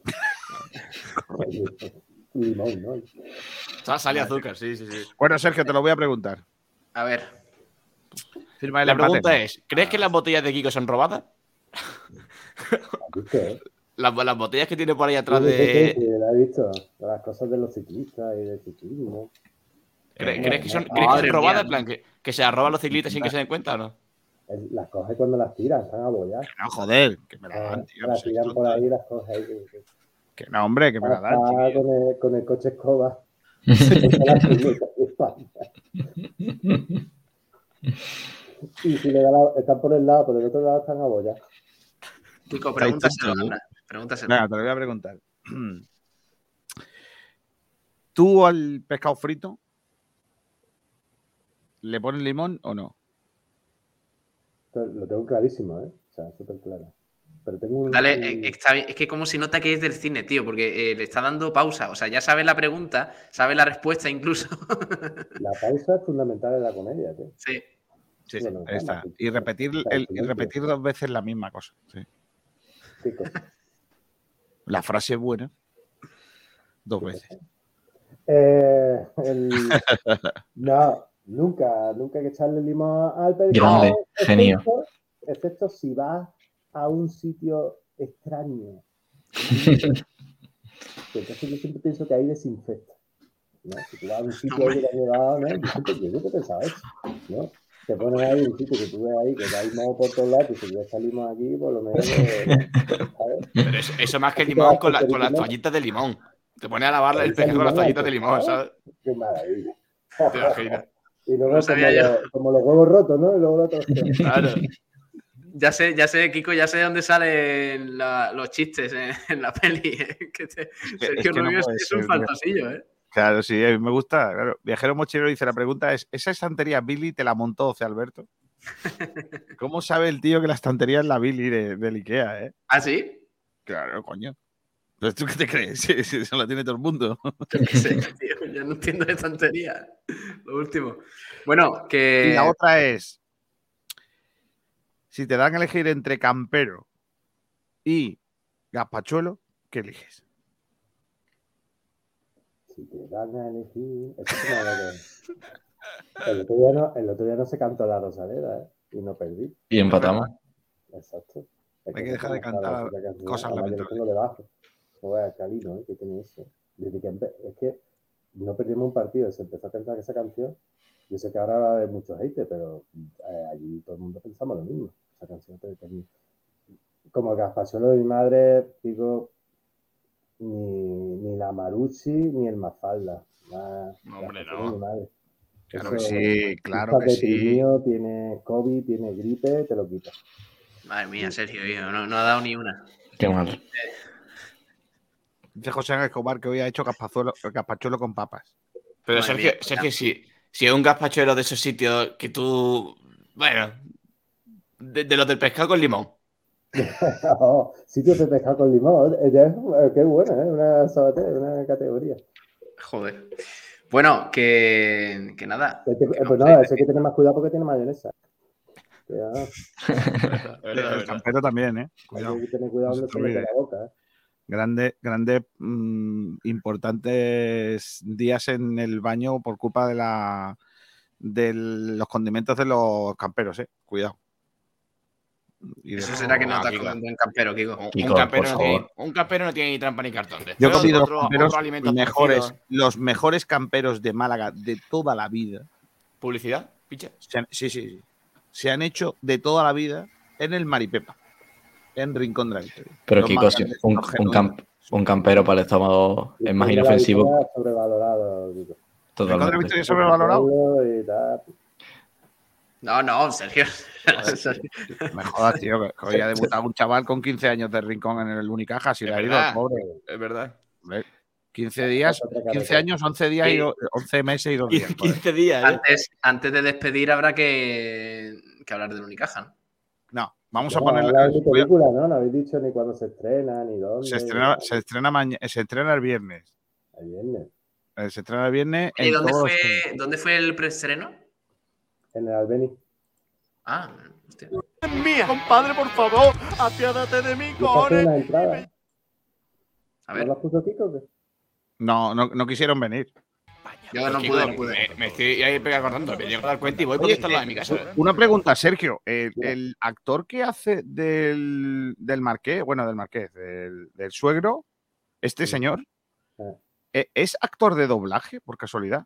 limón, ¿no? Sal, sal y azúcar, sí, sí, sí. Bueno, Sergio, te lo voy a preguntar. A ver, Firma La pregunta es: ¿crees que las botellas de Kiko son robadas? Las, las botellas que tiene por ahí atrás Sí, sí, sí, de. sí, lo he visto. Las cosas de los ciclistas y del ciclismo. ¿Cre- ¿Crees que son, Madre ¿crees que son mía. robadas? En plan, que, que se las roban los ciclistas sin que se den cuenta o no? Las coge cuando las tiran, están a bollar. No, joder, que me la Ah, dan, tío. las tiran por ahí y las coge ahí. que- que- Que no, hombre, que me la dan, con el, con el coche escoba. La de y si le da la- están por el lado, por el otro lado están a bollar. Kiko, pregúntaselo. Pregúntaselo. Venga, te lo voy a preguntar. ¿Tú al pescado frito le pones limón o no? Lo tengo clarísimo, ¿eh? O sea, súper claro. Pero tengo un. Dale, eh, está es que como si nota que es del cine, tío, porque eh, le está dando pausa. O sea, ya sabe la pregunta, sabe la respuesta incluso. La pausa es fundamental en la comedia, tío. sí. Sí, Bueno, ahí está. Y repetir, el- y repetir dos veces la misma cosa. sí. ¿Qué cosa? La frase es buena. Dos veces. Eh, el- No, nunca, nunca hay que echarle limón al pescado. Grande, genio. excepto- si vas a un sitio extraño. Entonces yo siempre pienso que ahí desinfecta. ¿no? Si tú vas a un sitio que te has llevado, ¿no? Yo siempre, yo siempre pensaba eso. ¿no? Te pones ahí un sitio que tú ves ahí, que hay moho por todos lados, y si ya salimos aquí, por lo menos. ¿sabes? Pero eso, eso más que que limón con, la- con las toallitas de limón. Te pone a lavar el peje con las toallitas de limón, ¿sabes? Qué maravilla. Te imaginas. Y luego No como, sabía yo. los, como los huevos rotos, ¿no? Y luego los otros. Claro. Ya sé, ya sé, Kiko, ya sé de dónde salen la- los chistes en, en la peli. eh, que te- que- Sergio es que no Rubio es- un fantasillo, ¿eh? Claro, sí, me gusta. Claro. Viajero mochilero dice: La pregunta es: ¿esa estantería Billy te la montó C. Alberto? ¿Cómo sabe el tío que la estantería es la Billy de, del Ikea, eh? ¿Ah, sí? Claro, coño. ¿Pero tú qué te crees? Sí, sí, Eso lo tiene todo el mundo. Yo tío. No entiendo de tontería. Lo último. Bueno, Y que. la otra es: si te dan a elegir entre campero y gazpachuelo, ¿qué eliges? Si te dan a elegir. Eso es una de que- el, otro día no, el otro día no se cantó la Rosaleda, ¿eh? Y no perdí. Y empatamos. Exacto. Hay que dejar de cantar cosas yo debajo. Joder, alcalino, ¿eh? que tiene eso. Desde que empe- es que no perdimos un partido, se empezó a cantar esa canción. Yo sé que ahora va a haber muchos haters, pero eh, allí todo el mundo pensamos lo mismo. Esa canción como el gazpachuelo de mi madre, digo, ni, ni la Marucci ni el Mafalda. La, No, hombre, no. Claro que sí, claro que sí. Tiene COVID, tiene gripe, te lo quita. Madre mía, Sergio, hijo, no, no ha dado ni una. Qué mal. Dice José Ángel Escobar que hoy ha hecho gazpachuelo con papas. Pero Madre Sergio, mía, Sergio si, si es un gazpachuelo de esos sitios que tú. Bueno. De, de los del pescado con limón. Oh, sitios de pescado con limón. eh, ya es- eh, qué bueno, ¿eh? Una, sabate, una categoría. Joder. Bueno, que, que nada. Hay que- que eh, pues no, nada, eso hay que tener más cuidado porque tiene mayonesa. Cuidado, Verdad, El campero también, ¿eh? hay Cuidado. que tener cuidado No se donde te se mete olvide. la boca. ¿eh? Grandes, grandes, mm, importantes días en el baño por culpa de la de los condimentos de los camperos, ¿eh? Cuidado. Y de- Eso será que no Ah, comiendo en campero, Kiko. Un, Kiko, un campero no tiene, favor. un campero no tiene ni trampa ni cartón. Yo he comido los otro- alimento mejores, los mejores camperos de Málaga de toda la vida. ¿Publicidad? ¿Picha? Se han- sí, sí, sí. Se han hecho de toda la vida en el Maripepa, en Rincón de la Victoria. Pero Los Kiko, grandes, un, los un, camp- un campero para el estómago es más inofensivo digo. Rincón de la totalmente. Victoria sobrevalorado. No, no, Sergio. Me jodas, tío, que hoy ha debutado un chaval con 15 años de Rincón en el Unicaja. Si le ha ido, verdad. el pobre. Es verdad. Hombre, 15 días, Otra cara 15 de- años, 11 días y Sí. do- 11 meses y 2 días. joder. 15 días, ¿eh? antes, antes de despedir habrá que, que hablar del Unicaja, ¿no? No, vamos a No, de mi película, ¿no? No habéis dicho ni cuándo se estrena, ni dónde. Se estrena, se estrena maña- se estrena el viernes. El viernes. Eh, Se estrena el viernes. ¿Y fue, dónde fue el preestreno? En el Albeni. Ah, hostia. Mía, compadre, por favor, apiádate de mí, ¿Y esta fue una entrada? A ¿No ver, las puso Kiko o qué? No, no, no quisieron venir. yo no pude, no pude. Me, me estoy ahí pega cortando. Me llego a dar cuenta y voy porque está al lado de mi casa. ¿eh? Una pregunta, Sergio. El, el actor que hace del, del Marqués, bueno, del Marqués, del, del suegro, este Sí. señor, Ah. eh, ¿es actor de doblaje, por casualidad?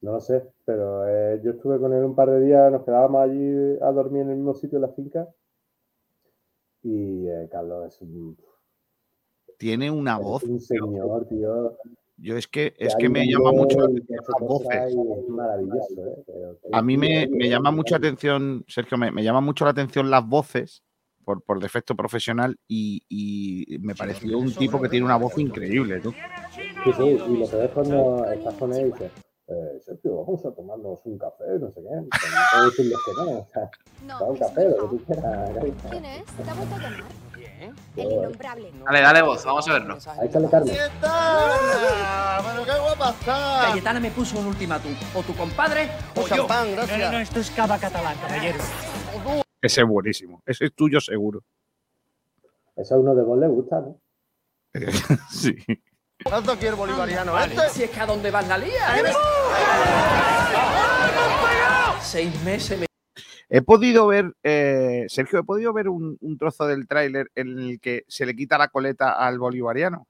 No lo sé, pero eh, yo estuve con él un par de días, nos quedábamos allí a dormir en el mismo sitio en la finca. Y eh, Carlos es un, Tiene una es voz. un señor, tío. Yo es que, que es que hay me llama mucho la atención las voces. ¿eh? Pero- A mí me, me llama oye. atención, Sergio, me, me llama mucho la atención las voces por, por defecto profesional y, y me pareció un tipo que tiene una voz increíble. ¿tú? Sí, sí, y lo que ves cuando estás con él y dices, eh, Sergio, vamos a tomarnos un café, no sé qué. No puedo decirles que no, o sea, No, un café, lo que no. tú quieras. ¿Quién es? ¿Te ha vuelto a llamar? Bien. El innombrable. Dale, dale voz, vamos a verlo. Ahí sale Carmen. ¡Cayetana! ¡Pero qué guapa está! Cayetana me puso un ultimátum. O tu compadre o yo. champán, gracias. esto es cava catalán, caballero. Ese es buenísimo. Ese es tuyo seguro. Eso a uno de vos le gusta, ¿no? sí. ¿Cuánto aquí el bolivariano este? Si es que a dónde vas la lía. ¿Eres- Seis meses me He podido ver, eh, Sergio, he podido ver un, un trozo del tráiler en el que se le quita la coleta al bolivariano.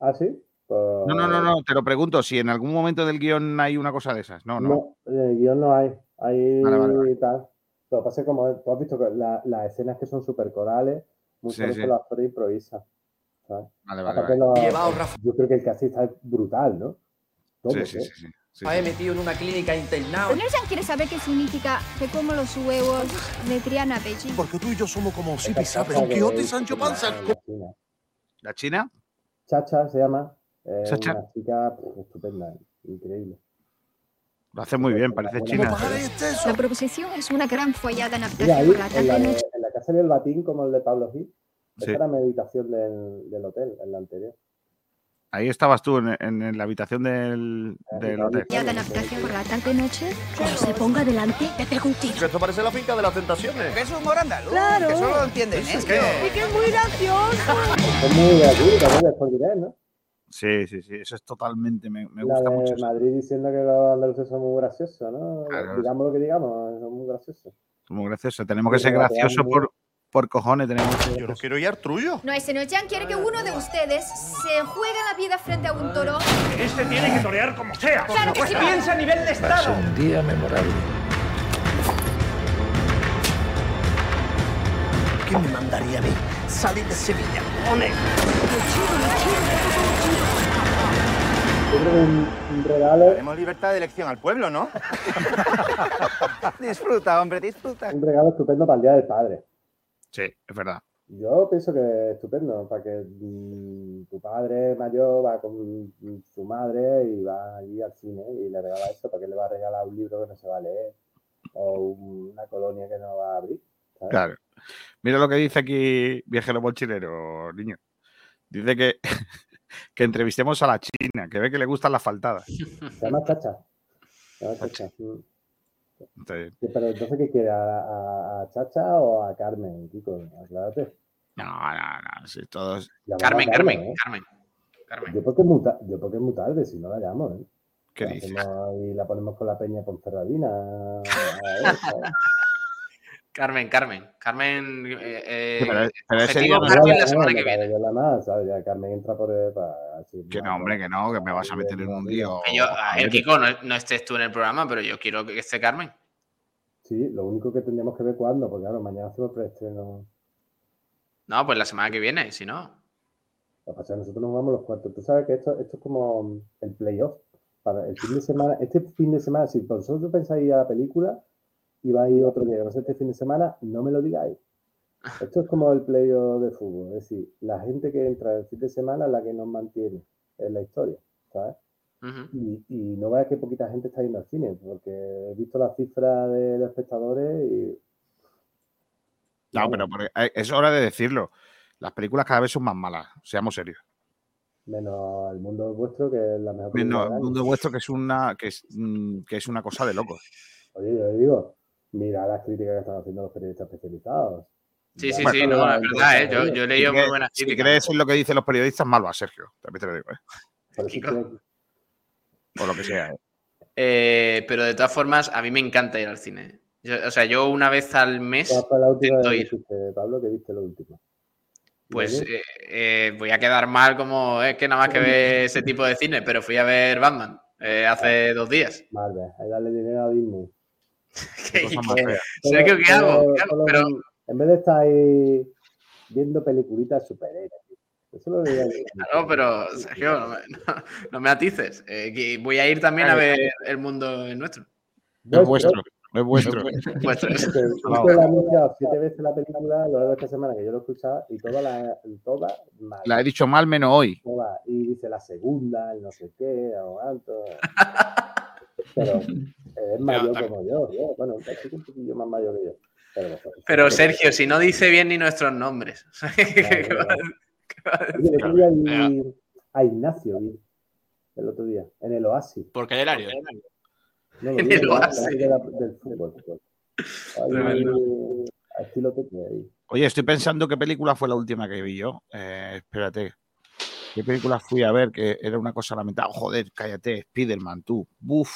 ¿Ah, sí? Pues- No, no, no, no, te lo pregunto, si en algún momento del guion hay una cosa de esas. No, no. No, en el guion no hay. Hay Vale, vale, vale. tal. Lo que pasa es que como tú has visto que la- las escenas que son súper corales, muchas Sí, veces sí. los actores improvisan. ¿Sabes? Vale, vale, Llevado, Rafa. yo creo que el casi está brutal, ¿no? Todo, Sí, sí, ¿eh? sí, sí, sí, he sí. metido en una clínica internado. ¿No quiere saber qué significa que como los huevos de Triana Beijing? Porque tú y yo somos como Don que Quijote y Sancho Panza. la China. ¿La China? Chacha se llama. Es Chacha. una chica estupenda, increíble. Lo hace muy bien, parece ¿Cómo china. este? La proposición es una gran follada en Mira, ahí, la la, en la casa del batín, como el de Pablo Gil, Sí. esa era mi habitación del, del hotel, en la anterior. Ahí estabas tú en, en- en la habitación del, del hotel. Follada en adaptación por la tarde noche. Cuando se ponga delante, te pego un tiro. Que esto parece la finca de las tentaciones. es un morandalo? Claro. Que solo lo entienden Es esto. que- que es muy gracioso. Es muy Direct, ¿no? Sí, sí, sí, eso es totalmente, me, me la gusta de mucho. eso. Madrid diciendo que los andaluces son muy graciosos, ¿no? Claro. Digamos lo que digamos, son muy graciosos. Muy gracioso. Tenemos que ser graciosos por, por cojones tenemos. Yo no quiero ir trullo. No, ese Chan quiere que uno de ustedes se juegue la vida frente a un toro. Este tiene que torear como sea. Claro que sí. Piensa a nivel de Estado. un día memorable. ¿Quién me mandaría a mí? Salir de Sevilla, cojones. Yo creo que un, un regalo, Tenemos libertad de elección al pueblo, ¿no? Disfruta, hombre, disfruta. un regalo estupendo para el Día del Padre. Sí, es verdad. Yo pienso que es estupendo, para que mm, tu padre mayor va con su madre y va allí al cine y le regala eso, para que le va a regalar un libro que no se va a leer o una colonia que no va a abrir. ¿sabes? Claro. Mira lo que dice aquí Viajero Mochilero, niño. Dice que, que entrevistemos a la China, que ve que le gustan las faltadas. Se llama Chacha. Se llama Chacha. Entonces, Pero entonces, ¿qué quiere? ¿A, a- Chacha o a Carmen, Kiko? Aclárate. no, no, no. Sí, todos. Carmen, Carmen, ¿eh? Carmen. Carmen. Yo porque, es muy ta- yo porque es muy tarde, si no la llamo, ¿eh? ¿Qué La dices? Y la ponemos con la peña Ponferradina. Carmen, Carmen. Carmen. eh, eh, pero- pero ese objetivo no- Carmen la semana que viene. yo la más, ¿sabes? Ya Carmen entra por el, para, así, Que no, hombre, que no, que me vas a meter en un lío. Yo, a ver, Kiko, no, no estés tú en el programa, pero yo quiero que esté Carmen. Sí, lo único que tendríamos que ver cuándo, porque claro, mañana hacemos preestreno. No, pues la semana que viene, si no. Lo que pasa es que nosotros nos jugamos los cuartos. Tú sabes que esto, esto es como el playoff. Para el fin de semana, este fin de semana, si vosotros pensáis ir a la película y vais a ir otro día, que no sé este fin de semana, no me lo digáis. Esto es como el playoff de fútbol. Es decir, la gente que entra el fin de semana es la que nos mantiene en la historia, ¿sabes? Y, y no veas que poquita gente está yendo al cine, porque he visto las cifras de los espectadores y No, pero eh, es hora de decirlo. Las películas cada vez son más malas, seamos serios. menos el mundo vuestro, que es la mejor película Menos el mundo vuestro que es una que es, mm, que es una cosa de locos. Oye, yo le digo, mira las críticas que están haciendo los periodistas especializados. Sí, sí, Ya, sí, no, la es verdad, ¿eh? Yo, yo he Si leído muy crees- buenas si críticas. crees en lo que dicen los periodistas, malo a Sergio. También te lo digo, ¿eh? O lo que sea. ¿eh? Eh, pero de todas formas, a mí me encanta ir al cine. Yo- o sea, yo una vez al mes, ¿Cuál fue la última intento ir. fuiste, Pablo, que viste lo último? pues ¿Vale? eh, eh, voy a quedar mal como es que nada más que ver ese tipo de cine, pero fui a ver Batman eh, hace dos días. Marvel, hay darle dinero a Disney. Qué. Sergio, ¿qué hago? ¿Qué hago? Pero- En vez de estar ahí viendo peliculitas superhéroes. Eso lo diría yo. Claro, pero Sergio, no me, no- no me atices. Eh, que voy a ir también a ver El Mundo es Nuestro. No es vuestro, no es vuestro. Vuestro. Vamos. Visto la anunciado siete veces la película a lo largo de esta semana que yo lo he escuchado y todas las todas mal. La he dicho mal menos hoy. Y dice la segunda, el no sé qué, o alto. Pero es mayor también- como yo. Bueno, es un poquillo más mayor que yo. Pero, Sergio, si no dice bien ni nuestros nombres. ¿qué va- Claro, a Ignacio el otro día, en el Oasis. Por Candelario. No, En el Oasis. de la- del fútbol. pues. Ahí, Tremendo. a estilo Tete ahí. Oye, estoy pensando qué película fue la última que vi yo. Eh, espérate. ¿Qué película fui a ver? Que era una cosa lamentable. Joder, cállate, Spiderman, tú. Buf.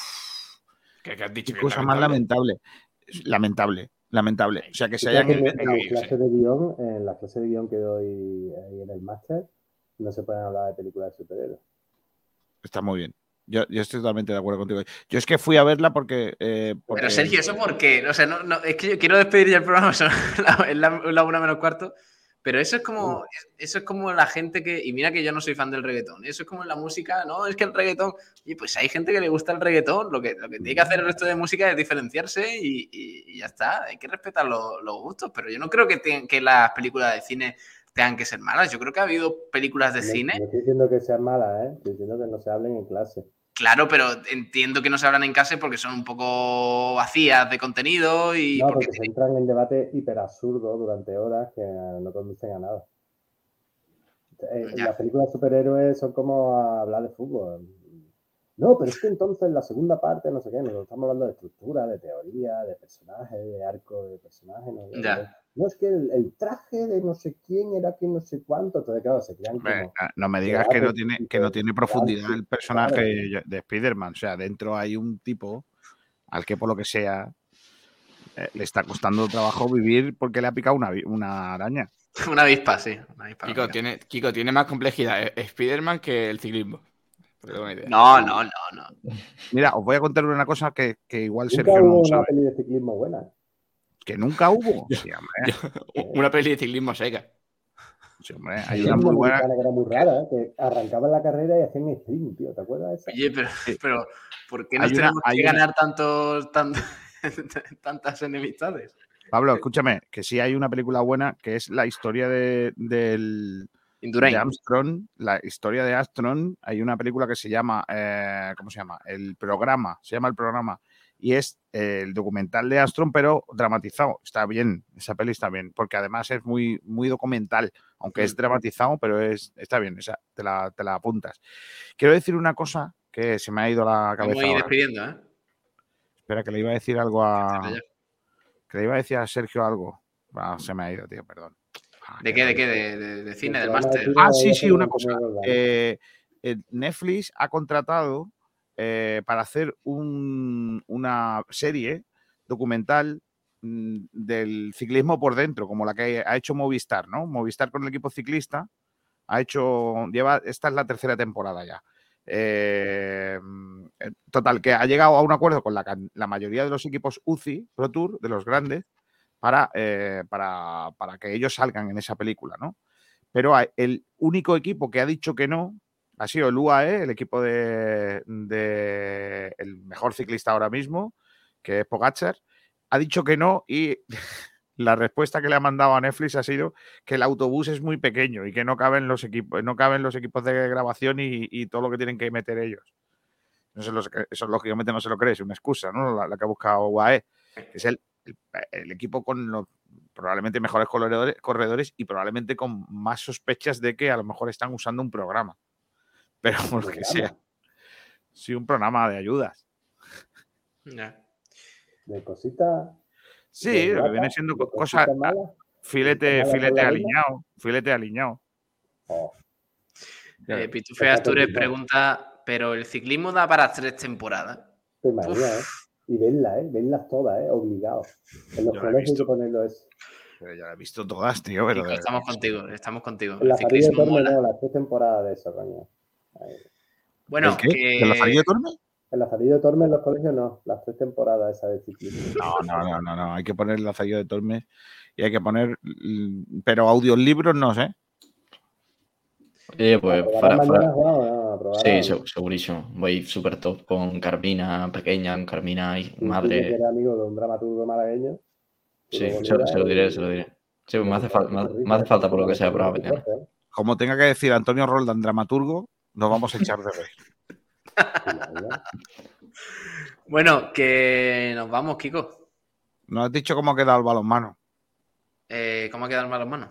¿Qué, qué has dicho? Qué que cosa más lamentable. Lamentable, lamentable. O sea, que se hayan Fíjate que inventado. en clase de guion, en la clase de guion que doy ahí en el máster, no se pueden hablar de películas de superhéroes. Está muy bien. Yo, yo estoy totalmente de acuerdo contigo. Yo es que fui a verla porque. eh, porque- Pero Sergio, ¿eso por qué? O sea, no, no, es que yo quiero despedir ya el programa, son la- es la, la una menos cuarto, pero eso es como eso es como la gente que, y mira que yo no soy fan del reggaetón, eso es como en la música, no, es que el reggaetón, y pues hay gente que le gusta el reggaetón, lo que, lo que tiene que hacer el resto de música es diferenciarse y, y- y ya está, hay que respetar los, los gustos, pero yo no creo que, te- que las películas de cine tengan que ser malas, yo creo que ha habido películas de No- cine No estoy diciendo que sean malas, ¿eh? estoy diciendo que no se hablen en clase. Claro, pero entiendo que no se hablan en casa porque son un poco vacías de contenido y No, porque porque se entran en debate hiper absurdo durante horas que no conducen a nada. Eh. Las películas de superhéroes son como hablar de fútbol. No, pero es que entonces la segunda parte, no sé qué, nosotros estamos hablando de estructura, de teoría, de personaje, de arco de personaje. No, Ya. no es que el, el traje de no sé quién era que no sé cuánto. Entonces, claro, se crean como. no- no me digas que no tiene, que no tiene profundidad el personaje Claro. de Spider-Man. O sea, dentro hay un tipo al que por lo que sea eh, le está costando trabajo vivir porque le ha picado una, una araña. Una avispa, sí. Una avispa Kiko tiene, Kiko tiene más complejidad eh, Spider-Man que el ciclismo. No, no, no, no. Mira, os voy a contar una cosa que, que igual Nunca Sergio hubo no una sabe. peli de ciclismo buena. Que nunca hubo. Sí, hombre. Una peli de ciclismo seca. Sí, hombre. Hay una muy buena. que era muy rara, ¿eh? que arrancaban la carrera y hacían sprint, tío. ¿Te acuerdas de esa? Oye, pero, pero ¿por qué nos Hay una- tenemos hay que una- ganar tantos, tan- tantas enemistades? Pablo, escúchame, que sí hay una película buena que es la historia de, del, Indurain. de Armstrong. La historia de Armstrong. Hay una película que se llama, eh, ¿cómo se llama? El programa, se llama el programa. Y es eh, el documental de Armstrong, pero dramatizado. Está bien, esa peli está bien, porque además es muy, muy documental, aunque es dramatizado, pero es, está bien, esa, te, la, te la apuntas. Quiero decir una cosa que se me ha ido la cabeza. Ahora. despidiendo, ¿eh? Espera, que le iba a decir algo a. Que le iba a decir a Sergio algo. Ah, se me ha ido, tío, perdón. Ah, ¿De qué? ¿De qué? ¿De, de- de cine? ¿De programa de máster? Ah, sí, sí, una cosa. Eh, Netflix ha contratado eh, para hacer un- una serie documental mm, del ciclismo por dentro, como la que ha hecho Movistar, ¿no? Movistar con el equipo ciclista ha hecho, lleva, esta es la tercera temporada ya. Eh, eh, total, que ha llegado a un acuerdo con la, can- la mayoría de los equipos UCI Pro Tour, de los grandes, para, eh, para, para que ellos salgan en esa película, ¿no? Pero el único equipo que ha dicho que no ha sido el UAE, el equipo de, el mejor ciclista ahora mismo, que es Pogacar, ha dicho que no y la respuesta que le ha mandado a Netflix ha sido que el autobús es muy pequeño y que no caben los equipos, no caben los equipos de grabación y, y todo lo que tienen que meter ellos. No se los- eso lógicamente no se lo cree, es una excusa, ¿no? La, la que ha buscado UAE, es el, el- el equipo con los probablemente mejores corredores, corredores y probablemente con más sospechas de que a lo mejor están usando un programa. Pero por lo que sea. Sí, un programa de ayudas. Ya. De cositas. Sí, de lo que viene siendo cosas, malas. filete, filete aliñado, filete aliñado. Oh. Eh, Pitufe Está Astures pregunta, ¿pero el ciclismo da para tres temporadas? te ¿eh? Y verla, ¿eh? Verlas todas, ¿eh? Obligado. En los Yo colegios hay que visto. ponerlo eso. Pero ya la he visto todas, tío. Pero estamos contigo, estamos contigo. En El la Farilla de Torme no, las tres temporadas de eso, coño. Bueno, ¿El qué? que... ¿De la farilla de Torme? En la Farilla de Torme en los colegios no, las tres temporadas esas de ciclismo. No, no, no, no, no. Hay que poner la farilla de Tormes y hay que poner. Pero audiolibros no sé. Oye, pues ¿Aprobarán fuera, mañana, Sí, seg- segurísimo. Voy súper top con Carmina pequeña, con Carmina y que madre. eres amigo de un dramaturgo malagueño. Sí, se, miras se lo y- diré, se lo diré. Sí, pues me hace, fal- me hace- me hace falta por lo que sea probar mañana. ¿eh? Como tenga que decir Antonio Roldán, dramaturgo, nos vamos a echar de reír. Bueno, que nos vamos, Kiko. ¿No has dicho cómo ha quedado el balonmano? Eh, ¿Cómo ha quedado el balonmano?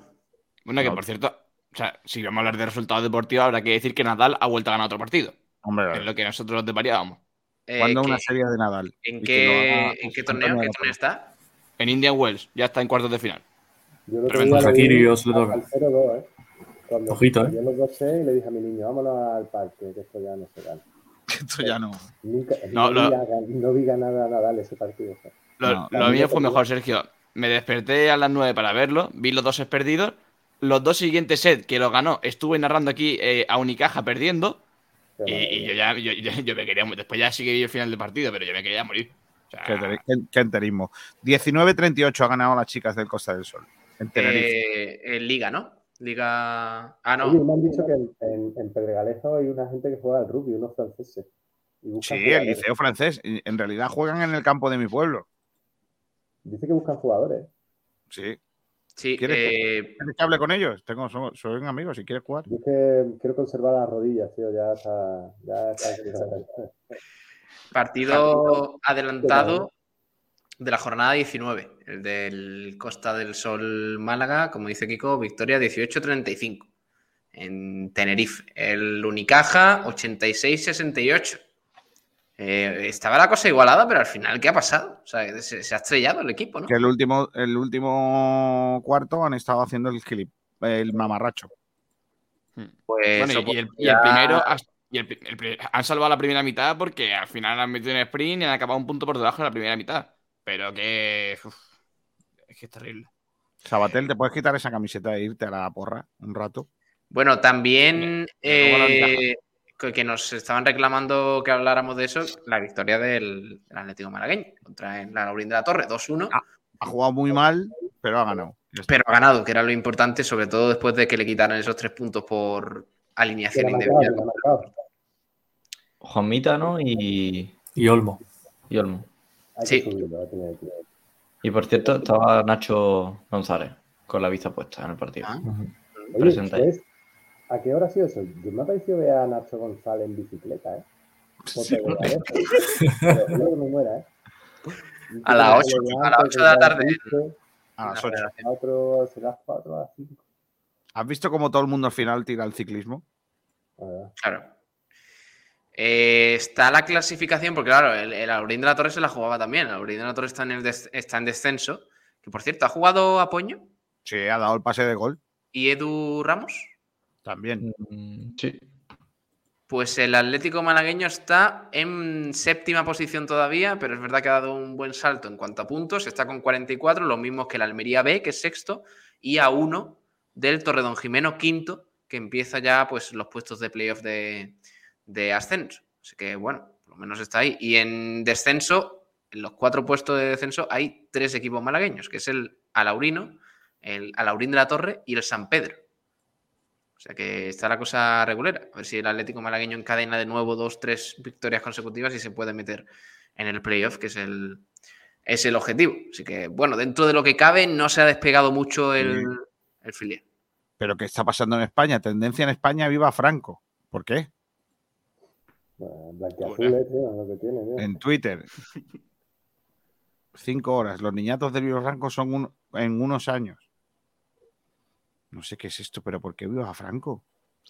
Bueno, que por cierto, o sea, si vamos a hablar de resultados deportivos, habrá que decir que Nadal ha vuelto a ganar otro partido. Hombre, Es lo que nosotros desvariábamos. Eh, ¿cuándo que- una serie de Nadal? ¿En que lo qué, haga ¿en qué José torneo? Antonio ¿Qué torneo está? En Indian Wells, ya está en cuartos de final. Yo lo Tremendo Shakiri, se le toca. al 0-2, ¿eh? Cuando Ojito, ¿eh? Yo los dos sé y le dije a mi niño, vámonos al parque, que esto ya no se gana. Esto ya no. Nunca, No, no, lo- vi a- no vi ganar a Nadal ese partido. o sea. Lo, No, lo mío fue mejor, Sergio. Me desperté a las 9 para verlo, vi los dos perdidos. Los dos siguientes sets que lo ganó, estuve narrando aquí eh, a Unicaja perdiendo. Y, yo ya yo, yo- yo me quería morir. Después ya sí que vi el final del partido, pero yo me quería morir. O sea, Qué, qué- enterismo. 19-38 ha ganado las chicas del Costa del Sol. En. Eh, en Liga, ¿no? Liga. Ah, no. Oye, me han dicho que en, en, en Pedregalejo hay una gente que juega al rugby, unos franceses. Sí, el liceo francés. En realidad juegan en el campo de mi pueblo. Dice que buscan jugadores. Sí. Sí, ¿Quieres que- eh, ¿Quieres que hable con ellos? Tengo, son, son amigos si quieres jugar. Yo es que quiero conservar las rodillas, tío. Ya está. Ya está partido adelantado de la jornada 19. El del Costa del Sol Málaga, como dice Kiko, victoria 18-35 en Tenerife. El Unicaja 86-68. Eh, estaba la cosa igualada, pero al final, ¿qué ha pasado? O sea, se, se ha estrellado el equipo, ¿no? Que el último, el último cuarto han estado haciendo el clip, el mamarracho. Pues bueno, y, y el, y el ya- primero. y el han salvado la primera mitad porque al final han metido un sprint y han acabado un punto por debajo de la primera mitad. pero que. uf, es que es terrible. Sabatel, ¿te puedes quitar esa camiseta e irte a la porra un rato? Bueno, también eh, que que nos estaban reclamando que habláramos de eso, la victoria del, del Atlético Malagueño contra el Laurín de la Torre, 2-1, Ah, Ha jugado muy mal, pero ha ganado. Pero ha ganado, que era lo importante, sobre todo después de que le quitaran esos tres puntos por alineación la indebida. la. Juanmita, ¿no? Y, Y Olmo. y Olmo. Sí. subirlo, Y por cierto, estaba Nacho González con la vista puesta en el partido. Ah, Oye, ¿a qué hora ha sido eso? Yo me ha parecido ver a Nacho González en bicicleta, ¿eh? Sí, Pero que me muera, ¿eh? A las ocho, a las ocho de la tarde. A las la ocho. federación. Cuatro, será cuatro a las cinco. ¿Has visto cómo todo el mundo al final tira el ciclismo? Claro. Eh, está la clasificación, porque claro, el, el Aurín de la Torre se la jugaba también. El Aurín de la Torre está en, el des- está en descenso. Que por cierto, ha jugado Apoño Sí, ha dado el pase de gol y Edu Ramos. También. Mm, Sí. Pues el Atlético Malagueño está en séptima posición todavía, pero es verdad que ha dado un buen salto en cuanto a puntos. Está con 44, los mismos que el Almería B, que es sexto, y a uno del Torredón Jimeno, quinto, que empieza ya pues los puestos de playoff de, de ascenso. Así que bueno, por lo menos está ahí. Y en descenso, en los cuatro puestos de descenso, hay tres equipos malagueños, que es el Alaurino, el Alaurín de la Torre y el San Pedro. O sea que está la cosa regulera. A ver si el Atlético Malagueño encadena de nuevo dos, tres victorias consecutivas y se puede meter en el playoff, que es el, es el objetivo. Así que, bueno, dentro de lo que cabe, no se ha despegado mucho el, el filial. Pero ¿qué está pasando en España? Tendencia en España, viva Franco. ¿Por qué? Bueno, Blanquiazules, tío, lo que tiene, tío. En Twitter. Cinco horas. Los niñatos de Viva Franco son un- en unos años. No sé qué es esto, pero ¿por qué viva Franco?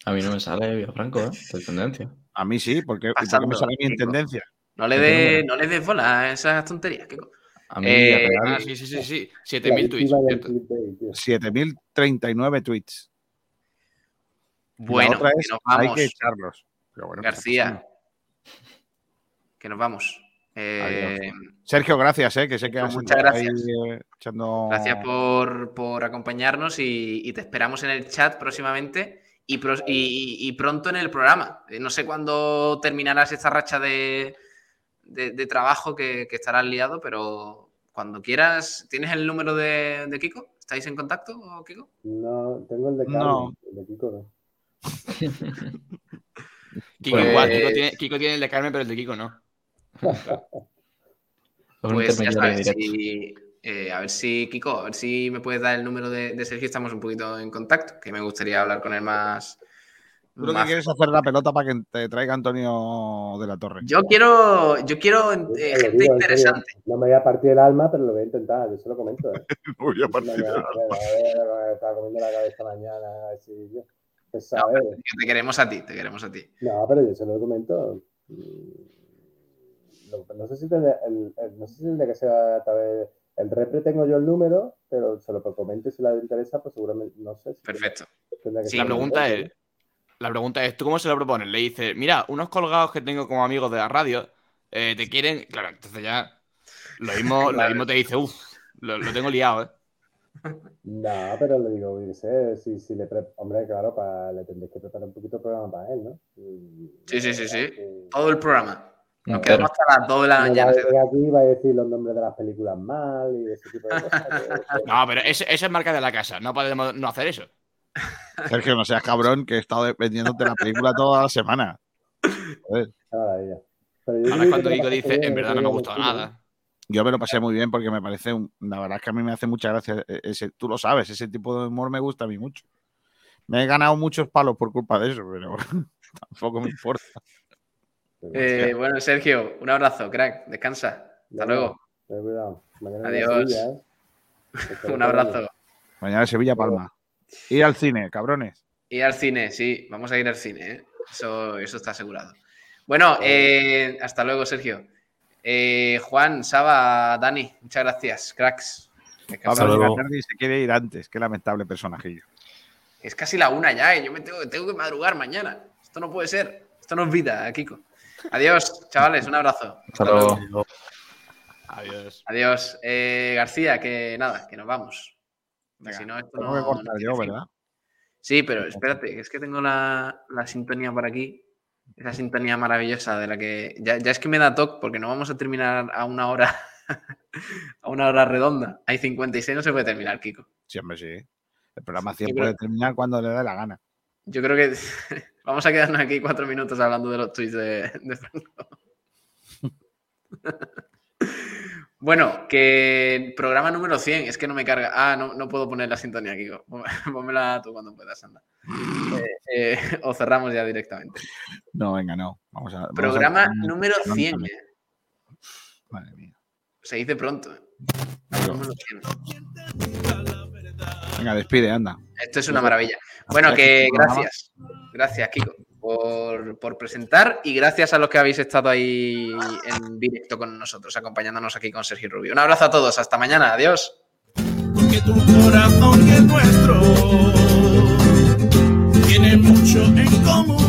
A mí no me sale Villafranco, ¿eh? De tendencia. A mí sí, porque, Pasando, me sale Kiko. tendencia. No le ¿Qué des no le des bola a esas tonterías. Kiko. A mí Eh, Ah, sí, sí, sí, sí. La 7000 tweets. víctima del cierto. clickbait, tío. 7039 tweets. Y la Bueno, otra que nos hay vamos. que echarlos. Pero bueno, ¿qué está García. Que nos vamos. Eh, Sergio, gracias, eh, que sé que Pues has muchas estado ahí, gracias. eh, echando... Gracias por, por acompañarnos y, y te esperamos en el chat próximamente y, pro- y- y pronto en el programa. Eh, No sé cuándo terminarás esta racha de, de- de trabajo que, que estarás liado, pero cuando quieras, ¿tienes el número de, de Kiko? ¿Estáis en contacto, Kiko? No, tengo el de Carmen, No. el de Kiko no. Kiko Pues- igual, Kiko tiene, Kiko tiene el de Carmen, pero el de Kiko no. Pues ya sabes, si- eh, a ver si, Kiko, a ver si me puedes dar el número de, de Sergio, estamos un poquito en contacto, que me gustaría hablar con él más. Tú lo que quieres es hacer la pelota para que te traiga Antonio de la Torre. Yo quiero, yo quiero eh, gente digo, en serio, interesante. No me voy a partir el alma, pero lo voy a intentar, yo se lo comento. ¿eh? Uy, a partir Estaba comiendo la cabeza mañana, a ver si yo. No, que te queremos a ti, te queremos a ti. No, pero yo se lo comento. Mm, No sé si el, el- no sé si tendría que ser a través. El repre tengo yo el número, pero se lo comento y si le interesa, pues seguramente, no sé. Si Perfecto. que Sí, La pregunta el es, la pregunta es, ¿tú cómo se lo propones? Le dices, mira, unos colgados que tengo como amigos de la radio, eh, te quieren... Claro, entonces ya lo mismo, lo mismo te dice, uff, lo, lo tengo liado, ¿eh? No, pero le digo, si, si le hombre, claro, para, le tendréis que preparar un poquito el programa para él, ¿no? Y- Sí, sí, sí, sí. Todo el programa. Nos quedamos hasta las 2 de la mañana. aquí y va a decir los nombres de las películas mal y ese tipo de cosas. que- No, pero esa es marca de la casa, no podemos no hacer eso. Sergio, no seas cabrón, que he estado vendiéndote la película toda la semana. Joder. Pero Ahora cuando la dice, en verdad no me ha gustado nada. Yo me lo pasé muy bien porque me parece, un- la verdad es que a mí me hace mucha gracia e- ese, tú lo sabes, ese tipo de humor me gusta a mí mucho. Me he ganado muchos palos por culpa de eso, pero tampoco me importa. Eh, bueno, Sergio, un abrazo, crack. Descansa. Hasta luego. ten cuidado. Mañana Adiós. ¿eh? Un abrazo. Mañana Sevilla Palma. Ir al cine, cabrones. Ir al cine, sí, vamos a ir al cine, ¿eh? eso, eso está asegurado. Bueno, eh, hasta luego, Sergio. Eh, Juan, Saba, Dani, muchas gracias, cracks. Pablo se quiere ir antes. Qué lamentable personajillo. Es casi la una ya, y yo me tengo, tengo que madrugar mañana. Esto no puede ser. Esto no es vida, Kiko. Adiós, chavales, un abrazo. Hasta luego. Luego. Adiós. Adiós. Eh, García, que nada, que nos vamos. Venga, si no, esto no- cortar no yo. ¿verdad? Sí, pero espérate, que es que tengo la, la sintonía por aquí. Esa sintonía maravillosa de la que. Ya, ya es que me da toque porque no vamos a terminar a una hora. a una hora redonda. Hay 56, no se puede terminar, Kiko. Siempre sí. El programa 100 Yo creo- puede terminar cuando le dé la gana. Yo creo que vamos a quedarnos aquí cuatro minutos hablando de los tweets de, de Franco. Bueno, que programa número 100, es que no me carga. Ah, no, no puedo poner la sintonía, Kiko. Pónmela tú cuando puedas, anda. Eh, eh, o cerramos ya directamente. No, venga, no. Vamos a. vamos Programa número 100. pronto, eh. Madre mía. Se dice pronto. Número 100. Venga, despide, anda. Esto es una maravilla. Bueno, que gracias. Gracias, Kiko, por, por presentar y gracias a los que habéis estado ahí en directo con nosotros, acompañándonos aquí con Sergio Rubio. Un abrazo a todos. Hasta mañana. Adiós. tiene mucho en común.